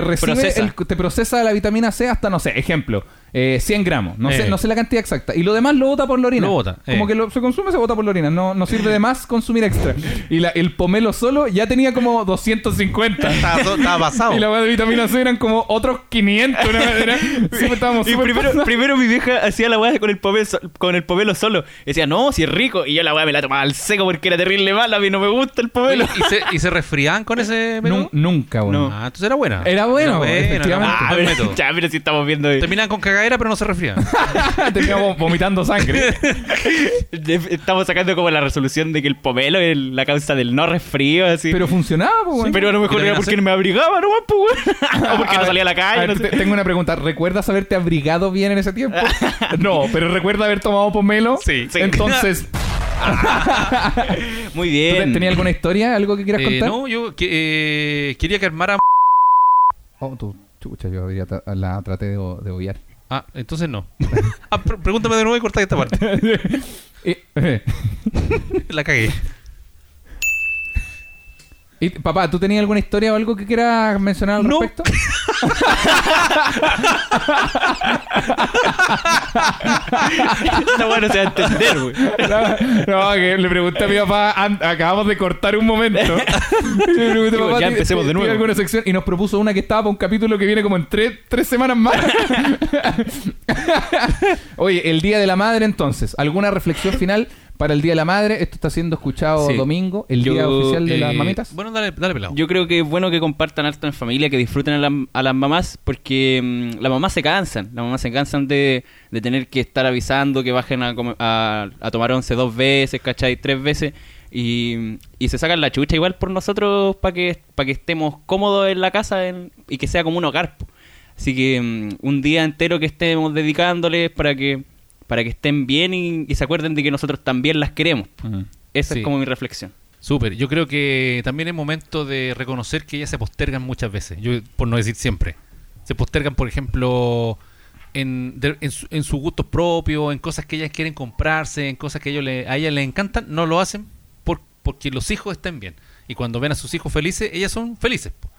te recibe, Procesa. el- te procesa la vitamina C hasta, no sé, ejemplo, eh, 100 gramos. No, Eh. sé, no sé la cantidad exacta. Y lo demás lo bota por la orina. Lo bota, Como eh. que lo- se consume, se bota por la orina. No, no sirve de más consumir extra. Y la- el pomelo solo ya tenía como 250. Estaba, estaba pasado. Y la weá de vitamina C eran como otros 500. Una era, siempre *laughs* *laughs* estábamos Y primero, mi vieja hacía la weá con el pomelo, con el pomelo solo. Decía, no, si es rico. Y yo la weá me la tomaba al seco porque era terrible mala. A mí no me gusta el pomelo. ¿Y se, y se resfriaban con ese menú? Nu- nunca, weón. No. Ah, entonces era buena. Era bueno, era efectivamente. era Ah, pero, ya, pero si estamos viendo. Terminaban con cagadera, pero no se resfriaban. *laughs* Teníamos vomitando sangre. *laughs* Estamos sacando como la resolución de que el pomelo es la causa del no resfrío, así. Pero funcionaba, pues. Pero a lo mejor ¿Vitamina era porque no me abrigaba, ¿no? Pues, *laughs* o porque A no ver, salía a la a calle. ver, no sé. te- Tengo una pregunta. ¿Recuerdas haberte abrigado bien en ese tiempo? no, pero recuerda haber tomado pomelo. Sí, sí. Entonces, Muy ¿tú bien. ¿tenías alguna historia? ¿Algo que quieras Eh, contar? no, yo que- eh, quería que armara... Oh, tú, chucha, yo la traté de, de obviar. Ah, entonces no. *laughs* Ah, pr- pregúntame de nuevo y corta esta parte. *laughs* *laughs* La cagué. Y, papá, ¿tú tenías alguna historia o algo que quieras mencionar al No. respecto? No se va a entender, güey. No, no, que le pregunté a mi papá, acabamos de cortar un momento. Y le pregunté, Digo, papá, ya ¿tiene- empecemos de nuevo. alguna sección? Y nos propuso una que estaba para un capítulo que viene como en tres, tres semanas más. *laughs* Oye, el Día de la Madre entonces, ¿alguna reflexión final para el Día de la Madre? Esto está siendo escuchado Sí. domingo, el Yo, Día Oficial de las Eh, Mamitas. Bueno, dale, dale pelado. Yo creo que es bueno que compartan harto en familia, que disfruten a, la- a las mamás, porque mm, las mamás se cansan. Las mamás se cansan de, de tener que estar avisando que bajen a, a, a tomar once dos veces, ¿cachai? Tres veces. Y, y se sacan la chucha igual por nosotros para que, para que estemos cómodos en la casa en- y que sea como un hogar. Así que mm, un día entero que estemos dedicándoles para que para que estén bien y, y se acuerden de que nosotros también las queremos. Esa Sí. es como mi reflexión. Súper. Yo creo que también es momento de reconocer que ellas se postergan muchas veces. Yo, por no decir siempre. Se postergan, por ejemplo, en, de- en, su- en sus gustos propios, en cosas que ellas quieren comprarse, en cosas que a, ellos le- a ellas les encantan. No lo hacen por, porque los hijos estén bien. Y cuando ven a sus hijos felices, ellas son felices. po.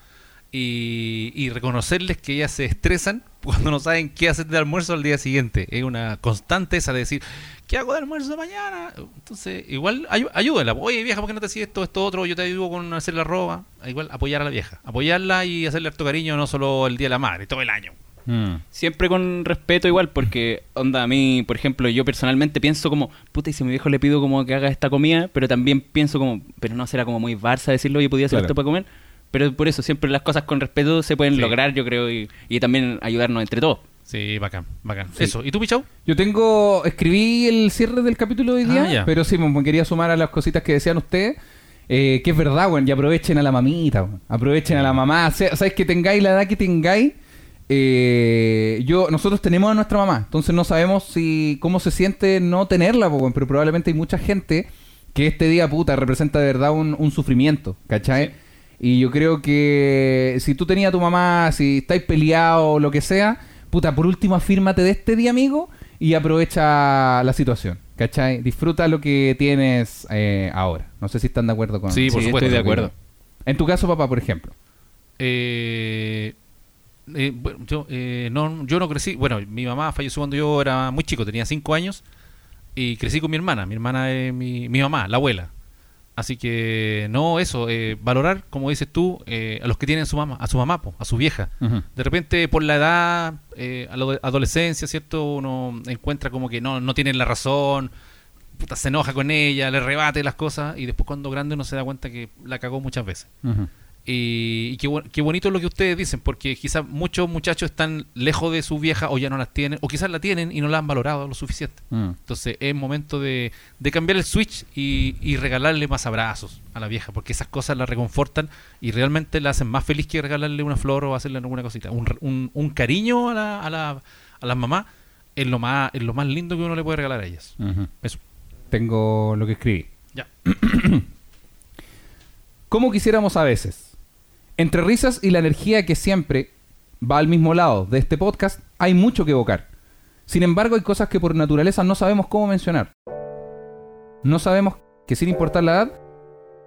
Y, y reconocerles que ellas se estresan *laughs* cuando no saben qué hacer de almuerzo al día siguiente. Es una constante esa de decir, ¿qué hago de almuerzo mañana? Entonces, igual ayúdala. Oye, vieja, ¿por qué no te haces esto, esto, otro? Yo te ayudo con hacer la ropa. Igual apoyar a la vieja. Apoyarla y hacerle harto cariño, no solo el Día de la Madre, todo el año. Mm. Siempre con respeto igual, porque, onda, a mí, por ejemplo, yo personalmente pienso como, puta, y si a mi viejo le pido como que haga esta comida, pero también pienso como, pero no será como muy Barça decirlo, yo podía hacer Claro. esto para comer. Pero por eso, siempre las cosas con respeto se pueden Sí. lograr, yo creo, y, y también ayudarnos entre todos. Sí, bacán, bacán. Sí. Eso. ¿Y tú, Pichau? Yo tengo, escribí el cierre del capítulo de hoy día, Ah, ya. pero sí, me quería sumar a las cositas que decían ustedes. eh, que es verdad, weón, y aprovechen a la mamita, weón. aprovechen a la mamá. Sea- Sabes que tengáis la edad que tengáis. eh, yo, nosotros tenemos a nuestra mamá, entonces no sabemos si cómo se siente no tenerla, weón, pero probablemente hay mucha gente que este día puta representa de verdad un, un sufrimiento, ¿cachai? Y yo creo que si tú tenías a tu mamá, si estáis peleados o lo que sea, puta, por último afírmate de este día, amigo, y aprovecha la situación, ¿cachai? Disfruta lo que tienes eh, ahora. No sé si están de acuerdo con Sí, por Sí, supuesto. estoy de acuerdo. En tu caso, papá, por ejemplo. Eh, eh, bueno, yo, eh, no, yo no crecí. Bueno, mi mamá falleció cuando yo era muy chico, tenía 5 años. Y crecí con mi hermana. Mi hermana es mi, mi mamá, la abuela. Así que, no, eso, eh, valorar, como dices tú, eh, a los que tienen su mamá, a su mamá, po, a su vieja. De repente, por la edad, eh, a la adolescencia, ¿cierto? Uno encuentra como que no, no tienen la razón, puta, se enoja con ella, le rebate las cosas, y después cuando grande uno se da cuenta que la cagó muchas veces. Ujú. Y, y qué, qué bonito es lo que ustedes dicen, porque quizás muchos muchachos están lejos de su vieja o ya no las tienen, o quizás la tienen y no la han valorado lo suficiente. Mm. Entonces es momento de, de cambiar el switch y, y regalarle más abrazos a la vieja, porque esas cosas la reconfortan y realmente la hacen más feliz que regalarle una flor o hacerle alguna cosita. Un, un, un cariño a, la, a, la, a las mamás es lo, más, es lo más lindo que uno le puede regalar a ellas. Eso. Tengo lo que escribí. Ya. *coughs* Como quisiéramos a veces. Entre risas y la energía que siempre va al mismo lado de este podcast, hay mucho que evocar. Sin embargo, hay cosas que por naturaleza no sabemos cómo mencionar. No sabemos que sin importar la edad,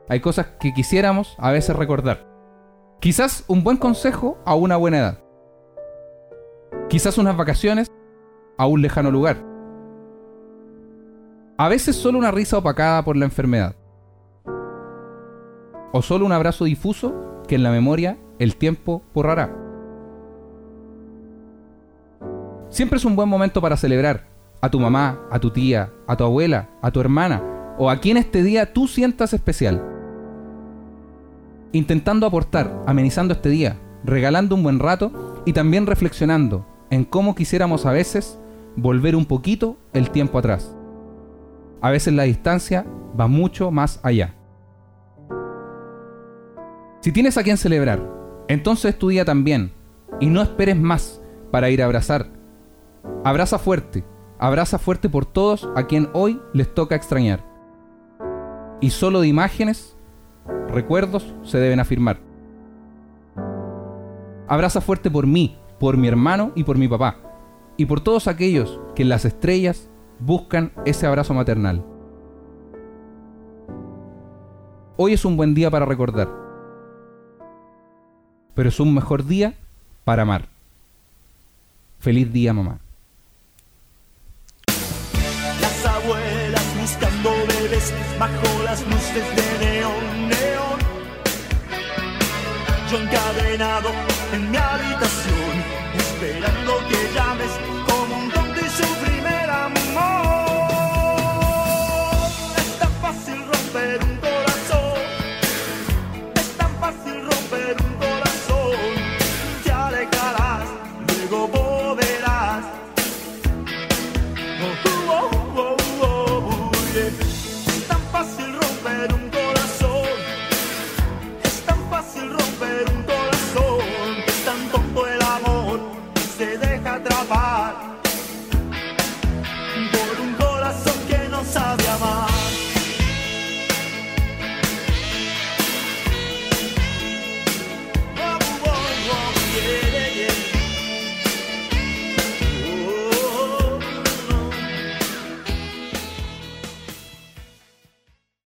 hay cosas que quisiéramos a veces recordar. Quizás un buen consejo a una buena edad. Quizás unas vacaciones a un lejano lugar. A veces solo una risa opacada por la enfermedad. O solo un abrazo difuso que en la memoria el tiempo borrará. Siempre es un buen momento para celebrar a tu mamá, a tu tía, a tu abuela, a tu hermana o a quien este día tú sientas especial. Intentando aportar, amenizando este día, regalando un buen rato y también reflexionando en cómo quisiéramos a veces volver un poquito el tiempo atrás. A veces la distancia va mucho más allá. Si tienes a quien celebrar, entonces es tu día también, y no esperes más para ir a abrazar. Abraza fuerte, abraza fuerte por todos a quien hoy les toca extrañar. Y solo de imágenes, recuerdos se deben afirmar. Abraza fuerte por mí, por mi hermano y por mi papá, y por todos aquellos que en las estrellas buscan ese abrazo maternal. Hoy es un buen día para recordar, pero es un mejor día para amar. Feliz día, mamá. Las abuelas buscando bebés bajo las luces de neón, neón. Yo encadenado en mi habitación,